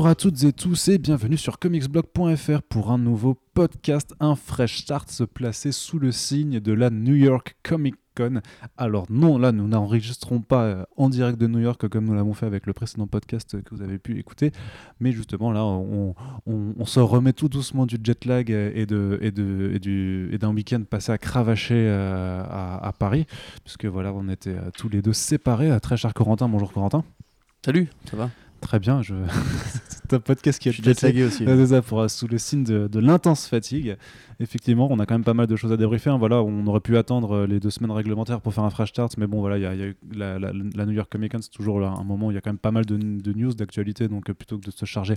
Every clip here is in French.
Bonjour à toutes et tous et bienvenue sur comicsblog.fr pour un nouveau podcast, un fresh start se placer sous le signe de la New York Comic Con. Alors non, là nous n'enregistrons pas euh, en direct de New York comme nous l'avons fait avec le précédent podcast que vous avez pu écouter, mais justement là on, se remet tout doucement du jet lag et de et de et du et d'un week-end passé à cravacher euh, à, Paris, puisque voilà on était euh, tous les deux séparés. Très cher Corentin, bonjour Corentin. Salut, ça va? Très bien, je... c'est un podcast qui a été aussi. ça, pour, sous le signe de, l'intense fatigue. Effectivement, on a quand même pas mal de choses à débriefer. Hein. Voilà, on aurait pu attendre euh, les deux semaines réglementaires pour faire un fresh start, mais bon, voilà, il y a, y a la, la, New York Comic Con, c'est toujours un moment où il y a quand même pas mal de, news, d'actualité. Donc, euh, plutôt que de se charger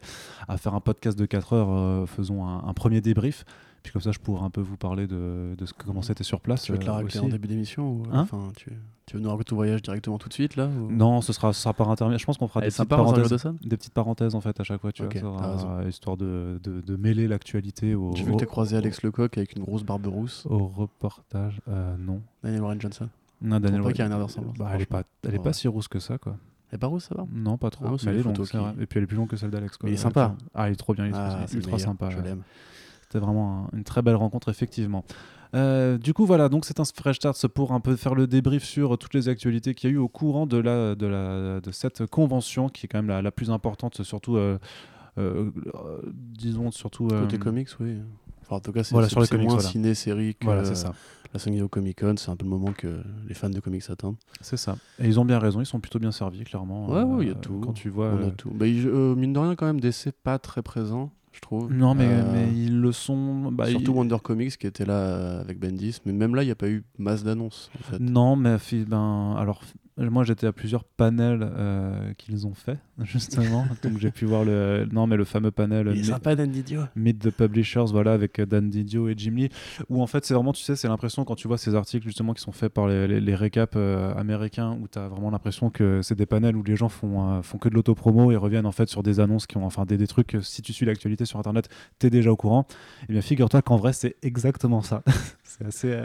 à faire un podcast de 4 heures, euh, faisons un, premier débrief. Puis comme ça, je pourrais un peu vous parler de, de ce, comment mmh. c'était sur place. Tu veux te la régler en début d'émission hein enfin, tu, tu veux nous raconter ton voyage directement tout de suite là Non, ce sera, ce sera par intermédiaire. Je pense qu'on fera des petites, parenthèses, des petites parenthèses en fait à chaque fois, tu vois, histoire de, de, de mêler l'actualité au. J'ai vu que tu as croisé Alex Lecoq avec une grosse barbe rousse? Au reportage, euh, non. Daniel Warren Johnson? Non, Daniel Warren. Johnson. a un bah, elle est pas, elle est pas si rousse que ça, quoi. Elle est pas rousse, ça va? Non, pas trop. Ah, mais elle est longue, Et puis elle est plus longue que celle d'Alex. Il est sympa. Ah, il est trop bien, il est, ah, ultra sympa. Je l'aime. C'était vraiment une très belle rencontre, effectivement. Euh, du coup, voilà, donc c'est un fresh start pour un peu faire le débrief sur toutes les actualités qu'il y a eu au courant de, la, de, la, de cette convention, qui est quand même la, la plus importante, surtout, euh, euh, disons, surtout. Côté comics, oui. Enfin, en tout cas, c'est voilà, moins voilà. ciné-série que voilà, ça. la San Diego Comic Con. C'est un peu le moment que les fans de comics attendent. C'est ça. Et ils ont bien raison, ils sont plutôt bien servis, clairement. Ouais, il y a tout. Quand tu vois. On a tout. Bah, mine de rien, quand même, DC pas très présent je trouve. Non, mais, euh, mais ils le sont. Bah, surtout Wonder Comics qui était là avec Bendis, mais même là, il n'y a pas eu masse d'annonces. En fait. Non, mais ben, alors moi, j'étais à plusieurs panels euh, qu'ils ont fait, justement. donc, j'ai pu voir le. Non, mais le fameux panel. Il est sympa, Dan Didio. Meet the Publishers, voilà, avec euh, Dan Didio et Jim Lee. Où en fait, c'est vraiment, tu sais, c'est l'impression quand tu vois ces articles, justement, qui sont faits par les, les, récaps euh, américains, où tu as vraiment l'impression que c'est des panels où les gens font, font que de l'autopromo et reviennent en fait sur des annonces qui ont. Enfin, des, des trucs, si tu suis l'actualité sur Internet, tu es déjà au courant. Et eh bien, figure-toi qu'en vrai, c'est exactement ça. assez.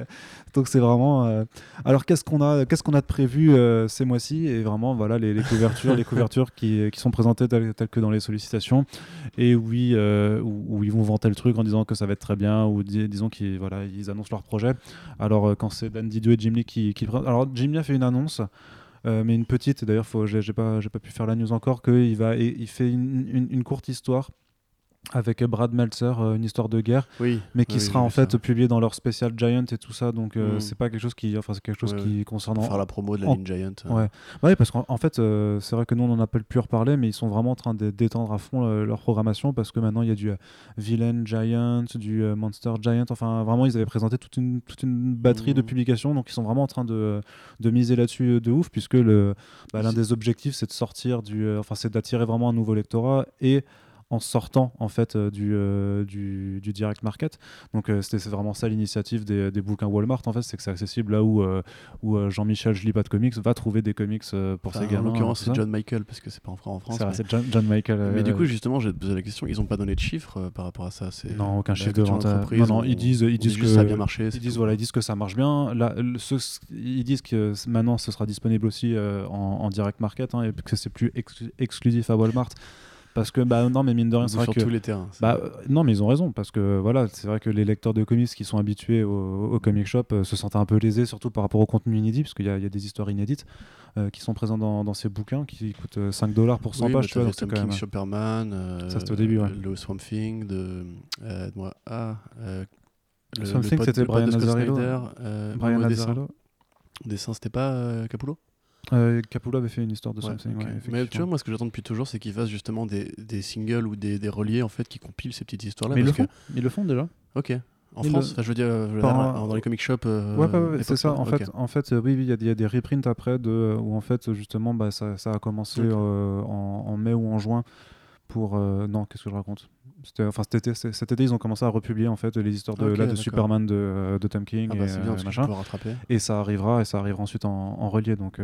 Donc, c'est vraiment. Alors, qu'est-ce qu'on a, qu'est-ce qu'on a de prévu ces mois-ci? Et vraiment voilà les, couvertures les couvertures qui, sont présentées telles, que dans les sollicitations et oui euh, où, ils vont vanter le truc en disant que ça va être très bien ou disons qu'ils voilà ils annoncent leur projet alors euh, quand c'est Dan Didio et Jim Lee qui, alors Jim Lee a fait une annonce euh, mais une petite d'ailleurs j'ai pas pas pu faire la news encore qu'il il fait une, une courte histoire avec Brad Meltzer, euh, une histoire de guerre, oui, mais qui sera en fait publié dans leur spécial Giant et tout ça. Donc euh, mm. c'est pas quelque chose qui, enfin c'est quelque chose qui concerne. Faire la promo de la ligne Giant. Euh. Ouais. ouais, parce qu'en fait c'est vrai que nous on en a pas pu reparler, mais ils sont vraiment en train de d'étendre à fond leur programmation parce que maintenant il y a du Villain Giant, du Monster Giant. Enfin vraiment ils avaient présenté toute une toute une batterie de mm. publications, donc ils sont vraiment en train de, de miser là-dessus de ouf puisque le bah, l'un des objectifs c'est de sortir du, enfin c'est d'attirer vraiment un nouveau lectorat et en sortant en fait euh, du, euh, du, du, direct market. Donc euh, c'était vraiment ça l'initiative des, des, bouquins Walmart en fait, c'est que c'est accessible là où, où Jean-Michel je lis pas de comics va trouver des comics pour ses gamins. En l'occurrence c'est John Michael parce que c'est pas en France. C'est John, John, Michael. mais du coup justement j'ai posé la question, ils ont pas donné de chiffres par rapport à ça. Non aucun chiffre de vente. Non non ils disent ils disent que ça a bien marché. Ils disent voilà ils disent que ça marche bien. Là, ils disent que maintenant ce sera disponible aussi en, direct market hein, et que c'est plus exclusif à Walmart parce que bah non mais mine de rien c'est vrai sur tous les terrains bah, non mais ils ont raison parce que voilà c'est vrai que les lecteurs de comics qui sont habitués au, comic shop euh, se sentent un peu lésés surtout par rapport au contenu inédit parce qu'il y, y, a des histoires inédites euh, qui sont présentes dans, dans, ces bouquins qui coûtent 5 euh, dollars pour 100 pages tu vois quand même... Superman ça c'était au début ouais. le Swamp Thing de moi ah le Swamp Thing c'était Brian Lazzarello Brian Lazzarello dessin. C'était pas Capullo? Euh, Capullo avait fait une histoire de ouais, mais tu vois, moi, ce que j'attends depuis toujours, c'est qu'ils fassent justement des, des, singles ou des, des, reliés en fait qui compilent ces petites histoires-là. Mais ils le, font. ils le font déjà. Ok. En France, je veux dire, dans les comic shops. Euh, ouais, ouais, c'est ça. En fait, en fait, oui, il y, y, a des reprints après de où en fait justement, bah, ça, ça a commencé euh, en, en, mai ou en juin pour euh, non qu'est-ce que je raconte? Enfin cet été, cet été ils ont commencé à republier en fait les histoires de, là, de Superman de, de, Tom King ah bah, et bien, machin et ça arrivera et ça arrivera ensuite en, en relié donc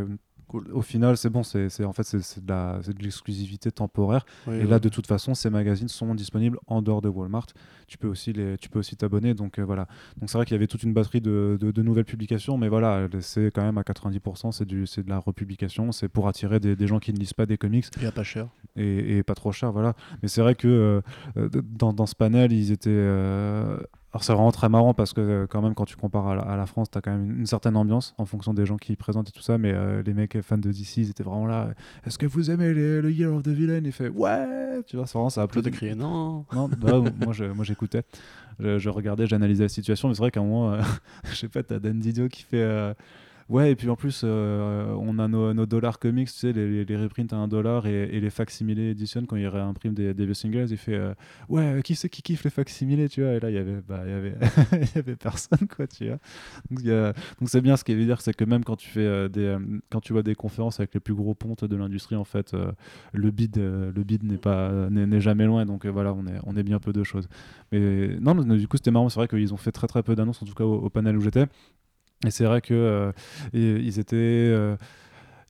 au final, c'est bon, c'est en fait c'est de l'exclusivité temporaire. Oui, Et ouais. là, de toute façon, ces magazines sont disponibles en dehors de Walmart. Tu peux aussi les, tu peux aussi t'abonner. Donc euh, voilà. Donc c'est vrai qu'il y avait toute une batterie de, de- de nouvelles publications, mais voilà, c'est quand même à 90%, c'est du, c'est de la republication. C'est pour attirer des, des gens qui ne lisent pas des comics Et à pas cher. et, et pas trop cher, voilà. Mais c'est vrai que euh, euh, dans, dans ce panel, ils étaient. euh, Alors c'est vraiment très marrant parce que euh, quand même quand tu compares à la, à la France, tu as quand même une, une certaine ambiance en fonction des gens qui y présentent et tout ça. Mais euh, les mecs fans de DC, ils étaient vraiment là. Est-ce que vous aimez les- le Year of the Villain? Il fait ouais. Tu vois, c'est vraiment ça a Plutôt de crier non. Non, bah, moi je- moi j'écoutais, je, je regardais, j'analysais la situation, mais c'est vrai qu'à un moment, euh, je sais pas, t'as Dan Didio qui fait. euh, Ouais, et puis en plus, euh, on a nos, dollars comics, tu sais, les, reprints à un dollar et, les facsimilés edition, quand il réimprime des, des vieux singles, il fait euh, Ouais, qui c'est qui kiffe les facsimilés, tu vois Et là, il y avait, bah, il y avait, il y avait personne, quoi, tu vois. Donc, c'est bien, ce qui veut dire, c'est que même quand tu fais euh, des, euh, quand tu vois des conférences avec les plus gros pontes de l'industrie, en fait, euh, le bid, euh, le bid n'est pas, n'est jamais loin. Donc euh, voilà, on est, on est bien peu de choses. Mais non, du coup, c'était marrant. C'est vrai qu'ils ont fait très très peu d'annonces, en tout cas au panel où j'étais. Et c'est vrai que euh, ils étaient. euh,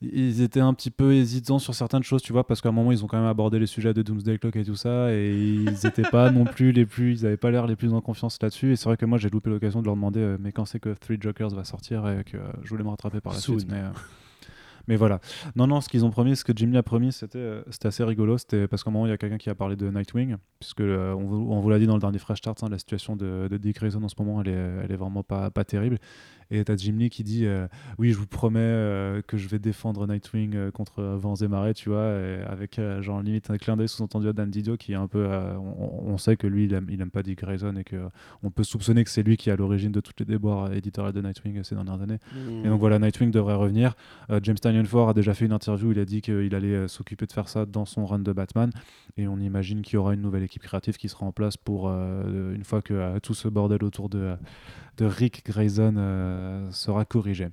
ils étaient un petit peu hésitants sur certaines choses, tu vois, parce qu'à un moment, ils ont quand même abordé les sujets de Doomsday Clock et tout ça, et ils n'étaient pas non plus les plus, ils n'avaient pas l'air les plus en confiance là-dessus. Et c'est vrai que moi, j'ai loupé l'occasion de leur demander, euh, mais quand c'est que Three Jokers va sortir et que euh, je voulais me rattraper par la Soon. suite. Mais, euh, mais voilà. Non, non, ce qu'ils ont promis, ce que Jim Lee a promis, c'était euh, c'était assez rigolo. C'était parce qu'à un moment, il y a quelqu'un qui a parlé de Nightwing, puisque euh, on, vous, on vous l'a dit dans le dernier Fresh Start, hein, la situation de, de Dick Grayson en ce moment, elle est, elle est vraiment pas, pas terrible. Et t'as Jim Lee qui dit euh, Oui, je vous promets euh, que je vais défendre Nightwing contre vents et marées, tu vois, et avec genre limite un clin d'œil sous-entendu à Dan Didio qui est un peu. on, on sait que lui, il aime, il aime pas Dick Grayson et que on peut soupçonner que c'est lui qui est à l'origine de toutes les déboires éditoriales de Nightwing ces dernières années. Et donc voilà, Nightwing devrait revenir. James Tynion Ford a déjà fait une interview, il a dit qu'il allait euh, s'occuper de faire ça dans son run de Batman. Et on imagine qu'il y aura une nouvelle équipe créative qui sera en place pour, euh, une fois que euh, tout ce bordel autour de, de Rick Grayson sera corrigé.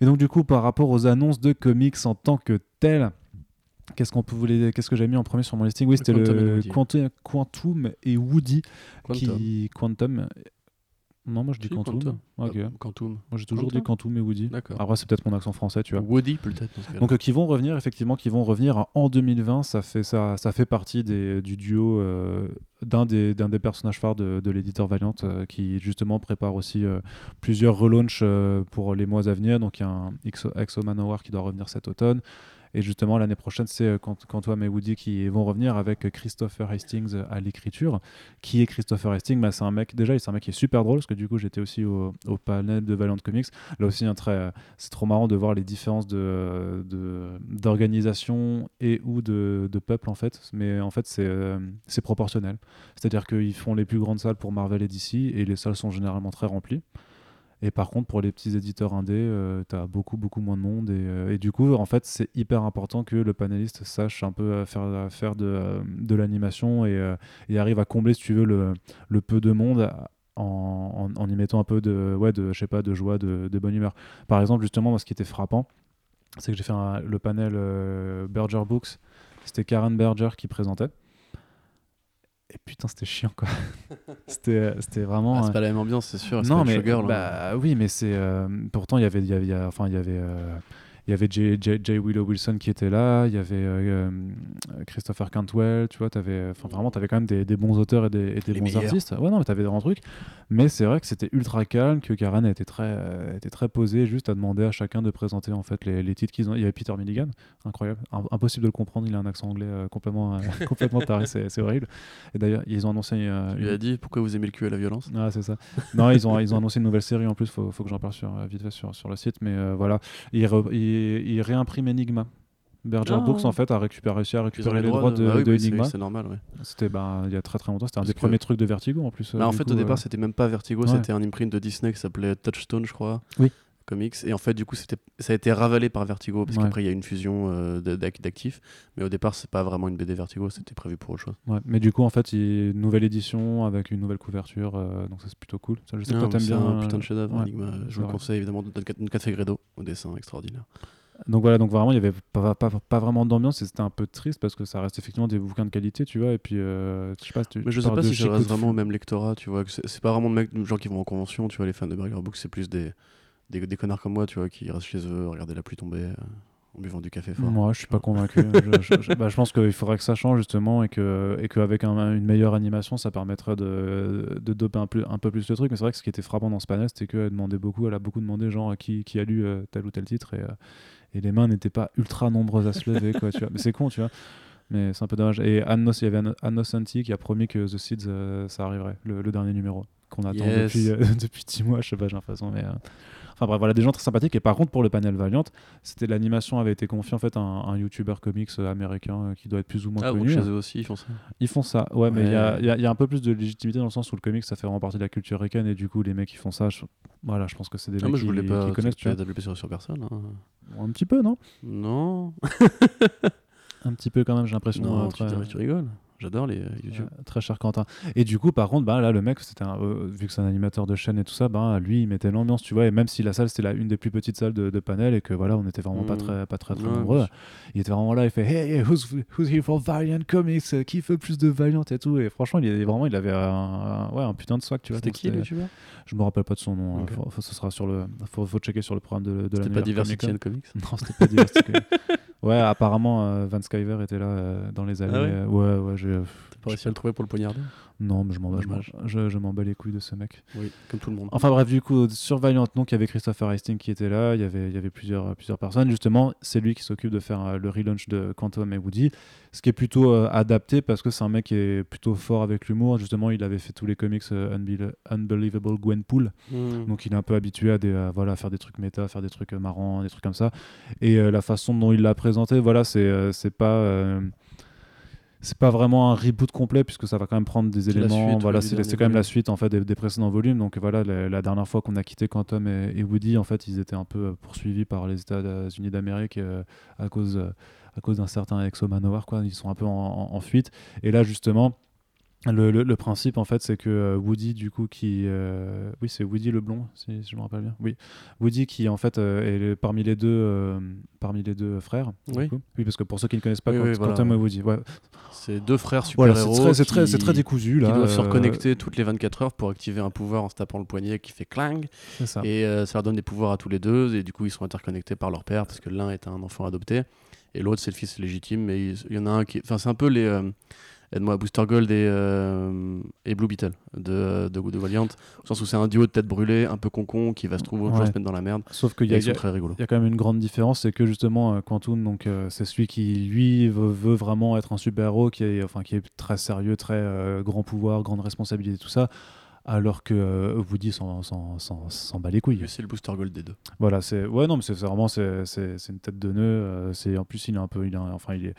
Mais donc du coup, par rapport aux annonces de comics en tant que telles, Qu'est-ce qu'on peut Qu'est-ce que j'ai mis en premier sur mon listing? Oui, c'était le. Quantum, Quantum et Woody Quantum. qui Quantum. Non, moi je dis Si, Quantum. Quantum. Ok. Ah, Quantum. Moi j'ai toujours Quantum dit Quantum et Woody. D'accord. Après c'est peut-être mon accent français, tu vois. Woody peut-être. Donc euh, qui vont revenir effectivement, qui vont revenir en 2020. Ça fait ça, ça fait partie des, du duo euh, d'un des des personnages phares de, de l'éditeur Valiant euh, qui justement prépare aussi plusieurs relaunchs pour les mois à venir. Donc il y a un Exo, Exo Manowar qui doit revenir cet automne. Et justement, l'année prochaine, c'est euh, Quant- Quantum et Woody qui vont revenir avec Christopher Hastings à l'écriture. Qui est Christopher Hastings? Bah, C'est un mec, déjà, c'est un mec qui est super drôle, parce que du coup, j'étais aussi au, au panel de Valiant Comics. Là aussi, un très, c'est trop marrant de voir les différences de, d'organisation et ou de, de peuple, en fait. Mais en fait, c'est, euh, c'est proportionnel. C'est-à-dire qu'ils font les plus grandes salles pour Marvel et DC, et les salles sont généralement très remplies. Et par contre, pour les petits éditeurs indés, euh, tu as beaucoup, beaucoup moins de monde. Et, euh, et du coup, en fait, c'est hyper important que le panéliste sache un peu euh, faire, euh, faire de, de l'animation et, et arrive à combler, si tu veux, le, le peu de monde en, en, y mettant un peu de, ouais, de, je sais pas, de joie, de, bonne humeur. Par exemple, justement, moi, ce qui était frappant, c'est que j'ai fait le panel Berger Books. C'était Karen Berger qui présentait. Et putain, c'était chiant, quoi. c'était, euh, c'était vraiment. Ah, euh, c'est pas la même ambiance, c'est sûr. non mais Showgirl, hein. bah oui mais c'est euh, pourtant il y avait il y avait, y a- enfin il y avait euh, il y avait J, J- J. Willow Wilson qui était là, il y avait euh, euh, Christopher Cantwell, tu vois, t'avais, enfin vraiment, t'avais quand même des, des bons auteurs et des, et des bons meilleurs. artistes. Ouais, non, mais t'avais des grands trucs. Mais c'est vrai que c'était ultra calme, que Karen était très, euh, était très posée, juste à demander à chacun de présenter en fait les, les titres qu'ils ont. Il y avait Peter Milligan, incroyable, Im- impossible de le comprendre, il a un accent anglais euh, complètement, euh, complètement taré, c'est, horrible. Et d'ailleurs, ils ont annoncé. euh, Tu lui as dit pourquoi vous aimez le cul et la violence? Ah, c'est ça. non, ils ont, ils ont annoncé une nouvelle série en plus, faut, faut que j'en parle sur, euh, vite fait sur, sur le site, mais euh, voilà. Ils, ils réimpriment Enigma. Berger Ah. Books, en fait, a récupéré, réussi à récupérer les droits de, bah oui, de c'est- Enigma. C'est normal, ouais. C'était bah, il y a très très longtemps, c'était un Parce des que- premiers trucs de Vertigo en plus. euh, Bah, en fait, coup, au départ, euh, c'était même pas Vertigo, Ouais. c'était un imprint de Disney qui s'appelait Touchstone, je crois. Oui. Comics. Et en fait, du coup, ça a été ravalé par Vertigo, parce Ouais. qu'après, il y a une fusion euh, d'actifs. Mais au départ, c'est pas vraiment une BD Vertigo, c'était prévu pour autre chose. ouais. Mais du coup, en fait, il une nouvelle édition avec une nouvelle couverture, euh, donc ça c'est plutôt cool. Ça, je sais que mais t'aimes c'est bien. un euh, putain de chef-d'œuvre, ouais, Je vous le conseille évidemment de de Café Gredo, au dessin extraordinaire. Donc voilà, donc vraiment, il y avait pas, pas, pas vraiment d'ambiance et c'était un peu triste parce que ça reste effectivement des bouquins de qualité, tu vois. Et puis, euh, je sais pas, si tu Mais je sais pas si je Chico reste vraiment au même lectorat, tu vois. C'est pas vraiment de mecs, de gens qui vont en convention, tu vois. Les fans de Burger Books, c'est plus des, des, des connards comme moi, tu vois, qui restent chez eux, regarder la pluie tomber. euh, en buvant du café fort. Moi, je suis pas convaincu. je, je- je- bah, je pense qu'il faudrait que ça change justement et que et qu'avec un- une meilleure animation, ça permettrait de, de doper un peu, un peu plus le truc. Mais c'est vrai que ce qui était frappant dans ce panel, c'était qu'elle demandait beaucoup, elle a beaucoup demandé genre qui, qui a lu euh, tel ou tel titre et, euh, et les mains n'étaient pas ultra nombreuses à se lever. Quoi, tu vois. Mais c'est con, tu vois. Mais c'est un peu dommage. Et Anno, il y avait Anno- Anno Santi qui a promis que The Seeds, euh, ça arriverait, le, le dernier numéro qu'on attend Yes. depuis, depuis 10 mois, je sais pas, j'ai l'impression. Mais, Enfin bref, voilà, des gens très sympathiques. Et par contre, pour le panel Valiant, c'était l'animation avait été confiée en fait à un, un YouTuber comics euh, américain euh, qui doit être plus ou moins Ah, connu. chez eux aussi, ils font ça. Ils font ça, ouais, mais il y a- y, a- y a un peu plus de légitimité dans le sens où le comics ça fait vraiment partie de la culture ricaine et du coup les mecs qui font ça, je, voilà, je pense que c'est des Ah, mecs moi, je qui, voulais pas qui connaissent, tu développer sur, sur personne. hein. Un petit peu, non? Non, Un petit peu quand même, j'ai l'impression. non euh, tu, tu rigoles. J'adore les euh, YouTube. Euh, très cher Quentin. Et du coup, par contre, bah, là, le mec, c'était euh, vu que c'est un animateur de chaîne et tout ça, bah, lui, il mettait l'ambiance, tu vois. Et même si la salle, c'était la, une des plus petites salles de, de panel et que voilà, on était vraiment pas Mm. très, pas très, très Ouais, nombreux, il était vraiment là. Il fait Hey, who's, who's here for Valiant Comics? Qui fait plus de Valiant et tout. Et franchement, il, vraiment, il avait un, un- ouais, un putain de swag, tu vois. C'était qui le YouTuber Je me rappelle pas de son nom. hein. Ok. Faut- faut- ce sera sur le. Faut, faut checker sur le programme de, de la C'était pas Diversity Comics? Non, c'était pas Diversity Comics. Ouais, apparemment, euh, Van Skyver était là euh, dans les allées. Ah ouais ouais, ouais, j'ai. T'as réussi à le trouver pour le poignarder Non, mais je m'en bats, je m'en- Dommage. je, je m'en bats les couilles de ce mec. Oui, comme tout le monde. Enfin bref, du coup, sur Valiant, donc il y avait Christopher Hastings qui était là, il y avait, il y avait plusieurs, plusieurs personnes. Justement, c'est lui qui s'occupe de faire euh, le relaunch de Quantum et Woody, ce qui est plutôt euh, adapté parce que c'est un mec qui est plutôt fort avec l'humour. Justement, il avait fait tous les comics euh, Unbel- Unbelievable Gwenpool, Hmm. donc il est un peu habitué à, des, à, voilà, à faire des trucs méta, faire des trucs marrants, des trucs comme ça. Et euh, la façon dont il l'a présenté, voilà, c'est pas. C'est pas vraiment un reboot complet puisque ça va quand même prendre des éléments. suite, voilà, c'est quand même la suite en fait des, des précédents volumes. Donc voilà, la, la dernière fois qu'on a quitté Quantum et, et Woody, en fait, ils étaient un peu euh, poursuivis par les États-Unis d'Amérique euh, à cause euh, à cause d'un certain Exo Manowar. Quoi, ils sont un peu en, en- en fuite. Et là, justement. Le, le- le principe en fait c'est que euh, Woody du coup qui euh, oui c'est Woody le blond si, si je me rappelle bien oui Woody qui en fait euh, est parmi les deux euh, parmi les deux frères Oui. oui parce que pour ceux qui ne connaissent pas Oui, Quant- oui, voilà. Et Woody ouais. C'est deux frères voilà super-héros. c'est très, très, décousu là Qui doivent se reconnecter toutes les 24 heures pour activer un pouvoir en se tapant le poignet qui fait clang. ça Et ça leur donne des pouvoirs à tous les deux. Et du coup, ils sont interconnectés par leur père parce que l'un est un enfant adopté et l'autre, c'est le fils légitime. Mais il y en a un qui. Enfin, c'est un peu les. Aide-moi, Booster Gold et, euh, et Blue Beetle de, de, de Valiant. Au sens où c'est un duo de tête brûlée, un peu concon, qui va se trouver Ouais. se mettre dans la merde. sauf qu'il y a, y a- très y a quand même une grande différence, c'est que justement euh, Quantum, donc euh, c'est celui qui lui veut, veut vraiment être un super-héros, qui est, enfin qui est très sérieux, très euh, grand pouvoir, grande responsabilité, tout ça, alors que euh, Woody s'en, bat les couilles. C'est le Booster Gold des deux. Voilà, c'est ouais non, mais c'est vraiment c'est, une tête de nœud. euh, c'est en plus il est un peu, il est, enfin il est,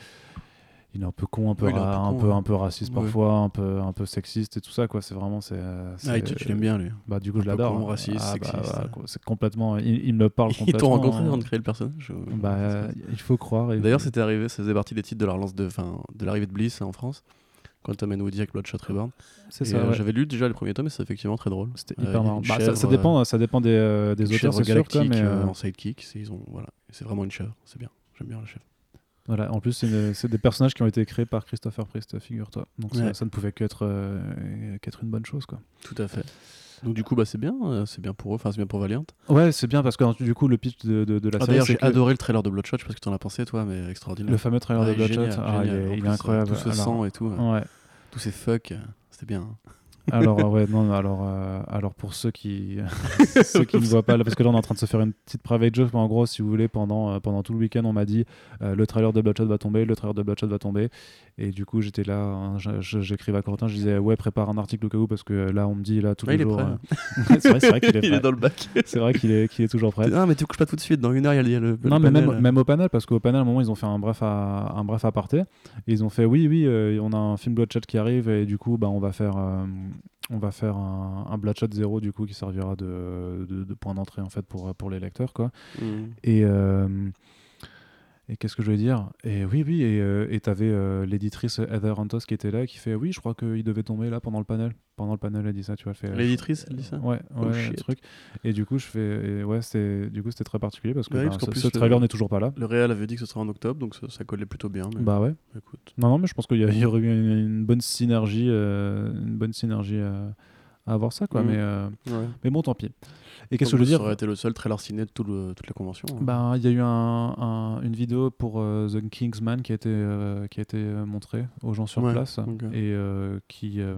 il est un peu con, un peu, Oui, un ra- peu un con, peu, ouais. un peu raciste Ouais. parfois, un peu, un peu sexiste et tout ça quoi. C'est vraiment c'est. euh, Ah, et tu, tu l'aimes bien, lui. Bah du coup je l'adore. hein. raciste, Ah, bah, sexiste. voilà, quoi, c'est complètement. Il, il me le parle Ils complètement. t'ont rencontré hein. avant de créer le personnage ou- Bah, euh, il faut croire. et- D'ailleurs, c'était arrivé, ça faisait partie des titres de la relance de, fin, de l'arrivée de Bliss en France, Quantum and Woody avec Bloodshot Reborn. c'est ça. euh, ouais. J'avais lu déjà les premiers tomes et c'est effectivement très drôle. C'était Euh, hyper marrant. une Bah, ça, chèvre, ça dépend, ça dépend des, euh, des auteurs, c'est sûr, quoi, mais euh, euh, en sidekick, c'est ils ont voilà, c'est vraiment une chèvre, c'est bien. J'aime bien la chèvre. Voilà. En plus, c'est des personnages qui ont été créés par Christopher Priest, figure-toi. Donc ça, Ouais. ça ne pouvait qu'être euh, une bonne chose, quoi. Tout à fait. Donc du coup, bah c'est bien, euh, c'est bien pour eux, enfin c'est bien pour Valiant. Ouais, c'est bien parce que du coup, le pitch de, de, de la Ah, série, D'ailleurs, j'ai que adoré le trailer de Bloodshot, je sais pas ce que t'en as pensé toi, mais extraordinaire. le fameux trailer Ah, de Bloodshot. génial, ah, il est, il plus, euh, incroyable. Tout ce Alors- sang et tout, euh, Ouais. tous ces fuck, euh, c'était bien. Alors euh, ouais euh, alors pour ceux qui ceux qui ne voient pas parce que là on est en train de se faire une petite private joke mais en gros si vous voulez pendant euh, tout le week-end on m'a dit le trailer de Bloodshot va tomber le trailer de Bloodshot va tomber et du coup j'étais là hein, j'écrivais à Corentin je disais ouais prépare un article au cas où parce que là on me dit là tous les jours euh, c'est vrai vrai qu'il est il est dans le bac. c'est vrai qu'il est qu'il est toujours prêt Ah, mais tu couches pas tout de suite, dans une heure il y a le- il y a le. non, le mais panel. même, même au panel, parce qu'au panel, à un moment, ils ont fait un bref, à, un bref aparté. Et ils ont fait oui, oui, euh, on a un film Bloodshot qui arrive, et du coup, bah, on va faire, euh, on va faire un, un Bloodshot 0 du coup, qui servira de, de, de point d'entrée en fait pour, pour les lecteurs. Quoi. Mm. Et, euh, et qu'est-ce que je veux dire? Et oui, oui, et euh, euh, l'éditrice Heather Antos qui était là, qui fait oui, je crois qu'il devait tomber là pendant le panel. Pendant le panel, elle dit ça, tu vois. fait, L'éditrice, elle dit ça? Ouais, Oh, ouais, le truc. Et du coup, je fais, ouais, c'est, du coup, c'était très particulier parce que Ouais, bah, parce qu'en ce, plus, ce le- trailer n'est toujours pas là. Le Real avait dit que ce serait en octobre, donc ça, ça collait plutôt bien. Mais Bah ouais. écoute. Non, non, mais je pense qu'il y, aurait eu une, une bonne synergie, euh, une bonne synergie à, à avoir ça, quoi. Mhm. Mais, euh, Ouais. mais bon, tant pis. Et qu'est-ce que je veux dire Ça aurait été le seul trailer ciné de tout le- toute la convention. hein. Ben, il y a eu un, un- une vidéo pour euh, The Kingsman qui a été, euh, qui a été euh, montrée aux gens sur Ouais, place et euh, qui, euh,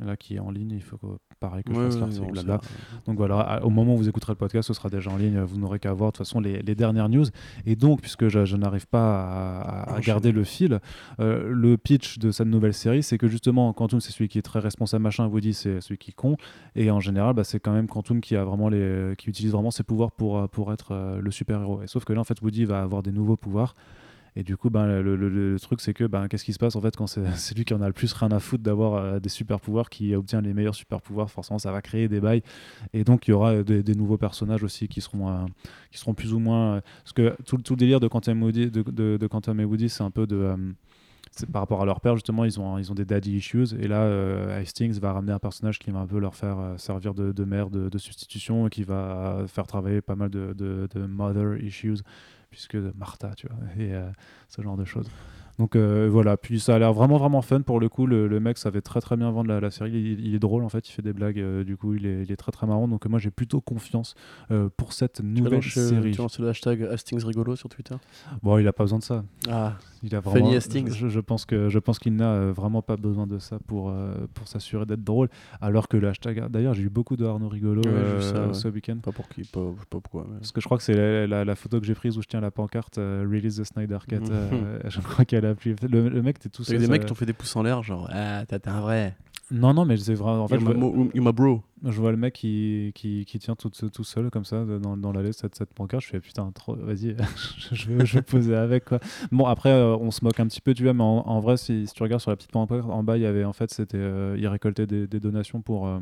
là, qui est en ligne. Il faut que, pareil que je Ouais, fasse ouais, l'article, blabla. c'est- Donc voilà, au moment où vous écouterez le podcast, ce sera déjà en ligne. Vous n'aurez qu'à voir de toute façon les, les dernières news. Et donc, puisque je, je n'arrive pas à, garder le fil, euh, le pitch de cette nouvelle série, c'est que justement, Quantum, c'est celui qui est très responsable, machin. Woody, c'est celui qui est con. Et en général, bah, c'est quand même Quantum qui a vraiment les, qui utilise vraiment ses pouvoirs pour, euh, pour être euh, le super héros. Et sauf que là, en fait, Woody va avoir des nouveaux pouvoirs. Et du coup, ben, le, truc, c'est que ben, qu'est-ce qui se passe en fait quand c'est lui qui en a le plus rien à foutre d'avoir euh, des super pouvoirs, qui obtient les meilleurs super pouvoirs, forcément, ça va créer des bails. Et donc, il y aura euh, des, nouveaux personnages aussi qui seront, euh, qui seront plus ou moins. parce que tout, tout le délire de Quantum, Woody, de, de, de Quantum et Woody, c'est un peu de. par rapport à leur père, justement, ils ont, ils ont des daddy issues. Et là, euh, Hastings va ramener un personnage qui va un peu leur faire servir de, de mère de, de substitution et qui va faire travailler pas mal de, de mother issues, puisque Martha, tu vois, et euh, ce genre de choses. Donc euh, voilà, puis ça a l'air vraiment vraiment fun pour le coup. Le, le mec savait très très bien vendre la, la série. Il, il est drôle en fait, il fait des blagues. euh, du coup, il est, il est très très marrant. Donc moi j'ai plutôt confiance euh, pour cette Tu nouvelle lancer- série. Tu lances le hashtag Hastings rigolo sur Twitter? Bon, il a pas besoin de ça. Ah, Il a vraiment. Funny Hastings. Je, je pense que je pense qu'il n'a vraiment pas besoin de ça pour pour s'assurer d'être drôle. Alors que le hashtag. D'ailleurs, j'ai eu beaucoup de Arnaud rigolo Ouais, ça, ce week-end. pas pour qui, pas, pourquoi. mais- Parce que je crois que c'est la, la- la photo que j'ai prise où je tiens la pancarte Release the Snyder Cut. Euh, je crois qu'elle a. Le, le mec, t'es tout Il y seul. a des ça- mecs qui t'ont fait des pouces en l'air, genre Ah, t'es t'es un vrai. Non, non, mais c'est vraiment. En fait, you, vois, my bro. je vois le mec qui, qui, qui tient tout, tout seul comme ça dans, dans l'allée cette, cette pancarte. Je fais putain, trop, vas-y, je, vais, je vais poser avec quoi. Bon, après, euh, on se moque un petit peu, tu vois, mais en, en vrai, si, si tu regardes sur la petite pancarte, en bas, il y avait en fait, c'était. euh, il récoltait des, des donations pour. euh,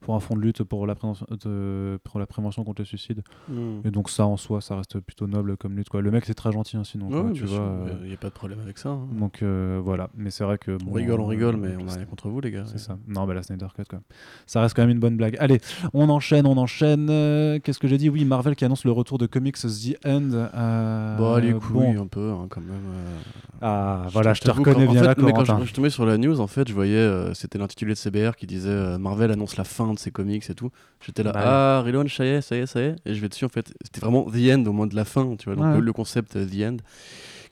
pour un fonds de lutte pour la, prévention, de- pour la prévention contre le suicide. Hmm. Et donc ça en soi, ça reste plutôt noble comme lutte. Quoi. Le mec c'est très gentil hein, sinon, quoi, tu vois. euh, il n'y a pas de problème avec ça. hein. donc euh, voilà, mais c'est vrai que... On bon, rigole, on euh, rigole, mais on n'a rien contre vous, les gars. C'est ça. Non, bah la Snyder Cut, quoi. Ça reste quand même une bonne blague. Allez, on enchaîne, on enchaîne. Euh, Qu'est-ce que j'ai dit? Oui, Marvel qui annonce le retour de Comics The End. Euh, Bah, les bon. couilles, un peu, hein, quand même. euh. Ah, voilà, je te reconnais bien en là, mais quand je, je tombais sur la news, en fait, je voyais, euh, c'était l'intitulé de CBR qui disait euh, Marvel annonce la fin de ses comics et tout. J'étais là, Bah ah, relaunch, ça y est, ça y est, ça y est. Et je vais dessus, en fait, c'était vraiment The End au moins de la fin, tu vois. Donc Ouais. le, le concept euh, The End,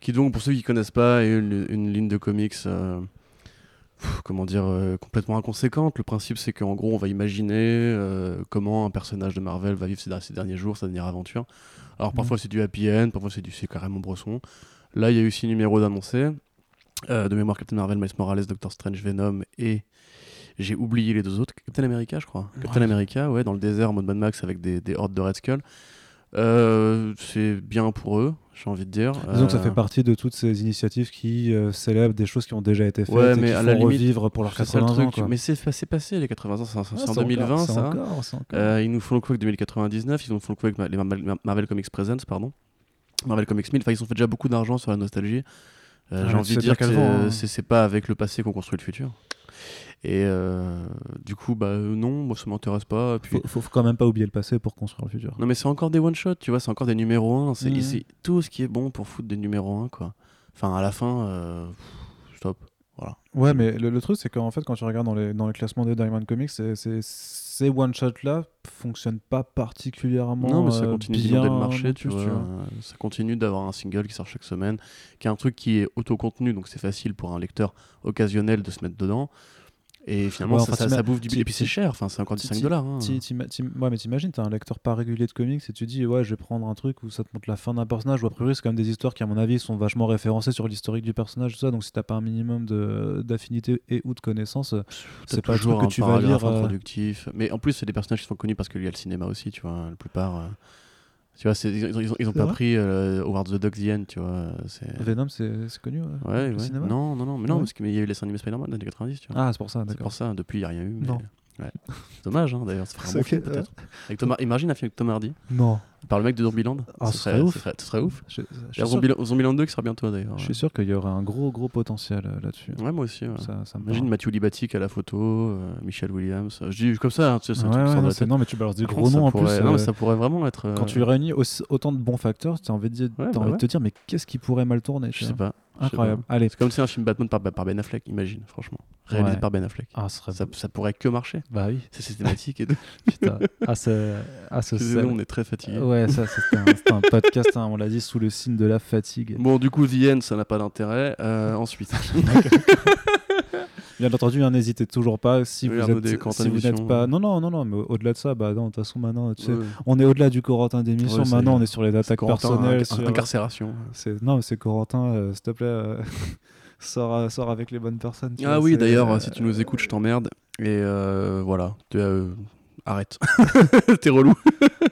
qui donc, pour ceux qui connaissent pas, est une, une ligne de comics. euh, pff, Comment dire, euh, complètement inconséquente. Le principe, c'est qu'en gros, on va imaginer euh, comment un personnage de Marvel va vivre ses, ses derniers jours, sa dernière aventure. Alors, parfois, c'est du happy end, parfois, c'est du c'est carrément Bresson. Là, il y a eu six numéros d'annoncés. Euh, de mémoire, Captain Marvel, Miles Morales, Doctor Strange, Venom et j'ai oublié les deux autres. Captain America, je crois. Captain Ouais. America, ouais, dans le désert en mode Mad Max avec des, des hordes de Red Skull. Euh, c'est bien pour eux, j'ai envie de dire. Disons que ça Euh, fait partie de toutes ces initiatives qui euh, célèbrent des choses qui ont déjà été faites Ouais, et mais qui à font la limite, revivre pour leurs c'est ça le 80 ans. quoi. Mais c'est passé les 80 ans, c'est en- Ah, c'est en c'est 2020 encore- c'est ça. encore-. Euh, ils nous font le coup avec 2099, ils nous font le coup avec les Marvel, Marvel Comics Presents, pardon. Marvel Comics 1000, enfin ils ont fait déjà beaucoup d'argent sur la nostalgie. Euh, Ah, J'ai envie de dire que hein. c'est pas avec le passé qu'on construit le futur. Et euh, du coup, bah euh, non, moi ça m'intéresse pas. Puis, faut, faut quand même pas oublier le passé pour construire le futur. Non mais c'est encore des one-shots, tu vois, c'est encore des numéros 1. C'est Mhm. c'est tout ce qui est bon pour foutre des numéros 1, quoi. Enfin, à la fin, euh, stop. Voilà. Ouais, mais le, le truc, c'est qu'en fait, quand tu regardes dans les, dans les classements des Diamond Comics, c'est- ces one-shots-là fonctionnent pas particulièrement Non, mais ça euh, continue bien le marché, tu vois. Ça continue d'avoir un single qui sort chaque semaine, qui est un truc qui est auto-contenu, donc c'est facile pour un lecteur occasionnel de se mettre dedans. Et finalement, Ouais, ça, enfin, ça, bouffe du ti- Et puis c'est cher, enfin, c'est encore ti- 5 ti- dollars. hein. Ouais, mais t'imagines, t'as un lecteur pas régulier de comics et tu dis, ouais, je vais prendre un truc où ça te montre la fin d'un personnage, ou a priori, c'est quand même des histoires qui, à mon avis, sont vachement référencées sur l'historique du personnage, tout ça. Donc, si t'as pas un minimum d'affinité et ou de connaissances, c'est pas toujours que un tu vas lire. euh. Mais en plus, c'est des personnages qui sont connus parce qu'il y a le cinéma aussi, tu vois. La plupart. euh, Tu vois, c'est- ils, ont- ils ont, ils ont C'est pas pris euh, Howard the Duck The End, tu vois. c'est- Venom, c'est c'est connu, ouais, Ouais, le ouais. cinéma Non, non, non, mais non, Ouais. parce qu'il y a eu les dessins animés Spider-Man dans les années 90, tu vois. Ah, c'est pour ça, c'est pour ça, depuis, il n'y a rien eu. mais- Non. Ouais. C'est dommage, hein, d'ailleurs. Ça ferait un C'est bon film, peut-être. Avec Tom Imagine un film avec Tom Hardy, Non. Par le mec de Zombieland. Ah, ce ce serait ouf. Ce serait, ce serait ouf. Je, je Zombieland, Zombieland 2 qui sera bientôt, d'ailleurs. je suis sûr qu'il y aurait un gros, gros potentiel euh, là-dessus. Ouais, moi aussi. ouais. Ça, ça Imagine. Matthew Libatic à la photo, euh, Michel Williams. Je dis comme ça, hein, tu sais, c'est un Ouais, truc non, mais tu balances des gros noms en plus. Non, mais euh, ça pourrait vraiment être. Quand euh, tu réunis autant de bons facteurs, tu as envie de, bah envie de te dire, mais qu'est-ce qui pourrait mal tourner Je sais pas. Incroyable. Allez. C'est comme si un film Batman par, par Ben Affleck, imagine, franchement. Réalisé Ouais. par Ben Affleck. Ah, serait... Ça, ça pourrait que marcher. Bah oui, C'est systématique et tout. putain. Ah, ce, ah, ce on est très fatigué. Ouais, ça, c'était un, c'était un podcast, hein, on l'a dit, sous le signe de la fatigue. Bon, du coup, The End, ça n'a pas d'intérêt. Euh, ensuite, Bien entendu, hein, n'hésitez toujours pas si Oui, vous si n'êtes pas. Non, non, non, non, mais au- au-delà de ça, bah non, de toute façon, maintenant, tu sais, Ouais. on est au-delà du Corentin d'émission. Ouais, maintenant, on est sur les attaques personnelles. inc- sur- Incarcération. c'est- Non, mais c'est Corentin, euh, s'il te plaît, euh, sors, euh, sors avec les bonnes personnes. Ah vois, oui, d'ailleurs, si tu nous écoutes, je t'emmerde. Et voilà. Tu- arrête. T'es relou.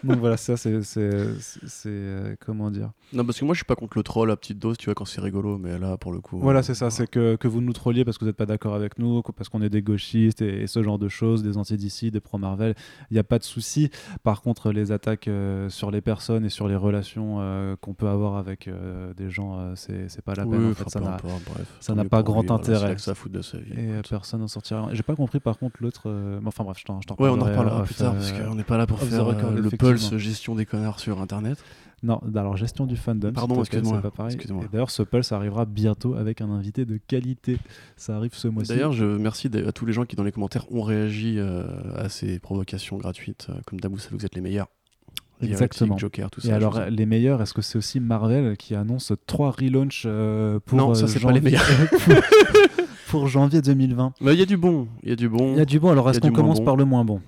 Donc voilà, ça, c'est. c'est- c'est- c'est, euh, comment dire Non, parce que moi, je suis pas contre le troll à petite dose, tu vois, quand c'est rigolo. Mais là, pour le coup. Voilà, euh, c'est ça, c'est que, que vous nous trolliez parce que vous n'êtes pas d'accord avec nous, parce qu'on est des gauchistes et, et ce genre de choses, des anti-DC, des pro-Marvel, il n'y a pas de souci. Par contre, les attaques euh, sur les personnes et sur les relations euh, qu'on peut avoir avec euh, des gens, euh, c'est c'est pas la peine. oui, en fait, enfin, ça n'a- ça pas grand lui, voilà, intérêt. là que ça fout de sa vie. et écoute. personne n'en sortira. J'ai pas compris par contre l'autre. euh, Enfin bref, je t'en je t'en Ouais, on en reparlera euh, plus tard, parce euh, qu'on n'est pas là pour faire record, euh, le pulse gestion des connards sur Internet. Non, alors gestion du fandom. Pardon, excuse-moi, c'est pas pareil. excuse-moi. Et d'ailleurs, ce pulse arrivera bientôt avec un invité de qualité. Ça arrive ce mois-ci. D'ailleurs, je merci à tous les gens qui, dans les commentaires, ont réagi euh, à ces provocations gratuites. Comme d'hab, vous savez, vous êtes les meilleurs. Exactement. Joker, tout ça. Et alors, les meilleurs, est-ce que c'est aussi Marvel qui annonce trois relaunchs euh, pour Non, ça, c'est pas les janvier- pour janvier 2020 Mais il y a du bon. Il y a du bon. Il y a du bon, alors est-ce qu'on commence bon. par le moins bon?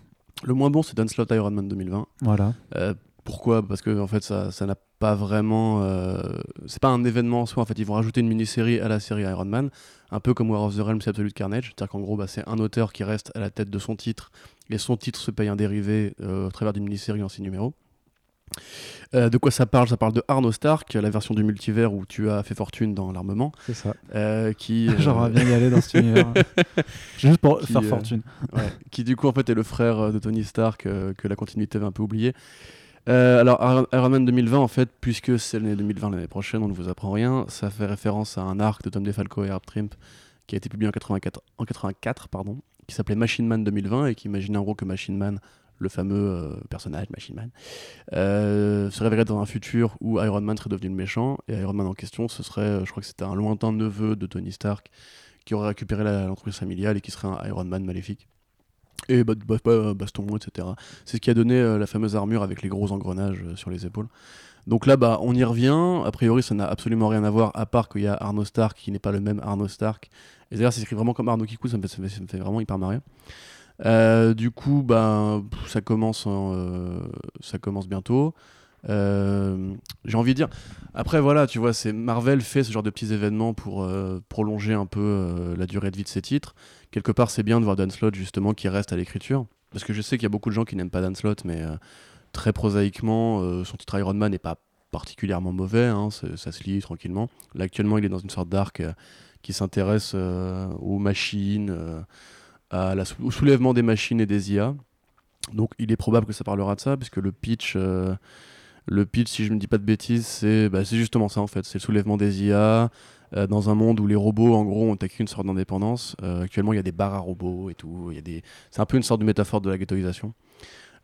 Le moins bon, c'est Danslot Iron Man 2020. Voilà. Euh, pourquoi? Parce que en fait, ça, ça n'a pas vraiment. euh, C'est pas un événement en soi. En fait, ils vont rajouter une mini-série à la série Iron Man, un peu comme War of the Realms c'est Absolute Carnage. C'est-à-dire qu'en gros, bah, c'est un auteur qui reste à la tête de son titre, et son titre se paye un dérivé euh, au travers d'une mini-série en six numéros. Euh, de quoi ça parle? Ça parle de Arno Stark, la version du multivers où tu as fait fortune dans l'armement, C'est ça. euh, qui, euh, J'aimerais bien y aller dans cet univers. Juste pour Qui, faire euh, fortune. Ouais, qui du coup en fait est le frère euh, de Tony Stark euh, que la continuité avait un peu oublié. Euh, alors Iron, Iron Man 2020 en fait puisque c'est l'année 2020 l'année prochaine on ne vous apprend rien ça fait référence à un arc de Tom DeFalco et Herb Trimp qui a été publié en 84, en 84 pardon, qui s'appelait Machine Man 2020 et qui imaginait en gros que Machine Man le fameux euh, personnage Machine Man euh, se révélerait dans un futur où Iron Man serait devenu le méchant et Iron Man en question ce serait euh, je crois que c'était un lointain neveu de Tony Stark qui aurait récupéré l'entreprise familiale et qui serait un Iron Man maléfique et bah, bah, bah, baston, etc. C'est ce qui a donné la fameuse armure avec les gros engrenages sur les épaules. Donc là, bah, on y revient. A priori, ça n'a absolument rien à voir, à part qu'il y a Arno Stark qui n'est pas le même Arno Stark. Et d'ailleurs, c'est écrit vraiment comme Arno Kiku, ça me fait- ça me fait vraiment hyper marrer. Euh, du coup, pff, ça, commence en, euh, ça commence bientôt. Euh, J'ai envie de dire. Après, voilà, tu vois, c'est Marvel fait ce genre de petits événements pour prolonger un peu la durée de vie de ses titres quelque part c'est bien de voir Dan Slott justement qui reste à l'écriture parce que je sais qu'il y a beaucoup de gens qui n'aiment pas Dan Slott mais très prosaïquement son titre Iron Man n'est pas particulièrement mauvais hein, ça se lit tranquillement là actuellement il est dans une sorte d'arc qui s'intéresse aux machines au soulèvement des machines et des IA donc il est probable que ça parlera de ça puisque le pitch euh, le pitch si je ne dis pas de bêtises c'est bah, justement ça en fait c'est le soulèvement des IA euh, dans un monde où les robots, en gros, ont acquis une sorte d'indépendance. Euh, actuellement, il y a des bars à robots et tout. Des... C'est un peu une sorte de métaphore de la ghettoisation.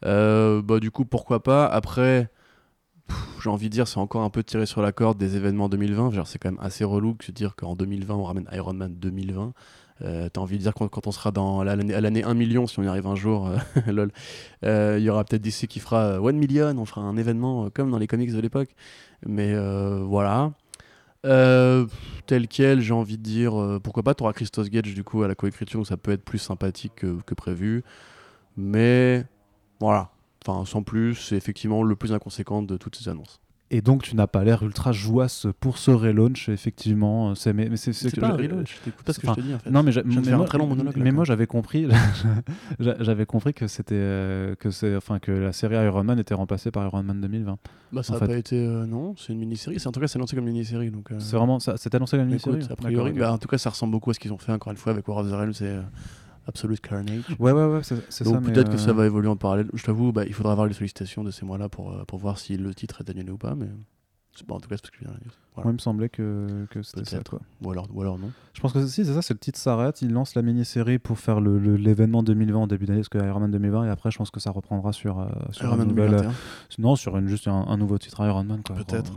Bah, du coup, pourquoi pas? Après, j'ai envie de dire, c'est encore un peu tiré sur la corde des événements 2020. Genre, c'est quand même assez relou que de dire qu'en 2020, on ramène Iron Man 2020. Euh, T'as envie de dire quand, on sera dans à l'année 1 million, si on y arrive un jour, euh, lol, euh, il y aura peut-être DC qui fera euh, 1 million, on fera un événement comme dans les comics de l'époque. Mais voilà. Tel quel, j'ai envie de dire, pourquoi pas, tu auras Christos Gage du coup à la coécriture, ça peut être plus sympathique que, que prévu. Mais voilà, enfin sans plus, c'est effectivement le plus inconséquent de toutes ces annonces. Et donc, tu n'as pas l'air ultra jouasse pour ce relaunch, effectivement. C'est, mais, mais c'est, C'est que pas un relaunch, t'écoutes pas ce que je te dis en fait. Non, mais, j'a- mais moi, très long monologue, là, mais quand moi même. j'avais compris, j'a- j'avais compris que c'était euh, que c'est enfin que la série Iron Man était remplacée par Iron Man 2020. Bah ça en a fait. pas été, euh, non, c'est une mini-série, c'est en tout cas c'est lancé comme mini-série. Donc, euh, C'est vraiment ça, c'est annoncé comme une écoute, série. a priori, bah, en tout cas ça ressemble beaucoup à ce qu'ils ont fait encore une fois avec War of the Realms et euh, Absolute Carnage. Ouais, ouais, ouais, c'est, ça. Donc peut-être que euh, ça va évoluer en parallèle. Je t'avoue, bah, il faudra avoir les sollicitations de ces mois-là pour, euh, pour voir si le titre est annulé ou pas. Mais... C'est pas en tout cas, parce que je viens de. Voilà. Moi, il me semblait que, que c'était ça. Quoi. Ou, alors, ou alors non. Je pense que si, c'est ça, c'est le titre s'arrête. Il lance la mini-série pour faire le- le- l'événement 2020 en début d'année, parce que Iron Man 2020, et après, je pense que ça reprendra sur, euh, sur Iron Man nouvelle- 2021. Non, sur une, juste un, un nouveau titre Iron Man. quoi, Peut-être.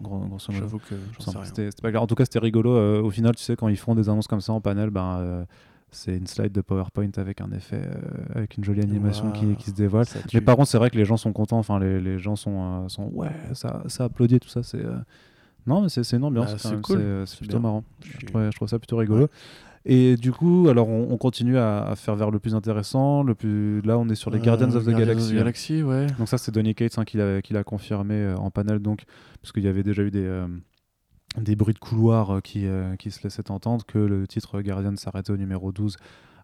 J'avoue que j'en sais rien. Pas clair. En tout cas, c'était rigolo. euh, au final, tu sais, quand ils font des annonces comme ça en panel, ben, euh, c'est une slide de PowerPoint avec un effet, euh, avec une jolie animation qui, se dévoile. Mais par contre, c'est vrai que les gens sont contents. Enfin, les, les gens sont, euh, sont ouais, ça, ça applaudit tout ça. C'est euh, non, mais c'est une ambiance. Bah, c'est cool. plutôt bien. marrant. Je trouve, je trouve ça plutôt rigolo. Et du coup, alors on, on continue à, à faire vers le plus intéressant. Le plus là, on est sur les Euh, Guardians of the Guardians Galaxy. Galaxy, ouais. Donc ça, c'est Donny Cates hein, qui l'a confirmé en panel, donc parce qu'il y avait déjà eu des des bruits de couloir euh, qui, euh, qui se laissaient entendre que le titre Guardian s'arrêtait au numéro 12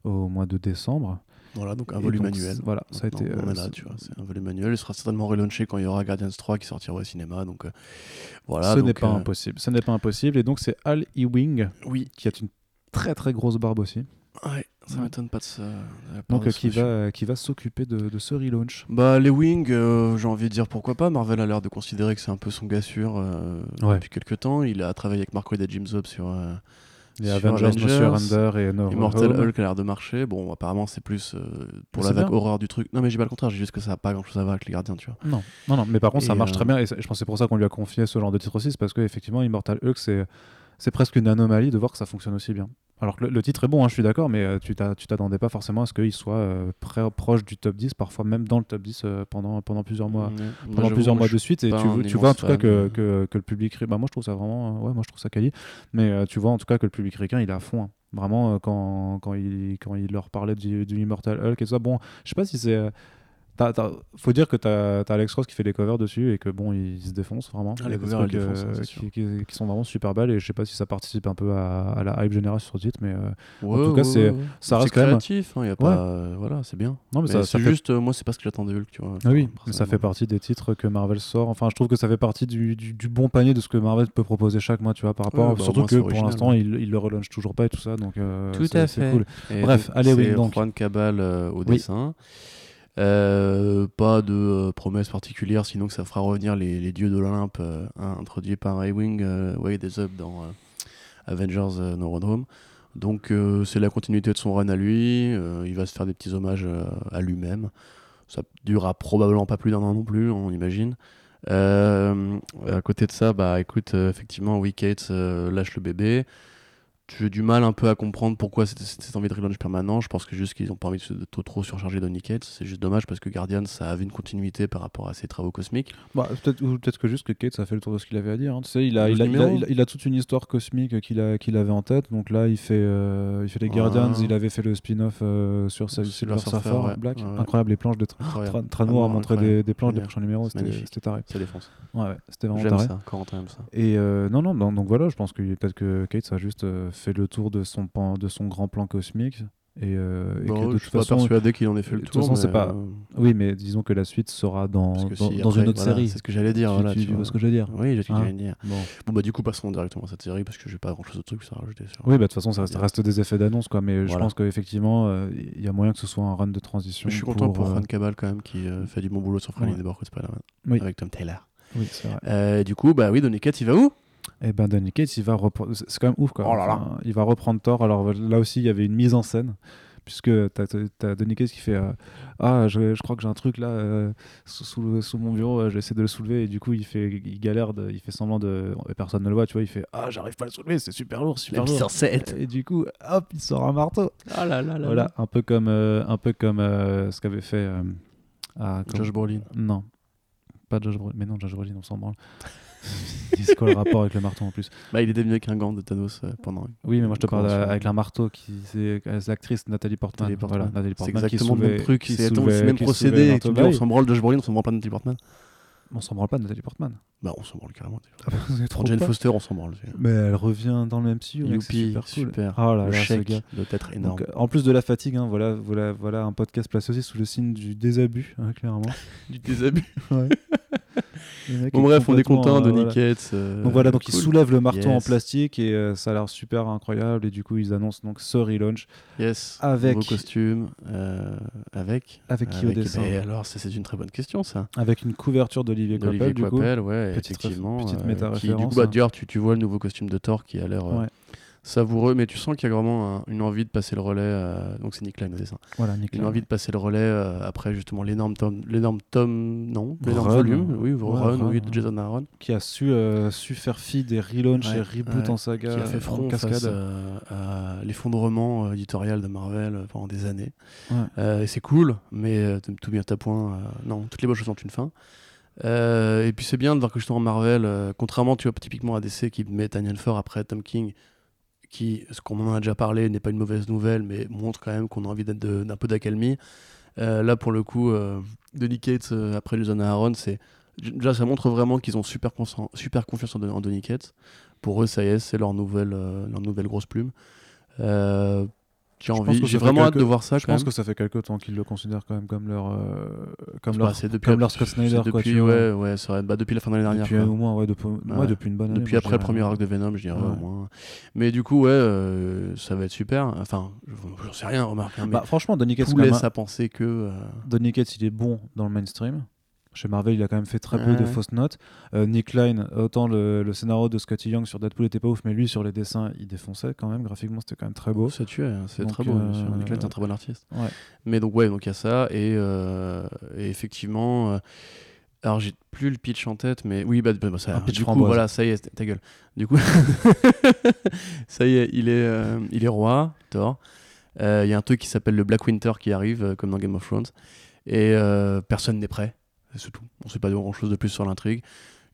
au mois de décembre. Voilà, donc un Et volume donc, annuel. Voilà, ça a été. on euh, est là, tu vois, c'est un volume annuel. Il sera certainement relaunché quand il y aura Guardians 3 qui sortira au cinéma. Donc euh, voilà. ce n'est pas euh, impossible. Ce n'est pas impossible. Et donc c'est Al Ewing Oui, qui a une très très grosse barbe aussi. ouais, ça Ouais. m'étonne pas de ça. Donc de euh, qui va qui va s'occuper de, de ce relaunch. Bah, les Wings, euh, j'ai envie de dire pourquoi pas. Marvel a l'air de considérer que c'est un peu son gars sûr euh, Ouais. depuis quelques temps. Il a travaillé avec Mark Waid et Jim Zub sur euh, Les Sur Avengers, Avengers, Monsieur Render et No Immortal Home. Hulk a l'air de marcher. Bon, apparemment, c'est plus euh, pour Mais la vague bien. horreur du truc. Non, mais j'ai pas le contraire, j'ai juste que ça a pas grand chose à voir avec les gardiens, tu vois. Non, non, non, mais par contre, ça marche euh, très bien. Et je pense que c'est pour ça qu'on lui a confié ce genre de titre aussi. C'est parce qu'effectivement, Immortal Hulk, c'est, c'est presque une anomalie de voir que ça fonctionne aussi bien. Alors que le, le titre est bon, hein, je suis d'accord, mais euh, tu, t'a- tu t'attendais pas forcément à ce qu'il soit euh, très proche du top 10, parfois même dans le top 10 euh, pendant, pendant plusieurs mois. Moi, Pendant plusieurs moi, mois de suite, et tu, tu vois en tout cas que, que, que le public. Bah, moi, je trouve ça vraiment. ouais, moi, je trouve ça quali. Mais tu vois en tout cas que le public ricain, il est à fond. hein. Vraiment, quand, quand, il, quand il leur parlait du, du Immortal Hulk et tout ça. Bon, je sais pas si c'est. T'as- faut dire que t'as as Alex Ross qui fait des covers dessus et que bon, il se défonce vraiment. Ah, les covers, euh, hein, sûr. qui, qui- qui sont vraiment super belles et je sais pas si ça participe un peu à, à la hype générale sur le titre, mais euh, Ouais, tout cas, ouais, c'est- ouais, ouais. ça reste quand même- créatif, hein, y a pas, euh, voilà, c'est bien. non, mais, Mais ça, ça c'est fait juste, euh, moi, c'est pas ce que j'attendais Hulk, tu vois. Ah oui, mais ça fait partie des titres que Marvel sort. Enfin, je trouve que ça fait partie du, du- du bon panier de ce que Marvel peut proposer chaque mois, tu vois, par rapport. Ouais, bah, surtout que pour l'instant, ouais. il, il le relaunch toujours pas et tout ça, donc euh, Tout à c'est fait. Bref, allez, oui, c'est donc. Juan Cabal au dessin. Euh, pas de euh, promesses particulières, sinon que ça fera revenir les, dieux de l'Olympe euh, hein, introduits par Ewing, euh, Wade et Zub dans euh, Avengers No. Donc c'est la continuité de son run à lui. il va se faire des petits hommages à lui-même. Ça durera probablement pas plus d'un an non plus, on imagine. À côté de ça, bah écoute, effectivement, Wickets euh, lâche le bébé. J'ai du mal un peu à comprendre pourquoi cette, cette- envie de relaunch permanent. Je pense que juste qu'ils ont pas envie de, se- de trop, surcharger Donny Cates. C'est juste dommage parce que Guardian, ça avait une continuité par rapport à ses travaux cosmiques. Bah, peut-être ou peut-être que juste que Kate, ça fait le tour de ce qu'il avait à dire. hein. Tu sais, il a, il, a, il, a, numéro il a- il a toute une histoire cosmique qu'il a- qu'il avait en tête. Donc là, il fait, euh, il fait les. Guardians. Il avait fait le spin-off euh, sur Silver Silver Surfer, ouais. Black. Ouais. Incroyable, les planches de Tra- Incroyable. Tra- Trano a montré des, des planches des prochains numéros. C'était taré. Ça défonce. Ouais, ouais, c'était vraiment J'aime ça, Corentin aime ça. Et euh, non, non, donc voilà, je pense que peut-être que Kate a juste euh, fait le tour de son, pan- de son grand plan cosmique. Et, euh, et que de je toute suis pas façon, persuadé qu'il en ait fait le toute tour. façon, c'est mais, pas- euh, oui, mais disons que la suite sera dans, parce que dans, si, dans après, une autre voilà, série. C'est ce que j'allais dire. Tu- voilà, tu, tu vois vois. ce que je veux dire Oui, j'ai ce que Hein j'allais dire. Bon. Bon, bah, du coup, passons directement à cette série parce que j'ai pas grand chose de trucs à rajouter. Sur... Oui, bah, de toute façon, ça reste, des effets d'annonce, quoi. Mais je pense qu'effectivement, euh, il y a moyen que ce soit un run de transition. Je suis content pour, euh, Juan Cabal quand même qui euh, fait du bon boulot sur Friendly Ouais. Neighborhood Spider-Man Oui. avec Tom Taylor. Oui, c'est vrai. Euh, du coup, bah oui, Donny il va où? Et ben, Donny Cates, il va reprendre. C'est quand même ouf, quoi. Oh là là. Enfin, il va reprendre Thor. Alors là aussi, il y avait une mise en scène. Puisque t'as as Donny Cates qui fait euh, Ah, je, je crois que j'ai un truc là euh, sous, sous mon bureau, euh, j'essaie de le soulever. Et du coup, il, fait, il galère, de- il fait semblant de. et personne ne le voit, tu vois. Il fait Ah, j'arrive pas à le soulever, c'est super lourd, super lourd. 7. Et du coup, hop, il sort un marteau. Ah là là là. Voilà, un peu comme, un peu comme ce qu'avait fait. ah, Josh Brolin. Non, pas Josh Brolin. Mais non, Josh Brolin, on s'en branle. c'est quoi le rapport avec le marteau en plus Bah, il est devenu avec un gant de Thanos euh, pendant. Oui, mais moi je te parle avec un marteau qui c'est l'actrice Nathalie Portman. Nathalie Portman. Voilà, Nathalie C'est Portman qui exactement le même truc. C'est c'est le même procédé. Bah on s'en branle de Josh Brolin, on s'en branle pas de Natalie Portman. On s'en branle pas de Nathalie Portman. Bah, on s'en branle carrément. C'est Pour Jane. Foster, on s'en branle. Mais elle revient dans le MCU. mec, c'est Youpi, super cool. super. Oh là Le là, chèque gars. doit être énorme. Donc, en plus de la fatigue, hein, voilà, voilà, voilà un podcast placé aussi sous le signe du désabus, hein, clairement. du désabus. Ouais. Bon, bref, on est content de euh, voilà. Nick Cates, euh, Donc voilà, donc ils soulèvent le marteau en plastique et euh, ça a l'air super incroyable. Et du coup, ils annoncent donc ce relaunch Yes, Avec- nouveau costume, euh, avec. avec qui au dessin eh, alors, c'est une très bonne question, ça. Avec une couverture d'Olivier Coipel, du coup. Ouais, Petite effectivement. petite euh, qui, du coup, bah, hein. d'ailleurs, tu, tu vois le nouveau costume de Thor qui a l'air Ouais. Savoureux, mais tu sens qu'il y a vraiment un- une envie de passer le relais. euh, donc, c'est Nick Klein au dessin. Voilà, Nick Une Lang. envie de passer le relais euh, après justement l'énorme tome, l'énorme tome, non, l'énorme Run. volume, oui, Ouais, Run, Run, oui, de. Jason Aaron, qui a su, euh, su faire fi des relaunchs Ouais, et reboots en saga, qui a fait front cascade. à l'effondrement éditorial de Marvel pendant des années. Ouais. Et c'est cool, mais tout bien à ta point, non, toutes les bonnes choses ont une fin. Euh, et puis c'est bien de voir que justement Marvel, euh, contrairement tu vois typiquement à DC qui met Daniel Ford après Tom King, qui, ce qu'on en a déjà parlé, n'est pas une mauvaise nouvelle, mais montre quand même qu'on a envie d'être d'un peu d'accalmie. Euh, là pour le coup, euh, Donny Cates euh, après Jason Aaron, c'est déjà ça montre vraiment qu'ils ont super, super confiance en, en Donny Cates. Pour eux, ça y est, c'est leur nouvelle, euh, leur nouvelle grosse plume. J'ai envie, ça vraiment hâte de voir ça. Je pense même. que ça fait quelques temps qu'ils le considèrent quand même comme leur, euh, comme leur, pas- depuis, comme leur Scott Snyder. quoi, depuis, tu vois. ouais, ouais, vrai, bah, depuis la fin de l'année dernière. Depuis quoi. au moins, ouais, depuis, ouais, Ouais. depuis une bonne année. Depuis moi, après le premier arc de Venom, je dirais au moins. Mais du coup, ouais, euh, ça va être super. Enfin, je- j'en sais rien, remarque. hein, mais Bah, franchement, Donny Cates, laisse à penser que. euh, Donny Cates, il est bon dans le mainstream. Chez Marvel, il a quand même fait très peu de fausses notes. Euh, Nick Line, autant le, le scénario de Scotty Young sur Deadpool était pas ouf, mais lui sur les dessins, il défonçait quand même. Graphiquement, c'était quand même très beau. Ça tuait, hein, c'est très beau. sûr. euh, Nick Lane est un très bon artiste. Ouais. Mais donc, ouais, donc il y a ça. Et, euh, et effectivement. euh, alors, j'ai plus le pitch en tête, mais oui, bah, bah, ça, Un pitch du coup, voilà, ça y est, ta gueule. Du coup, ça y est, il est, euh, il est roi, Thor. Euh, Il y a un truc qui s'appelle le Black Winter qui arrive, euh, comme dans Game of Thrones. Et personne n'est prêt, c'est tout. On sait pas grand chose de plus sur l'intrigue.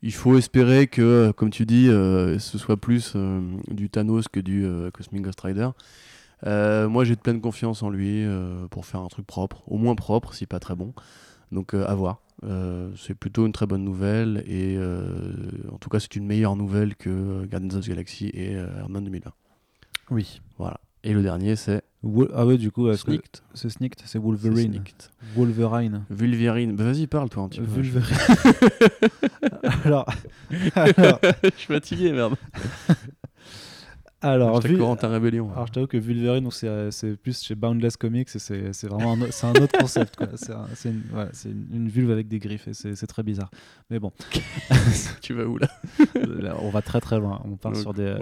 Il faut espérer que, comme tu dis, euh, ce soit plus euh, du Thanos que du euh, Cosmic Ghost Rider. Moi, j'ai de pleine confiance en lui pour faire un truc propre, au moins propre, si pas très bon. Donc, à voir. C'est plutôt une très bonne nouvelle et en tout cas, c'est une meilleure nouvelle que Guardians of the Galaxy et euh, Iron Man 2020. Oui. Voilà. Et le dernier, c'est Ah ouais, du coup, Sneaked. c'est Sneaked, c'est Wolverine. Sneaked. Wolverine. Vulverine. Bah, vas-y, parle toi un petit peu. Alors, Je suis fatigué, merde. Alors, vu- Rébellion. alors, je t'avoue que Wolverine, c'est euh, c'est plus chez Boundless Comics et c'est vraiment un, c'est un autre concept. C'est un- c'est une, voilà, c'est une, une vulve avec des griffes et c'est très bizarre. Mais bon, tu vas où là? Là, on va très très loin. On part Donc, sur des,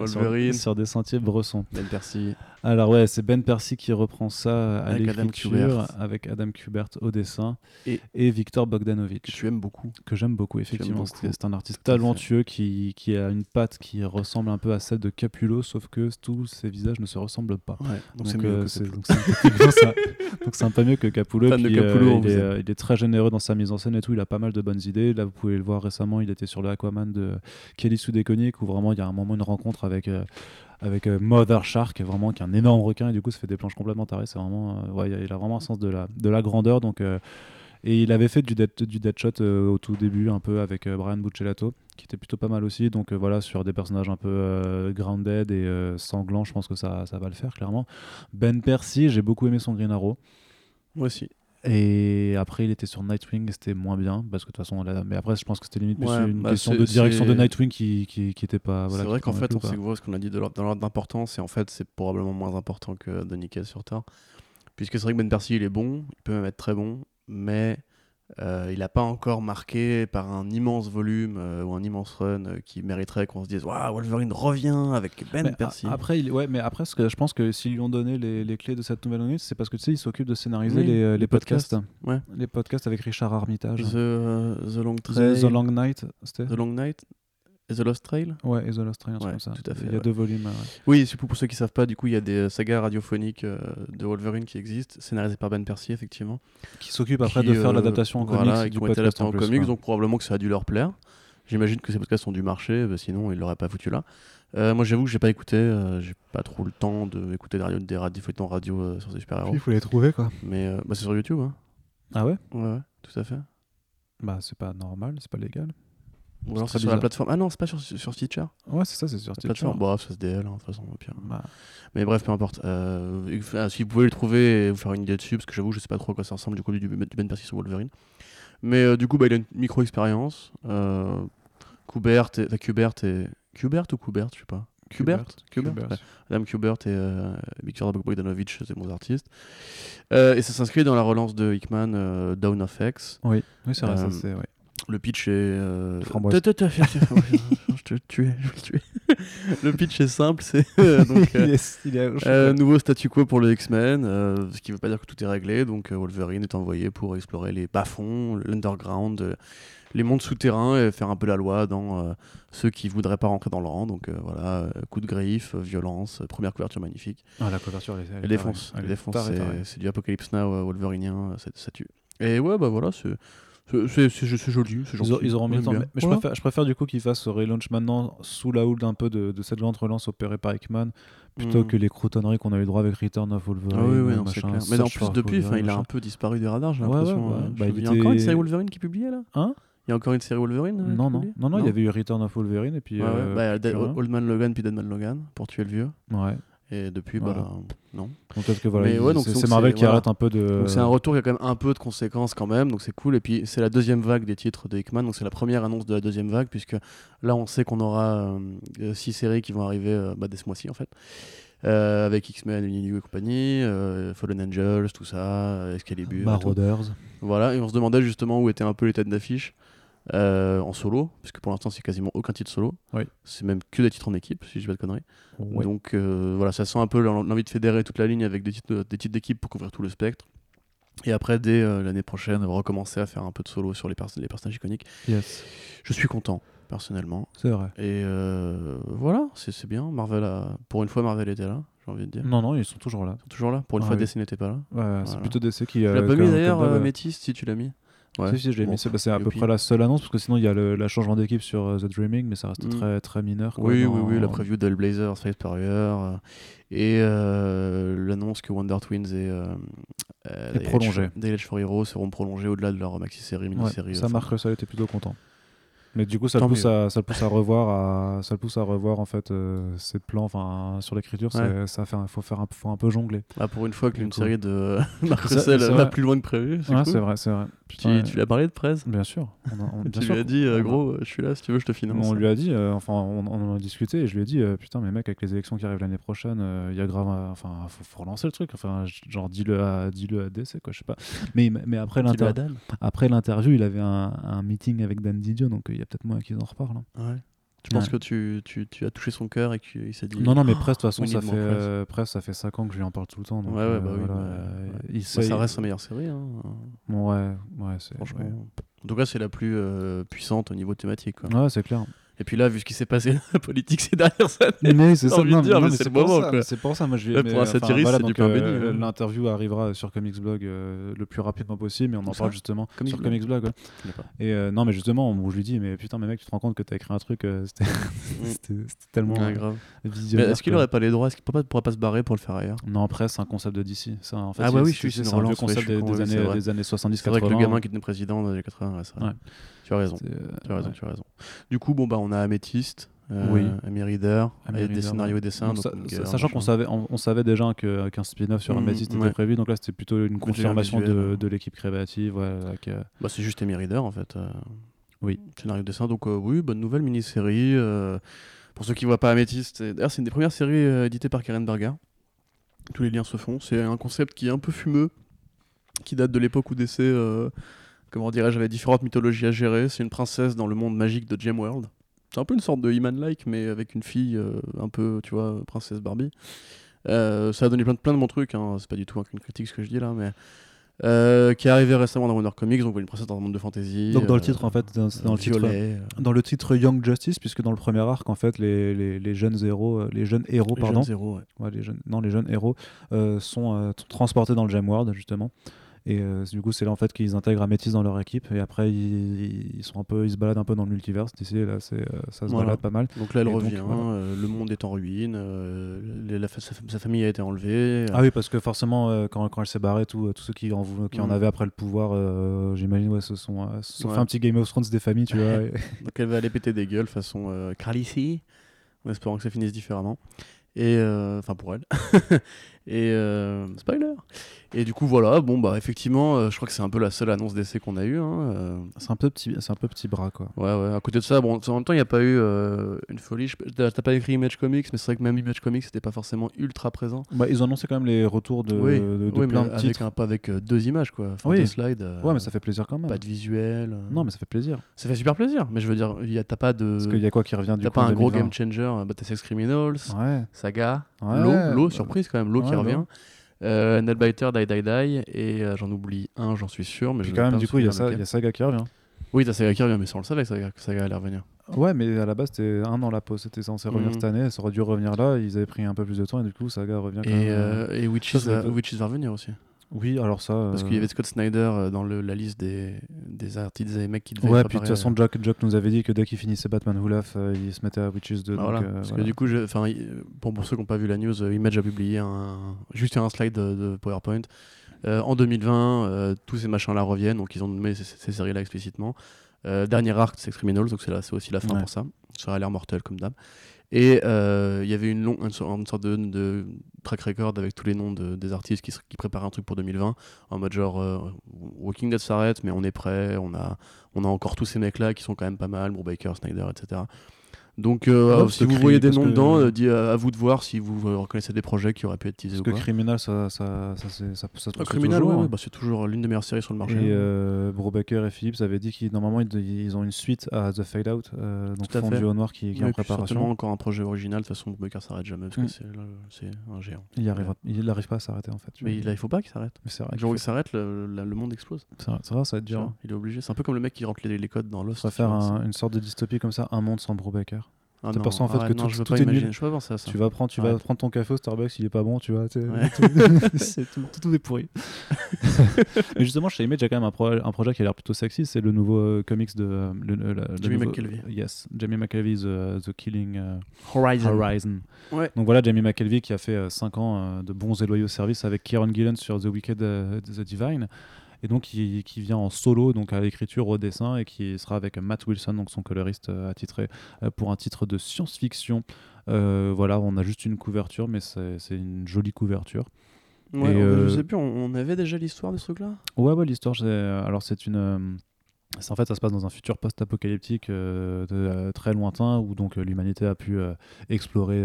sur, des sentiers bressons. Ben Percy. Alors ouais, c'est Ben Percy qui reprend ça à Avec Adam l'écriture Kubert. avec Adam Kubert au dessin Et- Victor Que Bogdanovich tu aimes beaucoup. que j'aime beaucoup effectivement. C'est un artiste talentueux qui, qui a une patte qui ressemble un peu à celle de Capullo, sauf que tous ses visages ne se ressemble pas. Ouais, donc c'est Donc, mieux euh, donc c'est. Donc c'est un peu mieux que Capullo. Puis, Capullo, il, est, euh, il est très généreux dans sa mise en scène et tout. Il a pas mal de bonnes idées. Là, vous pouvez le voir récemment. Il était sur le Aquaman de Kelly Sue DeConnick où vraiment il y a un moment une rencontre avec. euh, avec euh, Mother Shark, vraiment qui est un énorme requin et du coup ça fait des planches complètement tarées. C'est vraiment, euh, ouais, il a vraiment un sens de la, de la grandeur. Donc, euh, et il avait fait du, dead, du Deadshot euh, au tout début, un peu avec euh, Brian Buccellato, qui était plutôt pas mal aussi. Donc euh, voilà, sur des personnages un peu grounded et sanglants, je pense que ça, ça va le faire clairement. Ben Percy, j'ai beaucoup aimé son Green Arrow. Moi aussi. Et après, il était sur Nightwing c'était moins bien. Parce que de toute façon, là- mais après, je pense que c'était limite plus Ouais, une bah, question de direction de Nightwing qui, qui, qui était pas. Voilà, c'est vrai qu'en fait, on sait que ce qu'on a dit de l'ordre- dans l'ordre d'importance, et en fait, c'est probablement moins important que Donny Cates sur Thor. Puisque c'est vrai que Ben Percy, il est bon, il peut même être très bon, mais euh, il n'a pas encore marqué par un immense volume euh, ou un immense run euh, qui mériterait qu'on se dise Waouh, Wolverine revient avec Ben Mais Percy. Après, il, ouais, mais après, ce que je pense que s'ils lui ont donné les, les clés de cette nouvelle minute, c'est parce que tu sais, il s'occupe de scénariser Oui, les, les les podcasts. podcasts. Ouais. Les podcasts avec Richard Armitage. The, euh, The Long The, Trail. The Long Night, The Long Night The Lost Trail Ouais, et The Lost Train, un truc Ouais, comme ça. tout à fait, Il y a ouais. deux volumes. ouais. Oui, c'est pour, pour ceux qui savent pas, du coup, il y a des sagas radiophoniques euh, de Wolverine qui existent, scénarisées par Ben Percy, effectivement. Qui s'occupe après qui, de faire euh, l'adaptation en voilà, comics et du qui ont été adaptés en plus, comics, donc probablement que ça a dû leur plaire. J'imagine que ces podcasts ont dû marcher, bah, sinon ils l'auraient pas foutu là. Euh, moi, j'avoue que j'ai pas écouté, euh, j'ai pas trop le temps d'écouter des, des radios feuilletons radio euh, sur ces super-héros. Il faut les trouver, quoi. Mais euh, bah, c'est sur YouTube, hein. Ah ouais? Ouais, ouais, tout à fait. Bah, c'est pas normal, c'est pas légal. Ou alors c'est sur la plateforme. Ah non, c'est pas sur, sur Stitcher. Ouais, c'est ça, c'est sur La Stitcher. plateforme. Bon, ça se DL, hein, de toute façon, au pire. Bah, Mais bref, peu importe. Euh, enfin, si vous pouvez le trouver et vous faire une idée dessus, parce que j'avoue, je sais pas trop à quoi ça ressemble du coup du, du Ben Percy sur Wolverine. Mais euh, du coup, bah, il a une micro-expérience. Euh, Kubert et. Enfin, Kubert et. Kubert ou Kubert Je sais pas. Kubert? Kubert, ouais. Adam Kubert et euh, Viktor Bogdanovich, c'est bons artistes. Euh, et ça s'inscrit dans la relance de Hickman, euh, Down of X. Oui, oui c'est vrai, ça c'est. ouais. Le pitch est. euh, Framboise. Je te tuer, je vais te tuer. Le pitch est simple, c'est. euh, donc, euh, je- euh, nouveau statu quo pour les X-Men, euh, ce qui ne veut pas dire que tout est réglé. Donc euh, Wolverine est envoyé pour explorer les bas-fonds, l'underground, les mondes souterrains et faire un peu la loi dans euh, ceux qui voudraient pas rentrer dans le rang. Donc euh, voilà, coup de griffe, violence, première couverture magnifique. Ah, la couverture, elle est. elle Elle défonce, elle défonce, c'est- du Apocalypse Now Wolverinien, ça, ça tue. Et ouais, bah voilà, c'est c'est- joli. c'est Ils, gentil, auront- ils auront mis le temps. bien. Mais, mais je, préfère, je préfère du coup qu'ils fassent ce relaunch maintenant sous la houle d'un peu de, de cette grande relance opérée par Hickman plutôt Mhm. que les croutonneries qu'on a eu droit avec Return of Wolverine. Ah oui, oui, ou non, machin, clair. Mais en plus, depuis, Wolverine, il a un peu disparu des radars, j'ai l'impression. ouais, ouais. euh, Bah, je- il y a encore une série Wolverine qui est publiée là? Hein? Il y a encore une série Wolverine euh, non, non, non, non, il y avait eu Return of Wolverine et puis. Ouais, ouais. euh, Bah, Dead-. Old Man Logan puis Deadman Logan pour tuer le vieux. Ouais. Et depuis, Voilà. bah non. Peut-être que voilà, ouais, c'est Marvel qui voilà. arrête un peu de. C'est un retour, y a quand même un peu de conséquences quand même, donc c'est cool. Et puis c'est la deuxième vague des titres de Hickman, donc c'est la première annonce de la deuxième vague, puisque là on sait qu'on aura euh, euh, six séries qui vont arriver euh, bah, dès ce mois-ci en fait. Euh, avec X-Men, New et compagnie, Fallen Angels, tout ça, Excalibur. Marauders. Voilà, et on se demandait justement où étaient un peu les têtes d'affiche euh, en solo, puisque pour l'instant c'est quasiment aucun titre solo. Oui. C'est même que des titres en équipe, si je dis pas de conneries. Donc euh, voilà, ça sent un peu l'en- l'envie de fédérer toute la ligne avec des titres, des titres d'équipe pour couvrir tout le spectre. Et après, dès euh, l'année prochaine, recommencer à faire un peu de solo sur les, pers- les personnages iconiques. Yes, Je suis content, personnellement. c'est vrai. Et euh, voilà, c'est bien. Marvel a... Pour une fois, Marvel était là, j'ai envie de dire. Non, non, ils sont toujours là. Ils sont toujours là. Pour une Ah fois, oui. DC n'était pas là. Ouais, C'est plutôt DC qui. Tu l'as euh, pas mis d'ailleurs, euh, Métis, si tu l'as mis Ouais. Si, Bon. C'est c'est à peu près la seule annonce parce que sinon il y a le, la changement d'équipe sur euh, The Dreaming, mais ça reste Mm. très, très mineur. quoi, Oui, dans- oui, oui, la preview d'Hellblazer, Space Warrior, euh, et euh, l'annonce que Wonder Twins et euh, Et Day Age for Heroes seront prolongés au-delà de leur maxi-série, Ouais, mini-série. ça enfin, marque ça, il était plutôt content. Mais du coup, ça le, pousse à, ça le pousse à revoir, à, ça le pousse à revoir en fait euh, ses plans. Enfin, sur l'écriture, Ouais. ça fait, faut faire un, faut un peu jongler. bah, pour une fois Du qu'une coup. série de Marc Russell va plus loin que prévu. C'est Ouais, cool. c'est vrai, c'est vrai. Tu, Putain, tu lui as parlé de presse? Bien sûr. On, a- on- bien Tu sûr lui as dit, euh, gros, euh, je suis là, si tu veux, je te finance. On lui a dit, euh, enfin, on, on en a discuté et je lui ai dit, putain, mais mec, avec les élections qui arrivent l'année prochaine, il y a grave, enfin, faut, faut relancer le truc. Enfin, genre, dis-le à, dis-le à DC, quoi, je sais pas. Mais, mais après l'interview, il avait un, un meeting avec Dan Didio, donc il y a peut-être moyen qu'ils en reparlent. hein. Ouais. Tu penses que tu, tu, tu as touché son cœur et qu'il s'est dit. Non, non, mais Press, de toute façon, we ça fait, euh, Press, ça fait 5 ans que je lui en parle tout le temps. Donc, Ouais, ouais, bah euh, oui, voilà, bah, ouais. il Bah, sait- ça reste sa meilleure série. hein. Ouais, ouais, c'est. Franchement. En tout cas, c'est la plus euh, puissante au niveau thématique. Quoi. Ouais, c'est clair. Et puis là, vu ce qui s'est passé dans la politique ces dernières années, Mais c'est ça, non, dire, non, mais c'est c'est pour moment, ça, quoi. C'est pour ça, moi je mais, pour un satiriste, voilà, c'est du donc, pain béni, euh. L'interview arrivera sur Comics Blog euh, le plus rapidement possible, mais on en parle justement Comics sur Blog Comics Blog. ouais. Et euh, non, mais justement, où je lui dis, mais putain, mais mec, tu te rends compte que t'as écrit un truc, euh, c'était c'était- c'était tellement Ouais, grave. Mais est-ce qu'il aurait pas les droits? Est-ce qu'il pas, pourrait pas se barrer pour le faire ailleurs? Non, après, c'est un concept de DC. Ça, en fait, Ah bah oui, c'est- je suis- c'est un vieux concept des, des années, vrai. des années 70-80. C'est vrai que le gamin qui était président dans les 80, Tu as raison. euh, Tu as raison, ouais. tu as raison. Du coup, bon, bah, on a Améthyste, euh, Oui. Amy Reader, Amy avec des scénarios et dessins. Donc, donc guerre, sachant qu'on savait, on, on savait déjà que- qu'un spin-off sur Mhm, Amethyst était ouais. prévu, donc là c'était plutôt une confirmation visuel, de, l'équipe créative. euh, Bah, c'est juste Amy Reader en fait. euh, Oui. Scénario de dessin. Donc, euh, oui, bonne nouvelle mini-série. euh, pour ceux qui ne voient pas Améthyste, c'est- d'ailleurs, c'est une des premières séries euh, éditées par Karen Berger. Tous les liens se font. C'est un concept qui est un peu fumeux, qui date de l'époque où DC, euh, comment dirais-je, avait différentes mythologies à gérer. C'est une princesse dans le monde magique de Gemworld. C'est un peu une sorte de He-Man-like, mais avec une fille euh, un peu, tu vois, princesse Barbie. Euh, ça a donné plein de, plein de bons trucs, hein. c'est pas du tout une critique ce que je dis là, mais. euh, qui est arrivé récemment dans Wonder Comics, donc une princesse dans un monde de fantasy. Donc dans le titre en fait, dans, le titre, violet, dans le titre Young Justice, puisque dans le premier arc en fait les, les, les jeunes héros, les jeunes héros les pardon, jeunes zéros, ouais. Ouais, les jeunes, non les jeunes héros sont euh, t- transportés dans le Gemworld justement. Et euh, du coup, c'est là en fait qu'ils intègrent Amethyst dans leur équipe. Et après, ils, ils sont un peu, ils se baladent un peu dans le multivers. D'ici, là, c'est, euh, ça se Voilà. balade pas mal. Donc là, elle Et donc, revient, voilà. euh, le monde est en ruine, euh, la sa, sa famille a été enlevée. Ah oui, parce que forcément, quand, quand elle s'est barrée, tout- tous ceux qui en, qui en Mm. avaient après le pouvoir, j'imagine, ouais, se sont, se sont Ouais. fait un petit Game of Thrones des familles, tu vois. et- Donc elle va aller péter des gueules façon euh, Khaleesi, en espérant que ça finisse différemment. Et enfin pour elle. et euh, spoiler. Et du coup voilà, bon bah effectivement, euh, je crois que c'est un peu la seule annonce d'essai qu'on a eu. Hein, euh. C'est un peu petit, c'est un peu petit bras quoi. Ouais ouais. À côté de ça, bon, en même temps il n'y a pas eu euh, une folie. Je- T'as t'as pas écrit Image Comics, mais c'est vrai que même Image Comics c'était pas forcément ultra présent. Bah, ils ont annoncé quand même les retours de, oui, de, de oui, plein de avec titres. un pas avec deux images quoi. Enfin, Oui. deux slides. Ouais, mais ça fait plaisir quand même. pas de visuel. Non, mais ça fait plaisir. ça fait super plaisir. Mais je veux dire, il y a- t'as pas de. Parce qu'il y a quoi qui revient du T'as pas un gros 2020? game changer, euh, Battlesex Criminals, Ouais. Saga, Ouais, L'eau, l'eau, bah, surprise quand même, l'eau qui ouais, revient. L'eau. Euh, Netbiter, Die Die Die, et euh, j'en oublie un, j'en suis sûr. Mais je quand même, du coup, il y, a Saga qui revient. Oui, t'as Saga qui revient, mais ça on le savait que Saga, Saga allait revenir. Ouais, mais à la base, c'était un an la pause. C'était censé revenir Mhm. cette année. Ça aurait dû revenir là. Ils avaient pris un peu plus de temps et du coup, Saga revient quand Et, même. euh, et Witches, ça, c'est euh, peut- Witches va revenir aussi. Oui, alors ça. Parce euh, qu'il y avait Scott Snyder euh, dans le- la liste des, des artistes et des mecs qui devaient Ouais, puis de toute façon, euh, Jack, Jack nous avait dit que dès qu'il finissait Batman Who Laugh, euh, il se mettait à Witches 2. bah donc, voilà. euh, Parce voilà. que du coup, je- pour, pour ceux qui n'ont pas vu la news, euh, Image a publié un, juste un slide de, de PowerPoint. Euh, en 2020, euh, tous ces machins-là reviennent, donc ils ont nommé ces, ces séries-là explicitement. Euh, dernier arc, c'est Criminals, donc c'est aussi la fin Ouais. pour ça. Ça a l'air mortel comme d'hab. Et euh, il y avait une, longue, une, sorte- de, track record avec tous les noms de- des artistes qui, qui préparaient un truc pour 2020, en mode genre euh, Walking Dead s'arrête, mais on est prêt, on a, on a encore tous ces mecs-là qui sont quand même pas mal, Brubaker, Snyder, etc. Donc euh, Ouais, parce si vous voyez des noms que- dedans, euh, dis- à, à vous de voir si vous euh, reconnaissez des projets qui auraient pu être teasés Parce ou que. Criminal, ça, ça, ça, ça, Ah, Criminal, toujours, ouais, hein. ouais, bah, c'est toujours l'une des meilleures séries sur le marché. Et hein. euh, Brubaker et Phillips avaient dit qu'ils normalement ils, ils ont une suite à The Fade Out, euh, donc fait. au noir qui, qui est en certainement préparation. encore un projet original, de toute façon Brubaker s'arrête jamais parce Mm. que c'est le- c'est un géant. Il y arrivera, il n'arrive pas à s'arrêter en fait. Mais il, là, il faut pas qu'il s'arrête. Mais c'est vrai, Le qu'il jour où faut- il s'arrête, le, monde explose. c'est vrai, ça va être dur. hein. Il est obligé. C'est un peu comme le mec qui rentre les, codes dans Lost. On va faire une sorte de dystopie comme ça, un monde sans Brubaker. Ah t'as non, pensé en fait arrête, que non, tout- je veux tout pas est nul. imaginer. Je peux pas penser à ça. Tu vas prendre, tu vas prendre ton café au Starbucks, il est pas bon, tu vois. Ouais. tout, c'est tout, tout est pourri. Mais justement, chez Image, il y a quand même un, pro- un projet qui a l'air plutôt sexy. C'est le nouveau euh, comics de euh, le, le- le Jamie nouveau- McKelvey. Yes, Jamie McKelvey, The, The Killing euh, Horizon. Horizon. Ouais. Donc voilà, Jamie McKelvey qui a fait 5 ans euh, de bons et loyaux services avec Kieron Gillen sur The Wicked euh, The Divine. Et donc qui, qui vient en solo, donc à l'écriture, au dessin, et qui sera avec Matt Wilson, donc son coloriste euh, attitré, euh, pour un titre de science-fiction. Euh, voilà, on a juste une couverture, mais c'est une jolie couverture. Ouais, Et, on- euh, Je sais plus, on, on avait déjà l'histoire de ce truc-là? Ouais, ouais, l'histoire, alors c'est une. En fait, ça se passe dans un futur post-apocalyptique euh, euh, très lointain où donc euh, l'humanité a pu explorer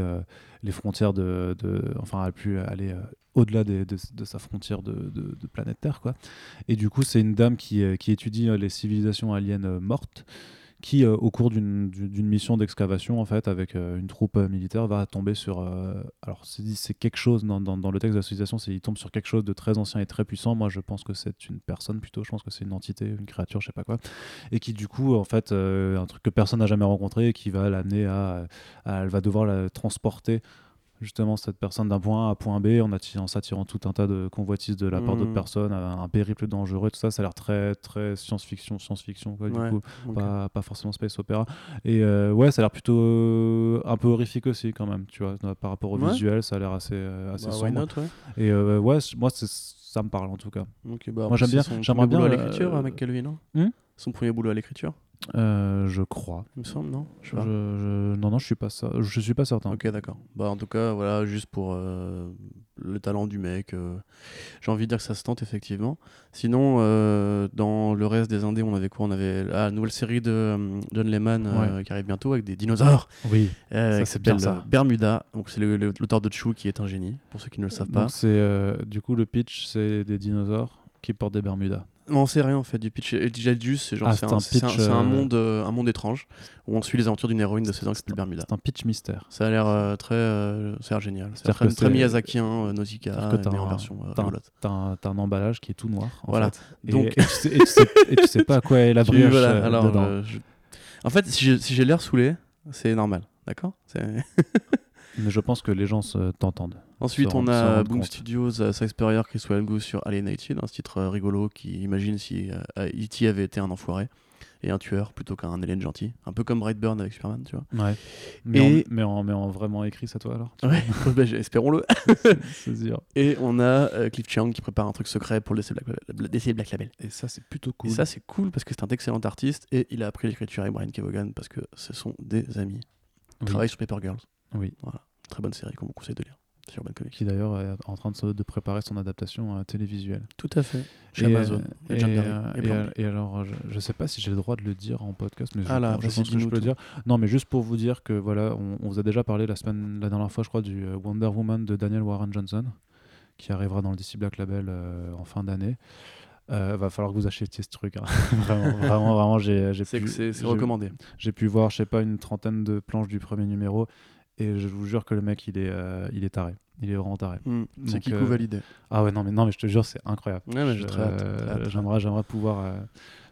les frontières de, enfin, a pu aller au-delà de, sa frontière de, de- planète Terre, quoi. Et du coup, c'est une dame qui, qui étudie les civilisations aliens mortes qui, euh, au cours d'une mission d'excavation, en fait, avec euh, une troupe euh, militaire, va tomber sur. alors, c'est quelque chose dans, dans- le texte de la civilisation, c'est il tombe sur quelque chose de très ancien et très puissant. Moi, je pense que c'est une personne plutôt. Je pense que c'est une entité, une créature, je sais pas quoi, et qui du coup, en fait, un truc que personne n'a jamais rencontré, et qui va l'amener à- elle va devoir la transporter justement cette personne d'un point A à point B en, en s'attirant tout un tas de convoitises de la part d'autres Mhm. personnes, un, un périple dangereux, tout ça, ça a l'air très très science-fiction, science-fiction quoi, du coup. pas, pas forcément space opéra. Et euh, ouais ça a l'air plutôt euh, un peu horrifique aussi quand même tu vois par rapport au Ouais. visuel ça a l'air assez euh, assez Bah, sombre. not, ouais. et euh, ouais moi c'est- ça me parle en tout cas. Ok, bah, Moi, j'aime bien- j'aimerais bien, l'écriture, euh, euh, McKelvey, non Hmm Son premier boulot à l'écriture, Euh, je crois il me semble, non? Je je, non non je suis pas ça je suis pas certain Ok, d'accord. Bah, en tout cas, voilà, juste pour euh, le talent du mec, euh, j'ai envie de dire que ça se tente effectivement. Sinon, dans le reste des indés, on avait quoi? On avait la nouvelle série de John Lehman qui arrive bientôt avec des dinosaures. oui Ça, c'est bien, ça. Bermuda. Donc, c'est l'auteur de Chou qui est un génie, pour ceux qui ne le savent pas. donc c'est du coup le pitch c'est des dinosaures qui portent des Bermudas Non, on sait rien en fait du pitch. Et Jaldus, c'est genre Ah, c'est un, un euh, monde, euh, un monde étrange où on suit les aventures d'une héroïne de 16 ans qui s'appelle Bermuda. c'est un pitch mystère Ça a l'air euh, très, euh, ça a l'air génial. C'est très, très Miyazakien, Nausicaa, mais en version t'as un- emballage qui est tout noir en Voilà. fait. Donc- et, tu sais, et tu sais- et tu sais pas à quoi est la brioche voilà, alors, dedans. je- En fait, si j'ai l'air saoulé, c'est normal, d'accord? Mais je pense que les gens t'entendent Ensuite, on a Boom compte. Studios, euh, Sykes Perrier, Chris Goose sur Alienated, un titre euh, rigolo qui imagine si euh, E.T. avait été un enfoiré et un tueur plutôt qu'un alien gentil. Un peu comme Brightburn avec Superman, tu vois. Ouais. Mais, Et- en, mais, en, mais en vraiment écrit, c'est toi alors Ouais, bah, espérons-le. C'est sûr. Et on a euh, Cliff Chiang qui prépare un truc secret pour le DC Black, Black Label. Et ça, c'est plutôt cool. Et ça, c'est cool parce que c'est un excellent artiste et il a appris l'écriture avec Brian Kevogan parce que ce sont des amis. Oui. travaille sur Paper Girls. Oui. Voilà. Très bonne série qu'on vous conseille de lire sur. Qui d'ailleurs est en train de, se- de préparer son adaptation télévisuelle. Tout à fait. Chez Et, Amazon. euh, Et, euh, Et et, Blanc. euh, et alors, je, je sais pas si j'ai le droit de le dire en podcast, mais je, Ah là, pense- je pense que je peux le dire. Non, mais juste pour vous dire que voilà, on, on vous a déjà parlé la semaine, la dernière fois, je crois, du Wonder Woman de Daniel Warren Johnson, qui arrivera dans le DC Black Label euh, en fin d'année. Euh, va falloir que vous achetiez ce truc. hein. vraiment, vraiment, vraiment, j'ai pu, c'est- recommandé. j'ai pu voir, je sais pas, une trentaine de planches du premier numéro, et je vous jure que le mec, il est, euh, il est taré. Il est vraiment taré. Hmm. C'est Kikou euh, validé. Ah ouais, non, mais, non, mais je te jure, c'est incroyable. Ouais, euh, J'aimerais, pouvoir. euh,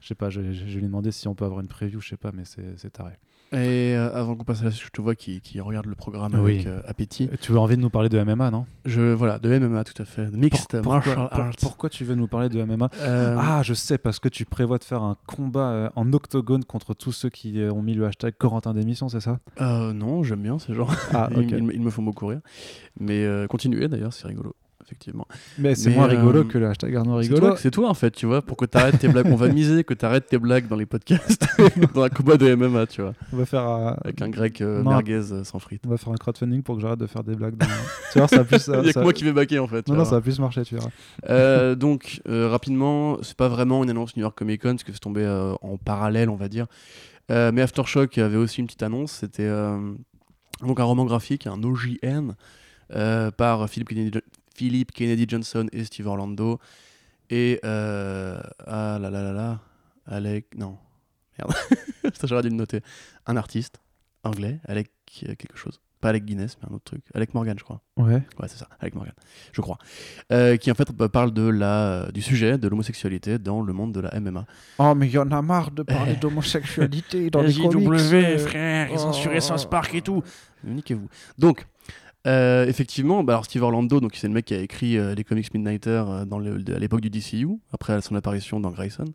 je sais pas, je, je- je vais lui demander si on peut avoir une preview, je sais pas, mais c'est, c'est taré. Et euh, avant qu'on passe à la suite, je te vois qui, qui regarde le programme Oui. avec euh, appétit. Euh, Tu as envie de nous parler de MMA, non? Je, voilà, de MMA tout à fait. Mixed Pour- Martial pourquoi, pour- Arts. pourquoi tu veux nous parler de MMA Euh, Ah, je sais, parce que tu prévois de faire un combat en octogone contre tous ceux qui ont mis le hashtag Corentin d'émission, c'est ça? Non, j'aime bien ces gens. Ah, ils, ok. ils me- ils me font beaucoup rire. Mais continuez d'ailleurs, c'est rigolo, effectivement. Mais c'est moins rigolo euh, que le hashtag Arnaud rigolo. c'est toi, en fait, tu vois, pour que t'arrêtes tes blagues. On va miser que t'arrêtes tes blagues dans les podcasts, dans un combat de MMA, tu vois, On va faire un, avec un grec euh, Non. merguez euh, sans frites. on va faire un crowdfunding pour que j'arrête de faire des blagues. dans- tu vois, ça plus. Il y a que moi qui vais baquer en fait. Non, ça va plus marcher, tu verras. Euh, donc, rapidement, c'est pas vraiment une annonce New York Comic Con, parce que c'est tombé en parallèle, on va dire. Mais Aftershock avait aussi une petite annonce. C'était donc un roman graphique, un OJN, euh, par Philip Kennedy, Philip Kennedy Johnson et Steve Orlando. Et. euh, ah là là là là. Alec. Non. Merde. Ça, j'aurais dû le noter. Un artiste anglais, Alec euh, quelque chose. Pas Alec Guinness, mais un autre truc. Alec Morgan, je crois. Ouais. Ouais, c'est ça, avec Morgan, je crois. Euh, qui en fait bah, parle de la, du sujet de l'homosexualité dans le monde de la MMA. Oh, mais il y en a marre de parler d'homosexualité dans les comics. euh. frère, ils ont censuré South Park et tout. Niquez-vous. Donc, euh, effectivement, bah, alors Steve Orlando, donc c'est le mec qui a écrit euh, les comics Midnighter euh, dans le- de- à l'époque du DCU, après son apparition dans Grayson.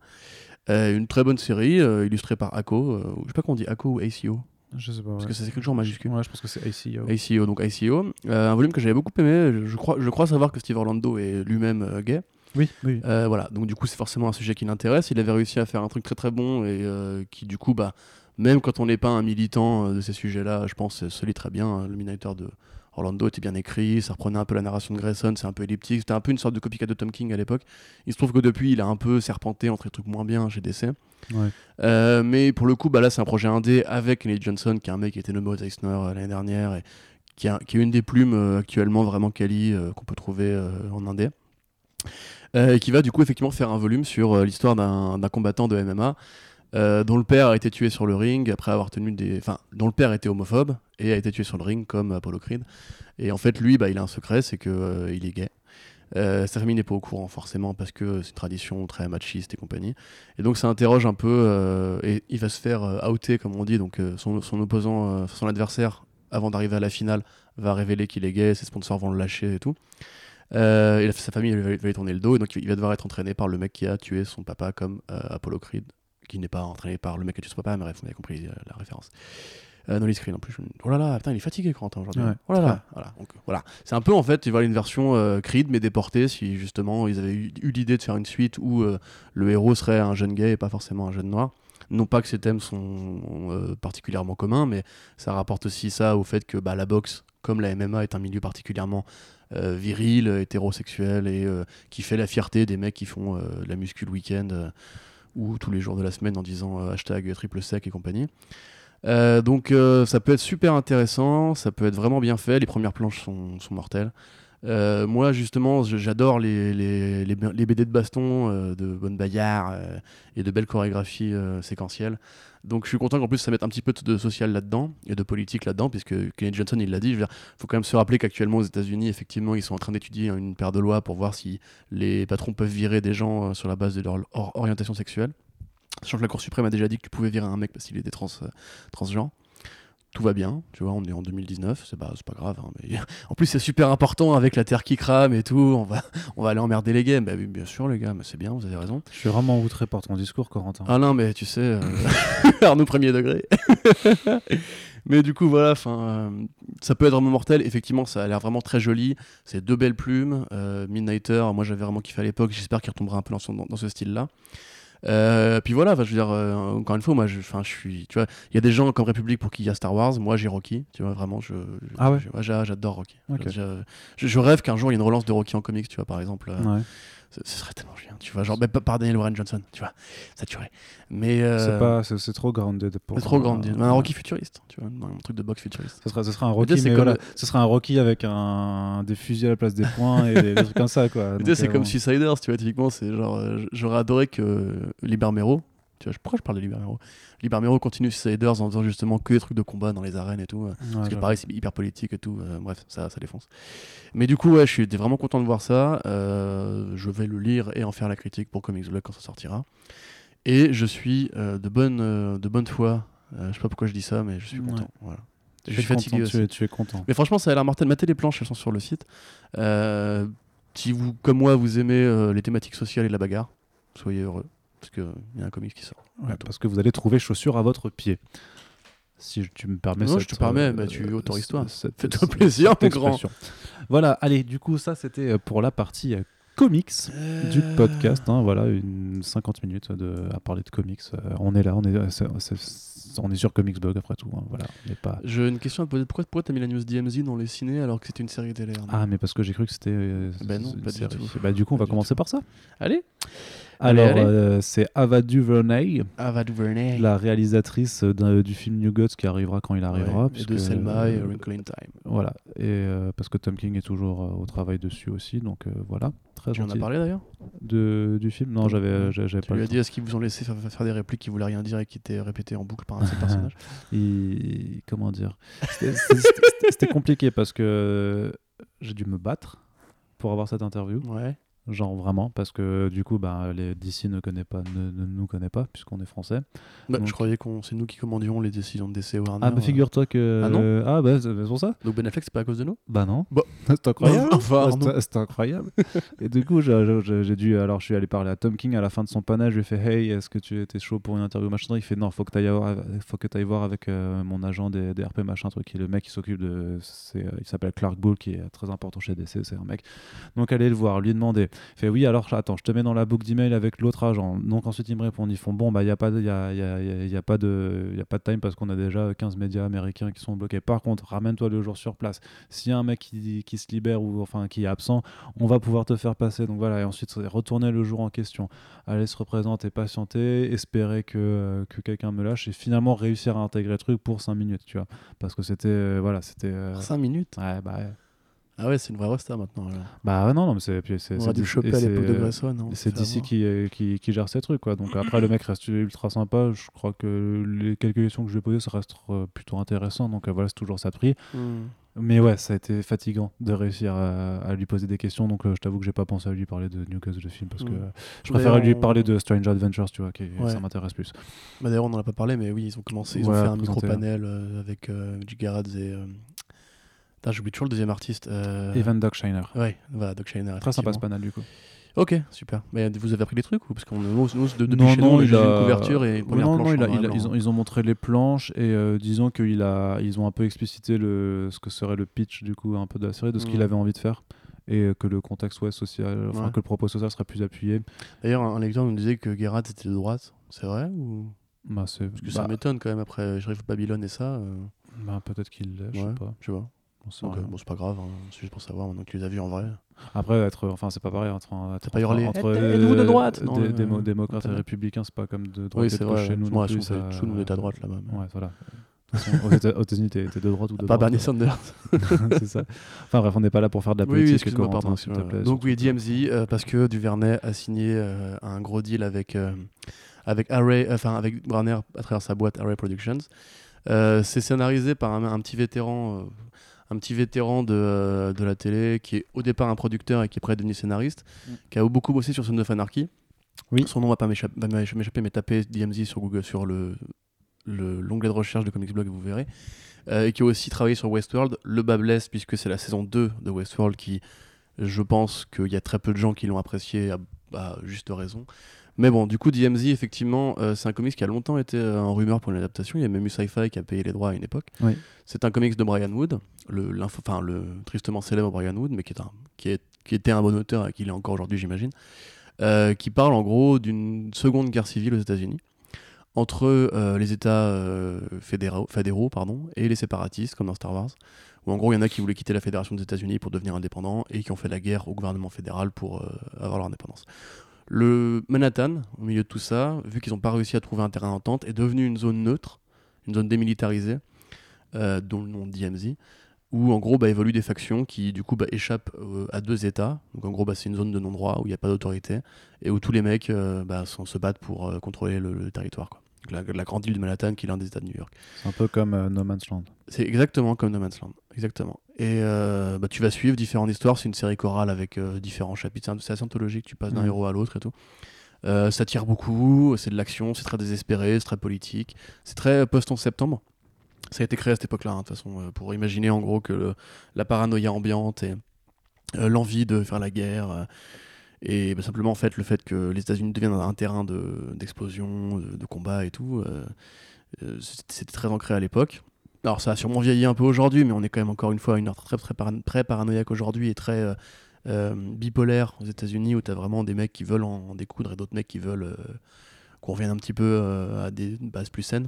Une très bonne série, illustrée par ACO. je sais pas qu'on dit ACO ou ACO, Je sais pas. parce ouais. que ça s'écrit toujours en majuscule. Ouais, je pense que c'est ACO. ICO, donc ICO, euh, un volume que j'avais beaucoup aimé. Je, crois, je crois savoir que Steve Orlando est lui-même euh, gay. Oui, oui. Euh, voilà, donc du coup c'est forcément un sujet qui l'intéresse. Il avait réussi à faire un truc très très bon et qui du coup, bah, même quand on n'est pas un militant de ces sujets-là, je pense se lit très bien. hein. Le Midnighter de Orlando était bien écrit, ça reprenait un peu la narration de Grayson, c'est un peu elliptique. C'était un peu une sorte de copycat de Tom King à l'époque. Il se trouve que depuis, il a un peu serpenté entre les trucs moins bien chez DC. Ouais. Euh, mais pour le coup, bah là, c'est un projet indé avec Kennedy Johnson, qui est un mec qui était nommé aux Eisner euh, l'année dernière et qui, a, qui est une des plumes euh, actuellement vraiment quali qu'on peut trouver en indé. Et qui va du coup effectivement faire un volume sur l'histoire d'un combattant de MMA euh, dont le père a été tué sur le ring après avoir tenu des. Enfin, dont le père était homophobe et a été tué sur le ring comme Apollo Creed. Et en fait, lui, bah, il a un secret, c'est que euh, est gay. Euh, sa famille n'est pas au courant forcément parce que c'est une tradition très machiste et compagnie. Et donc ça interroge un peu euh, et il va se faire outer comme on dit. Donc son, son opposant, son adversaire, avant d'arriver à la finale, va révéler qu'il est gay, ses sponsors vont le lâcher et tout. Et sa famille va lui tourner le dos et donc il va devoir être entraîné par le mec qui a tué son papa comme euh, Apollo Creed, qui n'est pas entraîné par le mec qui a tué son papa, mais bref, vous avez compris euh, la référence. Euh, Nolly Screen en plus. je- Oh là là, putain, il est fatigué Corentin aujourd'hui. Ouais. Oh là là, voilà. Donc, euh, voilà. C'est un peu en fait, tu vois, une version euh, Creed mais déportée si justement ils avaient eu, eu l'idée de faire une suite où euh, le héros serait un jeune gay et pas forcément un jeune noir. Non pas que ces thèmes sont particulièrement communs, mais ça rapporte aussi ça au fait que bah, la boxe, comme la MMA, est un milieu particulièrement euh, viril, hétérosexuel et euh, qui fait la fierté des mecs qui font euh, de la muscu le week-end ou tous les jours de la semaine en disant euh, hashtag triple sec et compagnie. Euh, donc euh, ça peut être super intéressant, ça peut être vraiment bien fait, les premières planches sont, mortelles. Moi justement j'adore les, BD de baston, de bonnes bagarres et de belles chorégraphies séquentielles. Donc je suis content qu'en plus ça mette un petit peu de social là-dedans et de politique là-dedans, puisque Kennedy Johnson il l'a dit, il faut quand même se rappeler qu'actuellement aux États-Unis effectivement ils sont en train d'étudier une paire de lois pour voir si les patrons peuvent virer des gens euh, sur la base de leur or- orientation sexuelle. Sachant que la Cour suprême a déjà dit que tu pouvais virer un mec parce qu'il était euh, transgenre. Tout va bien, tu vois, on est en 2019, c'est pas, c'est pas grave. hein, mais... En plus, c'est super important avec la terre qui crame et tout, on va, on va aller emmerder les gays. Bah oui, bien sûr, les gars, mais c'est bien, vous avez raison. Je suis vraiment outré par ton discours, Corentin. Ah non, mais tu sais, euh, Arnaud premier degré. mais du coup, voilà, euh, ça peut être vraiment mortel. Effectivement, ça a l'air vraiment très joli. C'est deux belles plumes. Euh, Midnighter, moi j'avais vraiment kiffé à l'époque. J'espère qu'il retombera un peu dans, son- dans ce style-là. Euh, puis voilà, je veux dire, euh, encore une fois, moi, je, je suis, tu vois, il y a des gens comme République pour qui il y a Star Wars. Moi, j'ai Rocky, tu vois, vraiment, je, je- Ah ouais j'adore Rocky. Je, rêve qu'un jour il y ait une relance de Rocky en comics, tu vois, par exemple. euh, Ouais. Ce, serait tellement génial, tu vois, genre, pas par Daniel Warren Johnson, tu vois, ça tuerait. Mais euh, C'est pas, c'est trop grounded pour. c'est trop grand. euh, un Rocky futuriste, tu vois, un truc de boxe futuriste. Ce sera, ce sera un Rocky, mais voilà, le- ce sera un Rocky avec un, des fusils à la place des poings et des, des trucs comme ça, quoi. C'est euh, comme bon. Suiciders, tu vois, typiquement, c'est genre, euh, j'aurais adoré que Libermero, tu vois, je- pourquoi je parle de Libermero Libermero continue Suiciders en faisant justement que des trucs de combat dans les arènes et tout. euh, Ouais, Parce que pareil, c'est hyper politique et tout. euh, bref, ça, ça défonce. Mais du coup, ouais, je suis vraiment content de voir ça. euh, je vais le lire et en faire la critique pour Comics Blog quand ça sortira. Et je suis euh, de, bonne, de bonne foi. je sais pas pourquoi je dis ça, mais je suis Ouais. content. Voilà. Je suis es content, fatigué tu es, tu es content. Mais franchement, ça a l'air mortel. Matez les planches, elles sont sur le site. Si vous, comme moi, vous aimez les thématiques sociales et la bagarre, soyez heureux. Parce qu'il y a un comics qui sort. Ouais, parce que vous allez trouver chaussures à votre pied. Si tu me permets Non, cette, je te permets, euh, mais tu autorises-toi. Fais-toi plaisir, mon grand. Voilà, allez, du coup, ça c'était euh, pour la partie euh, comics du podcast. hein, voilà, une 50 minutes de, à parler de comics. Euh, on est là, on est, euh, on est sur Comics Blog après tout. hein, voilà, on pas. J'ai une question à te poser. Pourquoi, pourquoi t'as mis la news DMZ dans les ciné alors que c'était une série télé Arnaud Ah, mais parce que j'ai cru que c'était. euh, Ben non, pas du série. tout. Bah, du coup, on Pas va du commencer tout. par ça. Allez, Alors, euh, c'est Ava DuVernay, Ava DuVernay. la réalisatrice du film New Gods qui arrivera quand il arrivera. Ouais, et puisque, de Selma et Wrinkle in Time. Voilà, et euh, parce que Tom King est toujours euh, au travail dessus aussi, donc voilà, très Tu en as parlé d'ailleurs? De, du film? Non, j'avais j'avais Tu pas lui as dit est-ce qu'ils vous ont laissé faire, faire des répliques qui voulaient rien dire et qui étaient répétées en boucle par un seul personnage temps. Et- Comment dire? C'était compliqué parce que j'ai dû me battre pour avoir cette interview, Ouais. Genre vraiment, parce que du coup, bah, les DC ne, connaît pas, ne, ne nous connaît pas, puisqu'on est français. Bah, Donc- Je croyais qu'on c'est nous qui commandions les décisions de DC Warner. Ah, bah figure-toi que. Ah non Ah, bah c'est pour ça Donc Ben Affleck, c'est pas à cause de nous? Bah non. Bah. c'est incroyable. Enfin, Ouais, Arnaud. c'est- incroyable. et du coup, j'ai- dû. Alors, je suis allé parler à Tom King à la fin de son panel. Je lui ai fait Hey, est-ce que tu étais chaud pour une interview machin Il fait Non, faut que tu ailles voir, faut que ailles voir avec euh, mon agent des, des RP machin truc. Qui est le mec qui s'occupe de. c'est, euh, il s'appelle Clark Bull, qui est très important chez DC. C'est un mec. Donc, allez le voir, lui demander. Fait Oui, alors attends, je te mets dans la boucle d'email avec l'autre agent. Donc, ensuite, il me répond Ils font Bon, bah, il n'y a, pas de- y a, y a- y a- y a pas de y a pas de time parce qu'on a déjà 15 médias américains qui sont bloqués. Par contre, ramène-toi le jour sur place. S'il y a un mec qui, qui se libère ou enfin qui est absent, on va pouvoir te faire passer. Donc voilà, et ensuite retourner le jour en question, aller se représenter, patienter, espérer que, euh, que quelqu'un me lâche et finalement réussir à intégrer le truc pour 5 minutes, tu vois. Parce que c'était euh, voilà, c'était euh, 5 minutes? Ouais, bah ouais. Ah ouais, c'est une vraie rosta maintenant. alors. bah non non, mais c'est On aurait dû DC choper à l'époque de Grayson. hein, on c'est avoir. qui, euh, qui, qui gère ces trucs quoi. Donc après le mec reste ultra sympa. Je crois que les quelques questions que je lui ai posées ça reste euh, plutôt intéressant. Donc euh, voilà c'est toujours ça de prix. Hmm. Mais ouais, ça a été fatigant de réussir à, à lui poser des questions. Donc, euh, je t'avoue que j'ai pas pensé à lui parler de New Gods, le film, parce que Mm. euh, je D'ailleurs, préférais lui on- parler de Strange Adventures, tu vois, qui Ouais. ça m'intéresse plus. Bah, D'ailleurs, on n'en a pas parlé, mais oui, ils ont commencé. Ils Ouais, ont fait un micro-panel euh, avec Gigaradz et. J'oublie toujours le deuxième artiste. euh, Evan Doc Shiner. Ouais, voilà, Doc Shiner. Très sympa ce panel, du coup. Ok, super. Mais vous avez appris des trucs ou Parce qu'on nous, nous, de- depuis non, chez nous, non, il a... une couverture et une première non, planche. non, il a- il a- ils, ont, ils ont montré les planches et euh, disons qu'ils ils ont un peu explicité le, ce que serait le pitch du coup un peu de la série, de ce qu'il avait envie de faire et euh, que le contexte soit social, enfin Ouais. que le propos social serait plus appuyé. D'ailleurs, un lecteur nous disait que Gerard était de droite. C'est vrai ou... Bah, Parce que bah, ça m'étonne quand même après Sheriff Babylone et ça. euh, bah, peut-être qu'il l'est, je ouais, sais pas. Tu vois. Euh, bon, c'est pas grave, hein, c'est juste pour savoir maintenant que tu les as vus en vrai. Après, être, enfin, c'est pas pareil. Entre, être pas entre, hurlé, entre, êtes-vous de euh, droite des- Non, euh, démo- démocrates et républicains, c'est pas comme de droite Oui, et c'est de gauche vrai. chez nous. Moi, ça- sous nous, on est à droite là-bas. Ouais, voilà. De toute façon, aux Éta- aux États-Unis, t'es de droite ou de Pas droite. Bernie Sanders. c'est ça. Enfin bref, on n'est pas là pour faire de la Oui, oui, politique. excuse-moi, Corentin, pardon. s'il te plaît, Donc oui. DMZ, euh, parce que Duvernay a signé euh, un gros deal avec, euh, avec Array, enfin avec Warner à travers sa boîte Array Productions. Euh, c'est scénarisé par un, un petit vétéran, euh, un petit vétéran de, euh, de la télé qui est au départ un producteur et qui est prêt à devenir scénariste, Mm. qui a beaucoup bossé sur Son of Anarchy. Oui. Son nom va pas m'échapper, mais tapez DMZ sur Google sur le le- l'onglet de recherche de Comics Blog, vous verrez. Euh, et qui a aussi travaillé sur Westworld. Le bas blesse, puisque c'est la saison 2 de Westworld qui, je pense qu'il y a très peu de gens qui l'ont apprécié à, à juste raison. Mais bon, du coup, DMZ, effectivement, euh, c'est un comics qui a longtemps été euh, en rumeur pour une adaptation. Il y a même eu Sci-Fi qui a payé les droits à une époque. Oui. C'est un comics de Brian Wood, le, enfin, le tristement célèbre Brian Wood, mais qui, est un, qui, est, qui était un bon auteur et qui l'est encore aujourd'hui, j'imagine. euh, qui parle en gros d'une seconde guerre civile aux États-Unis entre les États fédéraux, fédéraux pardon, et les séparatistes, comme dans Star Wars, où en gros il y en a qui voulaient quitter la Fédération des États-Unis pour devenir indépendants et qui ont fait la guerre au gouvernement fédéral pour avoir leur indépendance. Le Manhattan, au milieu de tout ça, vu qu'ils n'ont pas réussi à trouver un terrain d'entente, est devenu une zone neutre, une zone démilitarisée, euh, dont le nom DMZ, où en gros bah, évoluent des factions qui du coup bah, échappent euh, à deux États. Donc en gros bah, c'est une zone de non-droit où il n'y a pas d'autorité et où tous les mecs euh, bah, se battent pour contrôler le, territoire. La, la grande île de Manhattan qui est l'un des États de New York. C'est un peu comme euh, No Man's Land. C'est exactement comme No Man's Land. Exactement. Et euh, bah, tu vas suivre différentes histoires. C'est une série chorale avec euh, différents chapitres. C'est assez anthologique. Tu passes d'un héros à l'autre et tout. Ça tire beaucoup. C'est de l'action. C'est très désespéré. C'est très politique. C'est très post-11 septembre. Ça a été créé à cette époque-là, hein, de toute façon, pour imaginer en gros que le- la paranoïa ambiante et l'envie de faire la guerre. Et bah, simplement, en fait, le fait que les États-Unis deviennent un terrain de- d'explosion, de, de combat et tout, euh, euh, c'était très ancré à l'époque. Alors ça a sûrement vieilli un peu aujourd'hui, mais on est quand même encore une fois à une heure très, très, très paranoïaque aujourd'hui et très euh, bipolaire aux États-Unis où tu as vraiment des mecs qui veulent en, en découdre et d'autres mecs qui veulent qu'on revienne un petit peu à des bases plus saines.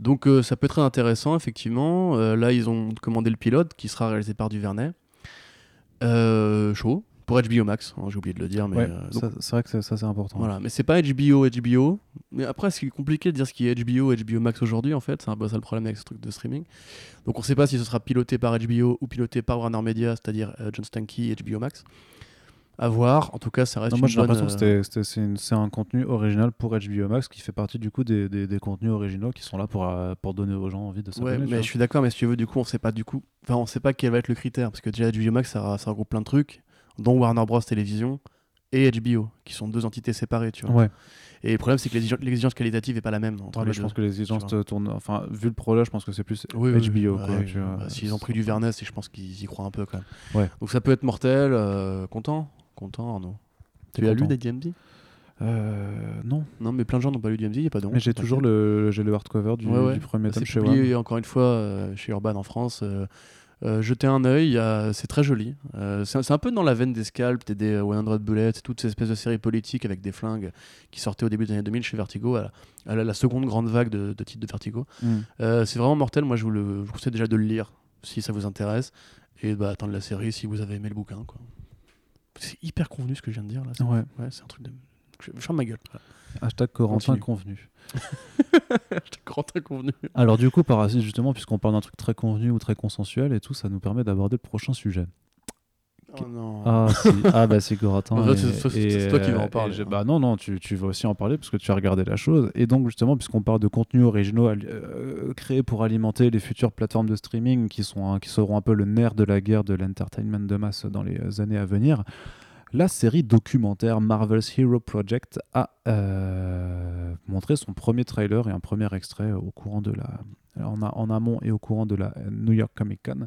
Donc ça peut être très intéressant, effectivement. Là, ils ont commandé le pilote qui sera réalisé par Duvernay. Chaud. Pour HBO Max, hein, j'ai oublié de le dire. Mais, Ouais, euh, c'est vrai que ça, ça, c'est important. voilà, mais c'est pas HBO, HBO. Mais après, c'est compliqué de dire ce qui est HBO, HBO Max aujourd'hui, en fait. C'est un peu ça le problème avec ce truc de streaming. Donc on sait pas si ce sera piloté par HBO ou piloté par Warner Media, c'est-à-dire euh, John Stanky et HBO Max. À voir. En tout cas, ça reste Non, moi j'ai l'impression que c'est un contenu original pour HBO Max qui fait partie du coup des, des- des contenus originaux qui sont là pour, euh, pour donner aux gens envie de Ouais, s'abonner. tu mais je suis d'accord, mais si tu veux, du coup, on sait pas du coup. Enfin, on sait pas quel va être le critère, parce que déjà HBO Max, ça, ça regroupe plein de trucs, dont Warner Bros Télévision et HBO, qui sont deux entités séparées, tu vois. Ouais, Et le problème, c'est que l'exigence qualitative est pas la même entre Ouais, les mais je deux. pense que les exigences tu vois. te tournent. Enfin, vu le projet, je pense que c'est plus Oui, HBO. oui. quoi, Ouais, tu vois. bah, S'ils ont pris du Vernet, je pense qu'ils y croient un peu quand même. Ouais. Donc ça peut être mortel. euh, content Content, Arnaud. Tu as lu des DMZ Euh, Non, Non, mais plein de gens n'ont pas lu DMZ, il n'y a pas de honte, mais j'ai toujours le, j'ai le hardcover du, Ouais, ouais. du premier Bah, tome chez publié WAM. encore une fois euh, chez Urban en France. euh, euh, jetez un œil, c'est très joli. Euh, c'est un- peu dans la veine des Scalps et des euh, 100 Bullets, toutes ces espèces de séries politiques avec des flingues qui sortaient au début des années 2000 chez Vertigo, à la, à la- la seconde grande vague de, de titres de Vertigo. Mm. Euh, c'est vraiment mortel, moi je vous, le, je vous conseille déjà de le lire si ça vous intéresse, et bah, attendre la série si vous avez aimé le bouquin. quoi. C'est hyper convenu ce que je viens de dire là. Ouais, c'est un truc de. Je, ferme ma gueule. Hashtag Corentin Continue. convenu. J'étais grand inconvenu. Alors du coup, par justement, puisqu'on parle d'un truc très convenu ou très consensuel et tout, ça nous permet d'aborder le prochain sujet. Oh non. Ah, si. ah bah si Corentin. C'est- c'est- et, c'est toi qui vas en parler, je- hein. bah non, non, tu, tu vas aussi en parler parce que tu as regardé la chose. Et donc justement, puisqu'on parle de contenus originaux euh, créés pour alimenter les futures plateformes de streaming qui, sont, qui seront un peu le nerf de la guerre de l'entertainment de masse dans les euh, années à venir, la série documentaire Marvel's Hero Project a euh, montré son premier trailer et un premier extrait au courant de la en, a- en amont et au courant de la New York Comic Con.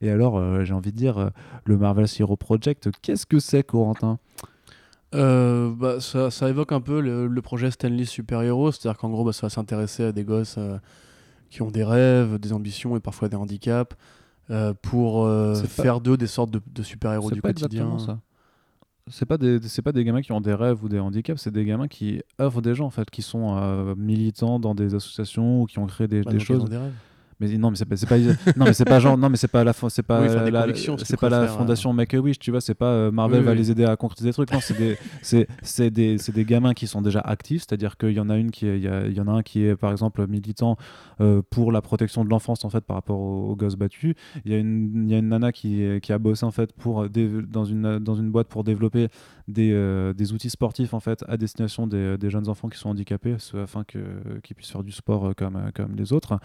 Et alors, euh, j'ai envie de dire, euh, le Marvel's Hero Project, qu'est-ce que c'est, Corentin? Euh, bah, ça, ça évoque un peu le, le projet Stanley Super Hero, c'est-à-dire qu'en gros, bah, ça va s'intéresser à des gosses euh, qui ont des rêves, des ambitions et parfois des handicaps, euh, pour pas- faire d'eux des sortes de, de super-héros du pas quotidien. exactement ça. C'est pas des c'est pas des gamins qui ont des rêves ou des handicaps, c'est des gamins qui œuvrent déjà en fait, qui sont euh, militants dans des associations ou qui ont créé des, Bah, des donc, ils ont choses. des rêves. Mais non, mais c'est pas, non mais c'est pas genre non mais c'est pas la c'est pas Oui, la- c'est la préfères, fondation Make a Wish, tu vois, c'est pas euh, Marvel Oui, va oui. les aider à concrétiser des trucs. Non, c'est des c'est c'est des c'est des gamins qui sont déjà actifs, c'est-à-dire qu'il y en a une qui il y, y en a un qui est par exemple militant euh, pour la protection de l'enfance en fait par rapport aux, aux gosses battus. Il y a une il y a une nana qui qui a bossé en fait pour euh, dans une dans une boîte pour développer des, euh, des outils sportifs en fait à destination des, des jeunes enfants qui sont handicapés afin que qu'ils puissent faire du sport euh, comme euh, comme les autres.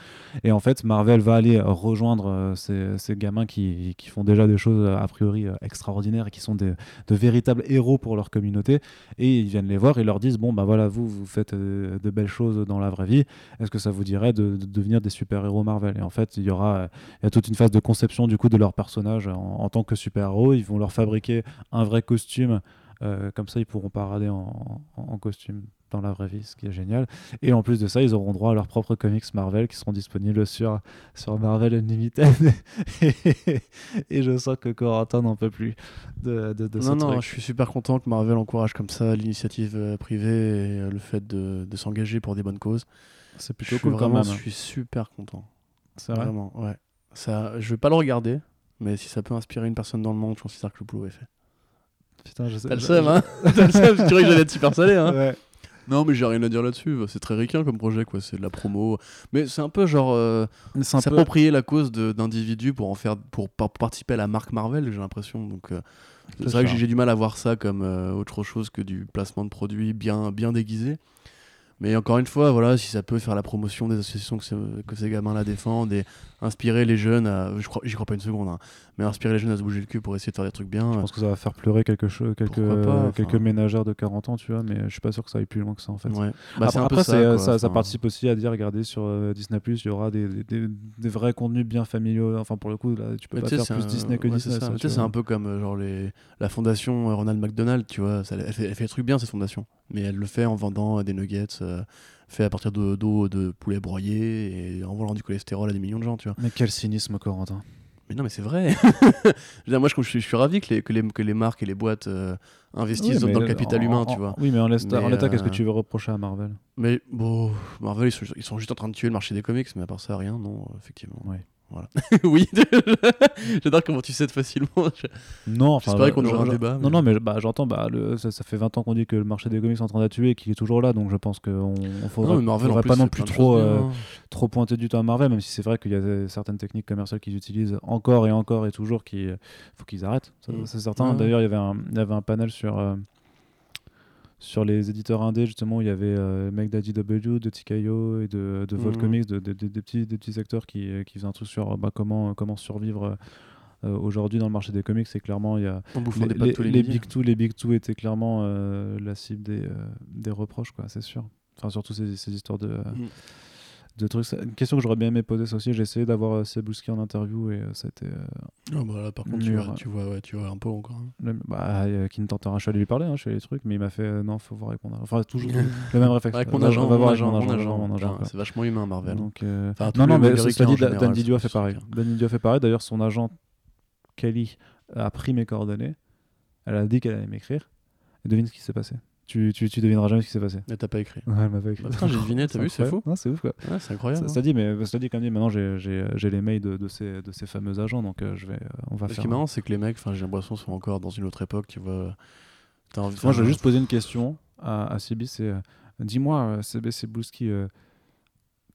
Et en fait, Marvel va aller rejoindre euh, ces, gamins qui, font déjà des choses euh, a priori euh, extraordinaires et qui sont des, de véritables héros pour leur communauté. Et ils viennent les voir et leur disent Bon, bah voilà, vous, vous faites euh, de belles choses dans la vraie vie. Est-ce que ça vous dirait de, de devenir des super-héros Marvel? Et en fait, il y aura euh, a toute une phase de conception du coup de leur personnage en, tant que super-héros. Ils vont leur fabriquer un vrai costume. euh, comme ça, ils pourront parader en- en costume. Dans la vraie vie, ce qui est génial. Et en plus de ça, ils auront droit à leurs propres comics Marvel qui seront disponibles sur, sur Marvel Unlimited. et je sens que Corentin n'en peut plus de, de, de ce non, non, truc. je suis super content que Marvel encourage comme ça l'initiative euh, privée et euh, le fait de, de s'engager pour des bonnes causes. C'est plutôt cool quand vraiment, même. je suis super content. C'est vrai. Vraiment, ouais. Ça, je vais pas le regarder, mais si ça peut inspirer une personne dans le monde, je considère que le boulot est fait. Putain, je sais. T'as le seum, hein T'as le seum, tu croyais que j'allais être super salé, hein Ouais. Non, mais j'ai rien à dire là-dessus. C'est très ricain comme projet, quoi. C'est de la promo. Mais c'est un peu genre euh, peu. s'approprier la cause d'individus pour en faire, pour, par- participer à la marque Marvel, j'ai l'impression. Donc, euh, c'est vrai que ça. j'ai du mal à voir ça comme euh, autre chose que du placement de produits bien, bien déguisé. Mais encore une fois, voilà, si ça peut faire la promotion des associations que, ce- que ces gamins-là défendent et inspirer les jeunes à, je crois, j'y crois pas une seconde, hein, mais inspirer les jeunes à se bouger le cul pour essayer de faire des trucs bien. Je pense que ça va faire pleurer quelque chose, quelques, pas, enfin. quelques ménagères de 40 ans, tu vois, mais je suis pas sûr que ça aille plus loin que ça en fait. Ouais. Bah, après, ça, euh, quoi. ça, ça Enfin, participe aussi à dire, regardez sur euh, Disney+, il y aura des, des, des- des vrais contenus bien familiaux. Enfin, pour le coup, là, tu peux Mais pas faire plus un- Disney que ouais, Disney. c'est un peu comme euh, genre les... la fondation euh, Ronald McDonald, tu vois. Ça, elle, fait, elle fait des trucs bien, cette fondation. Mais elle le fait en vendant euh, des nuggets euh, faits à partir de- d'eau de, poulet broyé et en vendant du cholestérol à des millions de gens, tu vois. Mais quel cynisme, Corentin. Mais non, mais c'est vrai. Dire, moi, je, je suis, je suis ravi que les, que, les, que les marques et les boîtes euh, investissent Oui, dans le capital en- humain, en- tu vois. Oui, mais en l'état, qu'est-ce que tu veux reprocher à Marvel? Mais bon, Marvel, ils sont, ils sont juste en train de tuer le marché des comics, mais à part ça, rien, non, effectivement. Oui. Voilà. oui, j'adore comment tu cèdes facilement. Non, enfin. J'espérais qu'on aurait un je- débat, Non, mais- non, mais bah, j'entends, bah, le, ça, ça fait 20 ans qu'on dit que le marché des comics est en train d'être tué et qu'il est toujours là, donc je pense qu'on on faudrait, pas non plus de trop, euh, hein. trop pointer du temps à Marvel, même si c'est vrai qu'il y a euh, certaines techniques commerciales qu'ils utilisent encore et encore et toujours qui euh, faut qu'ils arrêtent. Mm. C'est certain. Ouais. D'ailleurs, il y avait un, il y avait un panel sur euh, sur les éditeurs indés justement il y avait euh, W de TKO et de, de Volt Mhm. Comics, de, de- de- des petits des petits acteurs qui, euh, qui faisaient un truc sur euh, bah, comment comment survivre euh, aujourd'hui dans le marché des comics. Et clairement, il y a les, les- big two, les big two étaient clairement euh, la cible des, euh, des reproches, quoi, c'est sûr. Enfin, surtout ces, ces histoires de, euh, Mm. De trucs. Une question que j'aurais bien aimé poser, c'est aussi, j'ai essayé d'avoir euh, Cebulski en interview et euh, ça a été, euh, Ah, bah là, par contre, tu vois, tu, vois, ouais, tu vois un peu encore. hein. le- bah, euh, qui ne tentera, je suis allé lui parler, hein, je suis allé les trucs, mais il m'a fait euh, non, faut voir avec mon agent. Enfin, toujours le même réflexe. Avec mon Va- agent, va mon voir avec agent, mon agent. C'est vachement humain, Marvel. Donc, euh, Enfin, non, non, mais cela dit, Dan Didio a fait pareil. Dan Didio a fait pareil. D'ailleurs, son agent Kelly a pris mes coordonnées. Elle a dit qu'elle allait m'écrire. Et devine ce qui s'est passé. Tu, tu, tu devineras jamais ce qui s'est passé. Mais t'as pas écrit. Ouais, elle m'avait écrit. Bah, j'ai deviné, t'as vu, c'est fou. C'est ouf quoi. Ouais, c'est incroyable. Ça, hein. ça dit, mais cela dit, comme dit, maintenant j'ai- j'ai j'ai les mails de, de, ces, de ces fameux agents, donc euh, je vais, euh, on va Ce qui faire. est marrant, c'est que les mecs, enfin, j'ai l'impression, sont encore dans une autre époque, tu vois. T'as envie- Moi, je vais juste poser une question à, à Sibi, c'est euh, dis-moi, CB euh,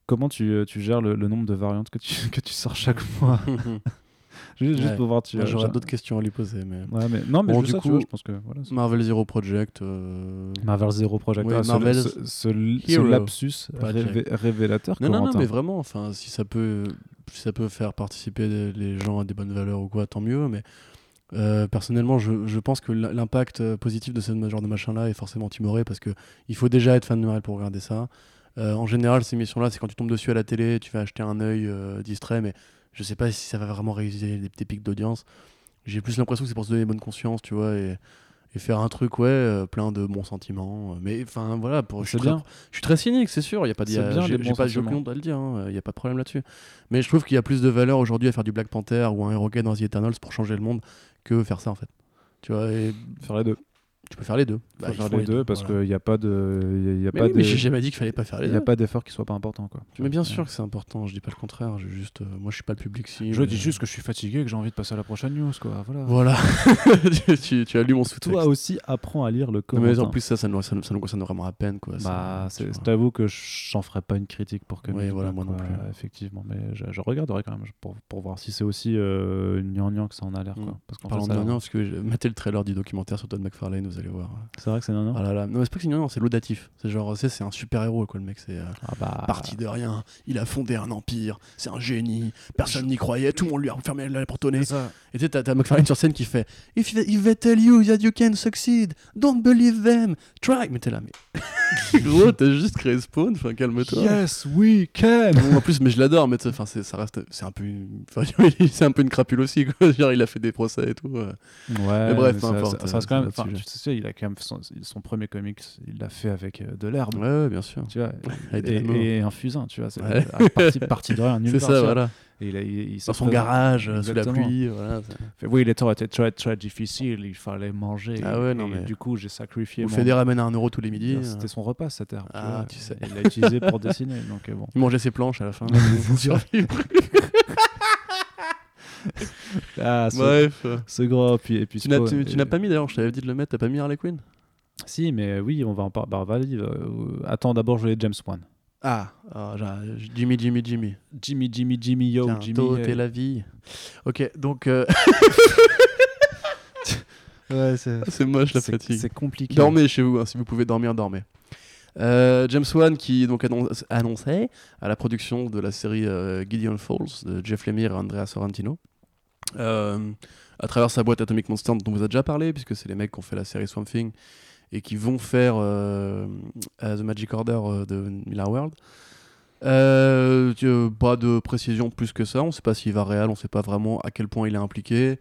comment tu, tu gères le, le nombre de variantes que tu, que tu sors chaque mois? Juste, juste Ouais. pour voir. Tu, euh, J'aurais d'autres questions à lui poser, mais. Ouais, mais non, mais Bon, du ça, coup, vois, je pense que voilà. Marvel Zero Project. euh, Marvel Zero Project. Oui, Ah, ce- Marvel ce, ce- ce Hero lapsus révé- révélateur. Non, non, non, mais vraiment, enfin, si ça peut, si ça peut faire participer les gens à des bonnes valeurs ou quoi, tant mieux. Mais euh, personnellement, je, je pense que l'impact euh, positif de ce genre de machin-là est forcément timoré parce que il faut déjà être fan de Marvel pour regarder ça. Euh, en général, ces missions-là, c'est quand tu tombes dessus à la télé, tu vas acheter un œil euh, distrait, mais je sais pas si ça va vraiment réaliser des, des pics d'audience. J'ai plus l'impression que c'est pour se donner bonne conscience, tu vois, et, et faire un truc, ouais, euh, plein de bons sentiments. Mais enfin, voilà, pour, je, suis très, bien. je suis très cynique, c'est sûr, il y a pas de- C'est bien, les pas, à le dire, il n'y a pas de problème là-dessus. Mais je trouve qu'il y a plus de valeur aujourd'hui à faire du Black Panther ou un Hero dans The Eternals pour changer le monde que faire ça en fait. Tu vois, et Faire les deux. Tu peux faire les deux. Faut Bah, faire les deux parce voilà. qu'il n'y a pas de. il y a- il y a Mais, pas oui, mais j'ai jamais dit qu'il fallait pas faire les il y a deux. pas d'effort qui soit pas important quoi. Tu Mais bien sûr que c'est important, je dis pas le contraire, je juste, euh, moi je suis pas le public cible. Je dis juste que je suis fatigué et que j'ai envie de passer à la prochaine news quoi. Voilà. Voilà, tu, tu- tu as lu mon sous-texte. Toi aussi apprends à lire le commentaire. mais en plus ça, ça nous, ça, nous, ça nous concerne vraiment à peine quoi. Bah, t'avoue que j'en ferai pas une critique pour que. Oui, voilà, moi non plus. Effectivement, mais je, je regarderai quand même pour, pour voir si c'est aussi euh, gnangnan que ça en a l'air. Mm. quoi. Parce qu'en Parlant de parce que mettez le trailer du documentaire sur Todd McFarlane, vous allez voir. C'est vrai que c'est gnangnan. Ah là là, non, mais c'est pas que c'est Nyan, c'est laudatif. C'est genre, sais, c'est un super héros quoi, le mec. C'est euh, Ah bah. parti de rien, il a fondé un empire, c'est un génie, personne n'y croyait, tout le monde lui a fermé la porte au nez. C'est. Et tu sais, t'as t'as McFarlane sur scène qui fait If, if they tell you that you can succeed, don't believe them, try. Mais t'es là, mais. Gros, t'as juste créé Spawn, enfin calme-toi. Yes, we can. Bon, en plus, mais je l'adore, mais enfin, ça reste, c'est un peu, c'est un peu une crapule aussi, quoi. Genre, il a fait des procès et tout. euh. Ouais. Mais bref, mais peu ça- importe, ça- ça reste quand même. tu sais, il a quand même son, son premier comics, il l'a fait avec euh, de l'herbe. Ouais, ouais, bien sûr. Tu vois, et, animaux. et un fusain, tu vois, c'est Ouais. parti, parti de rien, C'est ça, voilà. Et il il- Dans son garage, euh, sous la Exactement. pluie, voilà. ça. Fait, oui, les temps étaient très très difficiles, il fallait manger. Ah ouais, non, et mais- Du coup, j'ai sacrifié Vous mon. ramènes à un euro tous les midis. euh. C'était son repas, cette herbe. tu Ah, vois. tu sais. Il l'a utilisé pour dessiner, donc euh, bon. Il mangeait ses planches à la fin. Ah, ce, Bref. ce gros, puis, et puis Tu n'as, et- pas mis d'ailleurs, je t'avais dit de le mettre, t'as pas mis Harley Quinn? Si, mais oui, on va en parler. Bah, euh, attends, d'abord, je voulais James Wan. Ah, ah, Jimmy, Jimmy, Jimmy. Jimmy, Jimmy, Jimmy, yo, Tiens, Jimmy. Tôt euh, et la vie. Ok, donc euh, Ouais, c'est c'est moche la c'est- fatigue. c'est compliqué. Dormez chez vous, hein, si vous pouvez dormir, dormez. Euh, James Wan qui donc annonce- annonçait à la production de la série euh, Gideon Falls de Jeff Lemire et Andrea Sorrentino. Euh, à travers sa boîte Atomic Monster dont on vous a déjà parlé, puisque c'est les mecs qui ont fait la série Swamp Thing et qui vont faire euh, euh, The Magic Order euh, de Miller World. Pas de précision plus que ça, on sait pas s'il va réel, on sait pas vraiment à quel point il est impliqué.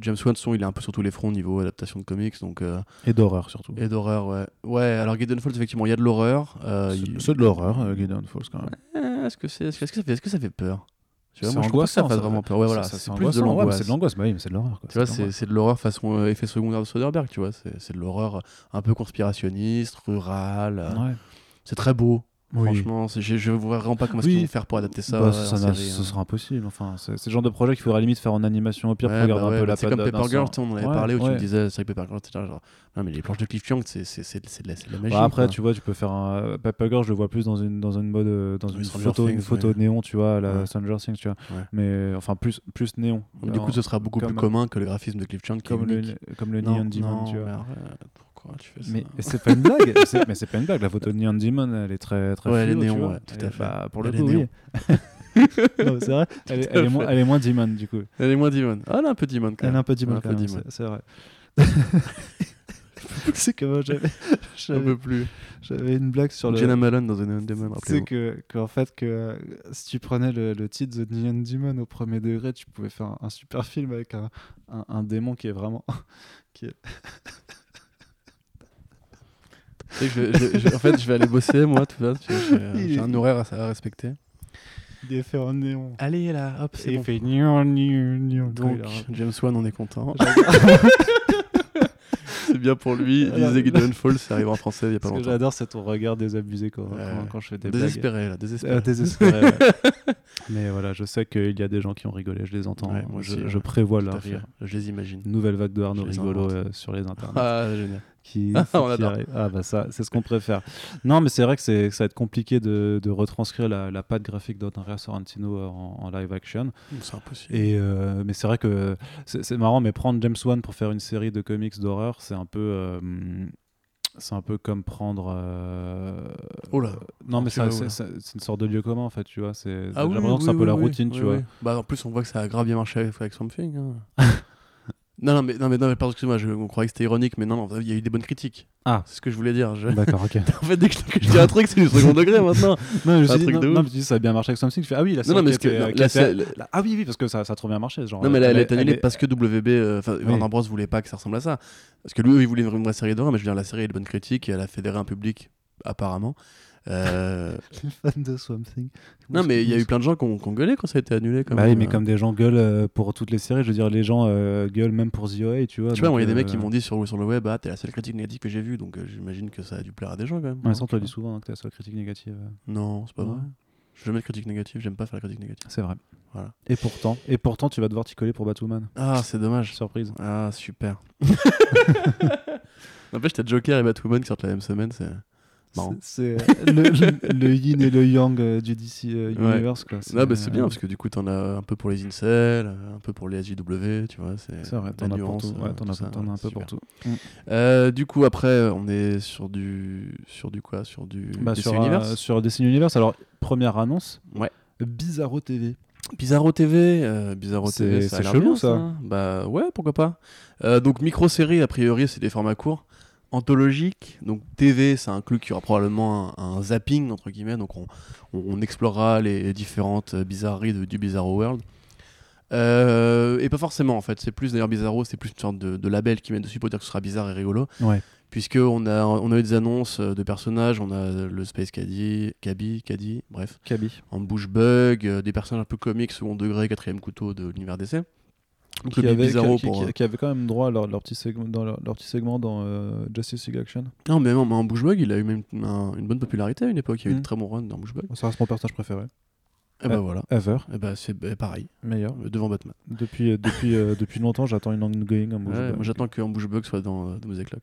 James façon, il est un peu sur tous les fronts niveau adaptation de comics, donc euh, Et d'horreur, surtout. et d'horreur, ouais. Ouais, alors Gideon Falls, effectivement, il y a de l'horreur. euh, C'est il- de l'horreur, euh, Gideon Falls, quand même. Est-ce que, c'est, est-ce, que ça fait, est-ce que ça fait peur? Tu vois, C'est moi, je trouve pas que ça fasse vraiment peur. Ouais, voilà, c'est, plus de l'angoisse. c'est de l'angoisse, bah oui, mais c'est de l'horreur. tu vois, c'est, de l'horreur façon euh, effet secondaire de Soderbergh, tu vois. C'est, c'est de l'horreur un peu conspirationniste, rurale. euh, Ouais. C'est très beau, Oui. franchement. Je, je vois vraiment pas comment Oui. ils vont faire pour adapter ça. Bah, ça, ce hein. sera impossible. Enfin, c'est le genre de projet qu'il faudrait limite faire en animation au pire Ouais, pour regarder bah un peu bah la c'est comme Paper Girl, on en avait Ouais, parlé où tu me disais, c'est Paper Girl, genre, non mais les planches de Cliff Young, c'est, c'est, c'est, c'est de, la, c'est de la magie. Après, quoi. tu vois, tu peux faire un Paper Girl, je le vois plus dans une dans une mode euh, dans Oui, une photo, une photo ouais. néon, tu vois, la Ouais. Stranger Things, tu vois. Ouais. Mais enfin plus plus néon. Du coup, ce sera beaucoup plus commun que le graphisme de Cliff est comme le Neon Demon, tu vois. Mais arrête, pourquoi tu fais ça Mais c'est pas une blague, c'est- mais c'est pas une blague. La photo de Neon Demon, elle est très très Ouais, elle est néon, ouais, tout Elle à est- fait. bah, pour le Elle est coup, oui. c'est vrai. Elle est, elle moins, elle est moins Demon du coup. Elle est moins Demon. Ah, elle est un peu Demon quand Elle est même. un peu Demon Elle est un quand peu même, Demon. c'est- vrai. c'est j'avais Un j'avais peu plus. j'avais une blague sur le Jenna Malone dans The Neon Demon, c'est que qu'en fait que euh, si tu prenais le, le titre The Neon Demon au premier degré, tu pouvais faire un, un super film avec un, un, un démon qui est vraiment que je vais- je- je- en fait, je vais aller bosser, moi, tout ça. tu vois, J'ai un horaire à, à respecter. il est fait en néon. Allez, là, hop, c'est il bon. fait Neon Neon Neon. Donc, James Wan, on est content. c'est bien pour lui. Il disait Gideon Falls, c'est arrivé en français il y a pas Ce longtemps. j'adore, c'est ton regard désabusé quand, Ouais. quand, quand je fais des blagues. Désespéré, là, désespéré. Euh, désespéré, ouais. Mais voilà, je sais qu'il y a des gens qui ont rigolé, je les entends. Ouais, moi je, aussi, je prévois leur rire. Je les imagine. Nouvelle vague de Arnaud rigolo euh, sur les internets. Ah, génial. Qui, Ah, on qui adore. arrive. Ah bah ça, c'est ce qu'on préfère. Non, mais c'est vrai que, ça va être compliqué de, de retranscrire la, la patte graphique d'Andrea Sorrentino en, en live action. C'est impossible. Et euh, mais c'est vrai que c'est, marrant, mais prendre James Wan pour faire une série de comics d'horreur, c'est un peu, euh, c'est un peu comme prendre. euh, Oh là. Non, mais oh là. c'est, une sorte de lieu commun en fait, tu vois. C'est, Ah j'ai oui, l'impression que c'est oui, un peu la oui, routine, oui, tu oui, vois. oui. Bah, en plus, on voit que ça a grave bien marché avec, avec Something. hein. non, non, mais, non, mais, non, mais pardon, excuse-moi, je, on croyait que c'était ironique, mais non, non, il y a eu des bonnes critiques. Ah. C'est ce que je voulais dire. Je- D'accord, ok. en fait, dès que je, dis un truc, c'est du second degré maintenant. Non, je suis dit, truc non, de non, mais tu dis ça a bien marché avec Something. Je fais ah oui, la Non, non, mais était- ah oui, oui, parce que ça, ça a trop bien marché. Genre, Non, mais elle, elle elle est annulée est- parce que WB, euh, enfin, Oui. Warner Bros voulait pas que ça ressemble à ça. Parce que lui, il voulait une vraie série d'horreur, mais je veux dire, la série a de bonnes critiques et elle a fédéré un public, apparemment. Euh, les fans de Swamp Thing. Non, mais il y a eu plein de gens qui ont, qui ont gueulé quand ça a été annulé. Quand Bah même. oui, mais comme des gens gueulent euh, pour toutes les séries, je veux dire, les gens euh, gueulent même pour The OA, tu vois. Tu vois, il y a des euh, mecs qui m'ont dit sur, sur le web, ah, t'es la seule critique négative que j'ai vue, donc euh, j'imagine que ça a dû plaire à des gens quand même. Ouais, ça, on tu te dit souvent hein, que t'as la seule critique négative. euh. Non, c'est pas Ouais. vrai. Je jamais de critique négative, j'aime pas faire la critique négative. C'est vrai. Voilà. Et pourtant, et pourtant, tu vas devoir t'y coller pour Batwoman. Ah, c'est dommage. Surprise. Ah, super. N'empêche, t'as Joker et Batwoman qui sortent la même semaine, c'est C'est euh, le, le- le yin et le yang euh, du DC euh, Ouais. Universe. Quoi. Bah, c'est bien parce que du coup, t'en as un peu pour les incels, un peu pour les SJW, tu vois. C'est vrai, t'en as pour tout. Ouais, t'en as, un ouais, peu super. pour tout. Euh, du coup, après, on est sur du. Sur du quoi? Sur du. Bah, DC sur, Universe? euh, sur DC Universe, alors, première annonce. Ouais. Bizarro TV. Bizarro TV, euh, Bizarro TV, ça a c'est l'air chelou, bien, ça. Bah ouais, pourquoi pas. Donc micro-série, a priori, c'est des formats courts. Anthologique, donc TV, ça inclut qu'il y aura probablement un, un zapping, entre guillemets, donc on, on- on explorera les différentes bizarreries de- du Bizarro World. Euh, et pas forcément en fait, c'est plus d'ailleurs Bizarro, c'est plus une sorte de, de label qui met dessus pour dire que ce sera bizarre et rigolo. Ouais. Puisque on a, on a eu des annonces euh, de personnages, on a le Space Caddy, Cabi, Caddy, bref, Kaby. en Bush Bug, euh, des personnages un peu comiques, second degré, quatrième couteau de l'univers DC. Qui le avait, Bizarro qui, pour. qui- qui avait quand même droit à leur, leur petit segment dans, leur, leur petit segment dans euh, Justice League Action. Non, mais non, mais en Bush Bug, il a eu même un- une bonne popularité à une époque. Il y a eu Mm. de très bons runs dans Bush Bug. Ça reste mon personnage préféré. Et bah Euh, voilà. Ever. Et bah c'est bah, pareil, Meilleur. euh, devant Batman. Depuis, euh, depuis, euh, depuis longtemps, j'attends une ongoing. en Ouais, moi j'attends qu'en Bush Bug soit dans euh, Doomsday Clock.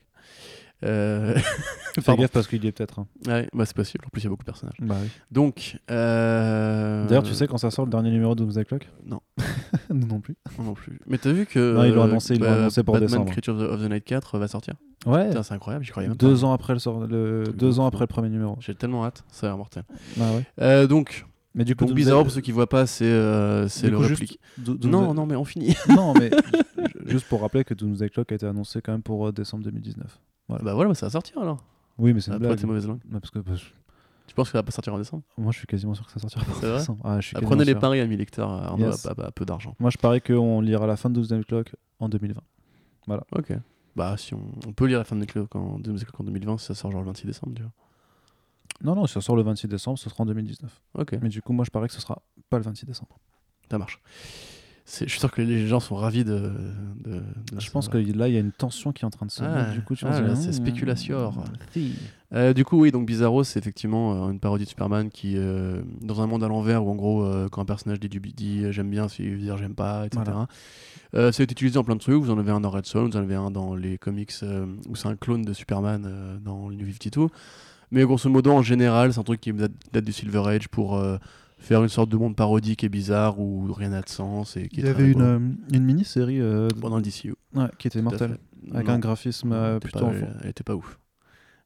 Euh... Fais gaffe parce qu'il y est peut-être. hein. ouais, bah c'est possible. En plus, il y a beaucoup de personnages. Bah oui. Donc. euh, D'ailleurs, tu sais quand ça sort le dernier numéro de Doomsday Clock Non. Nous non plus. Non plus. Mais t'as vu que. Non, ils l'ont euh, annoncé, ils l'ont bah, annoncé pour Batman décembre. Creatures of the Night 4 va sortir. Ouais. C'est incroyable, j'y croyais même Deux pas. ans après le sort, le, deux ans après le premier numéro. J'ai tellement hâte, c'est mortel. Bah ouais. Euh, donc, Mais du coup, donc Doomsday- bizarre pour ceux qui voient pas, c'est euh, le coup, réplique. Non, non, mais on finit. non, mais ju- juste pour rappeler que Doomsday Clock a été annoncé quand même pour euh, décembre 2019. Bah voilà, bah, ça va sortir alors. Oui, mais c'est une Après, blague. t'es mauvaise langue. Parce que Tu penses que ça va pas sortir en décembre? Moi, je suis quasiment sûr que ça sortira pas. C'est vrai décembre. Ah, je suis Ah, quasiment Prenez les sûr. paris, ami lecteur. Arnaud Yes. a, peu d'argent. Moi, je parie qu'on lira la fin de Doomsday Clock en 2020. Ok. Bah, si on, on peut lire la fin de Clock en, Doomsday Clock en 2020, si ça sort genre le 26 décembre, tu vois. Non, non, ça sort le 26 décembre, ce sera en 2019. Ok, Mais du coup, moi, je parie que ce sera pas le 26 décembre. ça marche. Je suis sûr que les gens sont ravis de. de- de Je ça. pense que là, il y a une tension qui est en train de se Ah. Du coup, ah, c'est hmm, spéculation. si. Euh, du coup, oui, donc Bizarro, c'est effectivement euh, une parodie de Superman qui, euh, dans un monde à l'envers où en gros, euh, quand un personnage dit, euh, j'aime bien, c'est dire j'aime pas, etc. Voilà. Euh, ça a été utilisé en plein de trucs. Vous en avez un dans Red Son, vous en avez un dans les comics euh, où c'est un clone de Superman euh, dans le New 52. Mais grosso modo, en général, c'est un truc qui date, date du Silver Age pour euh, faire une sorte de monde parodique et bizarre où rien n'a de sens. Et qui Il y avait une, euh, une mini-série euh, Pendant le DCU. ouais, qui était mortelle, avec Non, un graphisme euh, plutôt pas- enfant. elle, était pas ouf.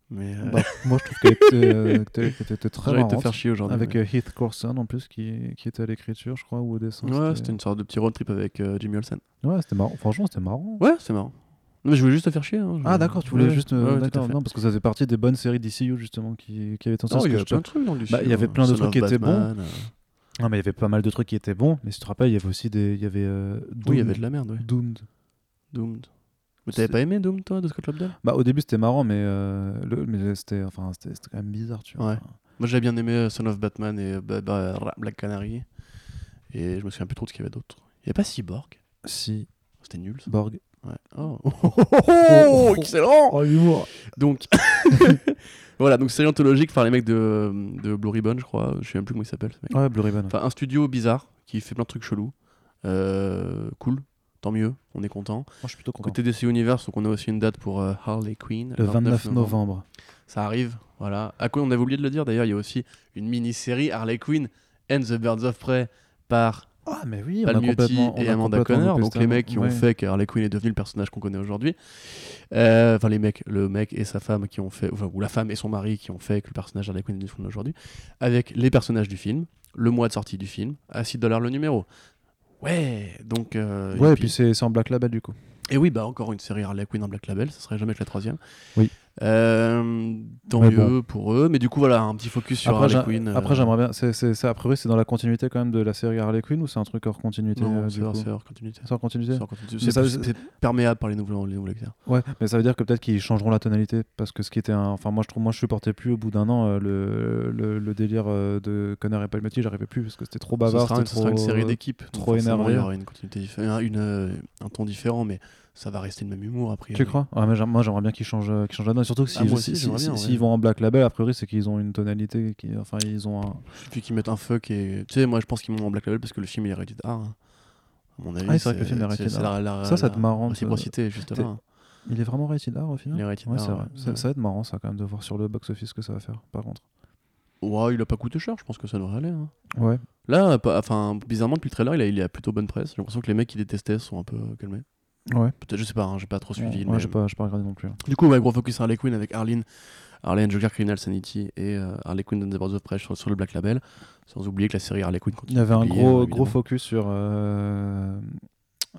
Mais euh, Bah, moi, je trouve qu'elle était, euh, était très j'allais te marrante. faire chier aujourd'hui. Avec mais- Heath Corson en plus, qui, qui était à l'écriture, je crois, ou au dessin. Ouais, c'était une sorte de petit road trip avec Jimmy Olsen. Ouais, c'était marrant. Franchement, c'était marrant. Ouais, c'est marrant. Non, mais je voulais juste te faire chier. hein, Ah d'accord, tu voulais Ouais, juste... euh, ouais, d'accord, non, parce que ça faisait partie des bonnes séries DCU justement qui, qui avaient tenté Non, ce il y que a je plein de trucs dans le Bah, il y avait plein de Son trucs of qui étaient Batman, euh, Non mais il y avait pas mal de trucs qui étaient bons, mais si tu te rappelles, il y avait aussi des... Il y avait... euh, Oui, il y Doomed. avait de la merde, ouais. Doomed. Doomed. Mais t'avais pas aimé Doom, toi, de Scott Lobdell? Bah au début c'était marrant, mais, euh, le, mais c'était enfin, c'était c'était quand même bizarre, tu vois. Ouais. Moi, j'avais bien aimé euh, Son of Batman et Black Canary. Et je me souviens plus trop de ce qu'il y avait d'autre. Il y avait pas Cyborg? Si, C'était nul, ça. Borg. Ouais. Oh, oh, excellent Oh l'humour Donc, voilà, donc série anthologique par les mecs de, de Blue Ribbon, je crois. Je sais même plus comment il s'appelle, ce mec. Ouais, Blue Ribbon. Enfin, un studio bizarre qui fait plein de trucs chelous. Euh, cool, tant mieux, on est content. Moi je suis plutôt content. Côté DC Universe, donc on a aussi une date pour euh, Harley Quinn. Le 29 novembre. Ça arrive, voilà. À quoi on avait oublié de le dire d'ailleurs, il y a aussi une mini-série Harley Quinn and the Birds of Prey par Ah mais oui, on a Palmiotti complètement... on et a Amanda complètement loupé donc les mecs qui ont fait que Harley Quinn est devenu le personnage qu'on connaît aujourd'hui. Euh, Enfin, les mecs, le mec et sa femme qui ont fait, enfin, ou la femme et son mari qui ont fait que le personnage Harley Quinn est devenu aujourd'hui, avec les personnages du film, le mois de sortie du film, à 6 dollars le numéro. Ouais, donc. euh, Ouais, et puis c'est c'est en Black Label du coup. et oui, bah encore une série Harley Quinn en Black Label, ça serait jamais que la troisième. Oui. Euh, tant Mais mieux pour eux, mais du coup voilà, un petit focus sur Après, Harley Quinn. euh, après, j'aimerais bien... c'est A priori c'est dans la continuité quand même de la série Harley Quinn ou c'est un truc hors continuité non, euh, c'est hors- coup c'est hors continuité. C'est hors continuité C'est hors continuité. Mais C'est ça- c'est- c'est perméable par les nouveaux, les nouveaux lecteurs. Ouais, mais ça veut dire que peut-être qu'ils changeront la tonalité parce que ce qui était un... enfin moi je trouve moi je supportais plus au bout d'un an euh, le, le, le délire euh, de Connor et Palmiotti, j'arrivais plus parce que c'était trop Ce bavard, sera, c'était ce sera une trop- série d'équipes. donc trop énervé. Il y aura une continuité une, euh, un ton différent, mais ça va rester le même humour après. Tu crois? Ah, Moi j'aimerais bien qu'ils changent, euh, qu'ils changent la donne, surtout que Ah, s'ils si- si- ouais. vont en Black Label, a priori c'est qu'ils ont une tonalité qui, enfin ils ont un. Puis qu'ils mettent un fuck et. Tu sais, moi je pense qu'ils m'ont en Black Label parce que le film il est rated R. hein. À mon avis, Ah, c'est vrai que le film est rated c'est R. la- la- Ça, ça va être marrant Réciprocité, juste t'es- là. hein. Il est vraiment rated R au final? Il est rated Ouais, R, c'est vrai. ouais. Ça, ça va être marrant ça quand même de voir sur le box office ce que ça va faire. Par contre. Ouais, il a pas coûté cher, je pense que ça devrait aller. hein. Ouais. Là, enfin, bizarrement, depuis le trailer, il a, il a plutôt bonne presse. J'ai l'impression que les mecs qui détestaient sont un peu calmés. Ouais. Peut-être, je sais pas, hein, j'ai pas trop suivi. Ouais, mais- j'ai pas, regardé non plus. hein. Du coup, ouais, gros focus sur Harley Quinn avec Arlene, Harley and Joker Criminal Sanity et euh, Harley Quinn and the Birds of Prey sur, sur le Black Label. Sans oublier que la série Harley Quinn Il continue. y avait un gros, gros focus sur euh,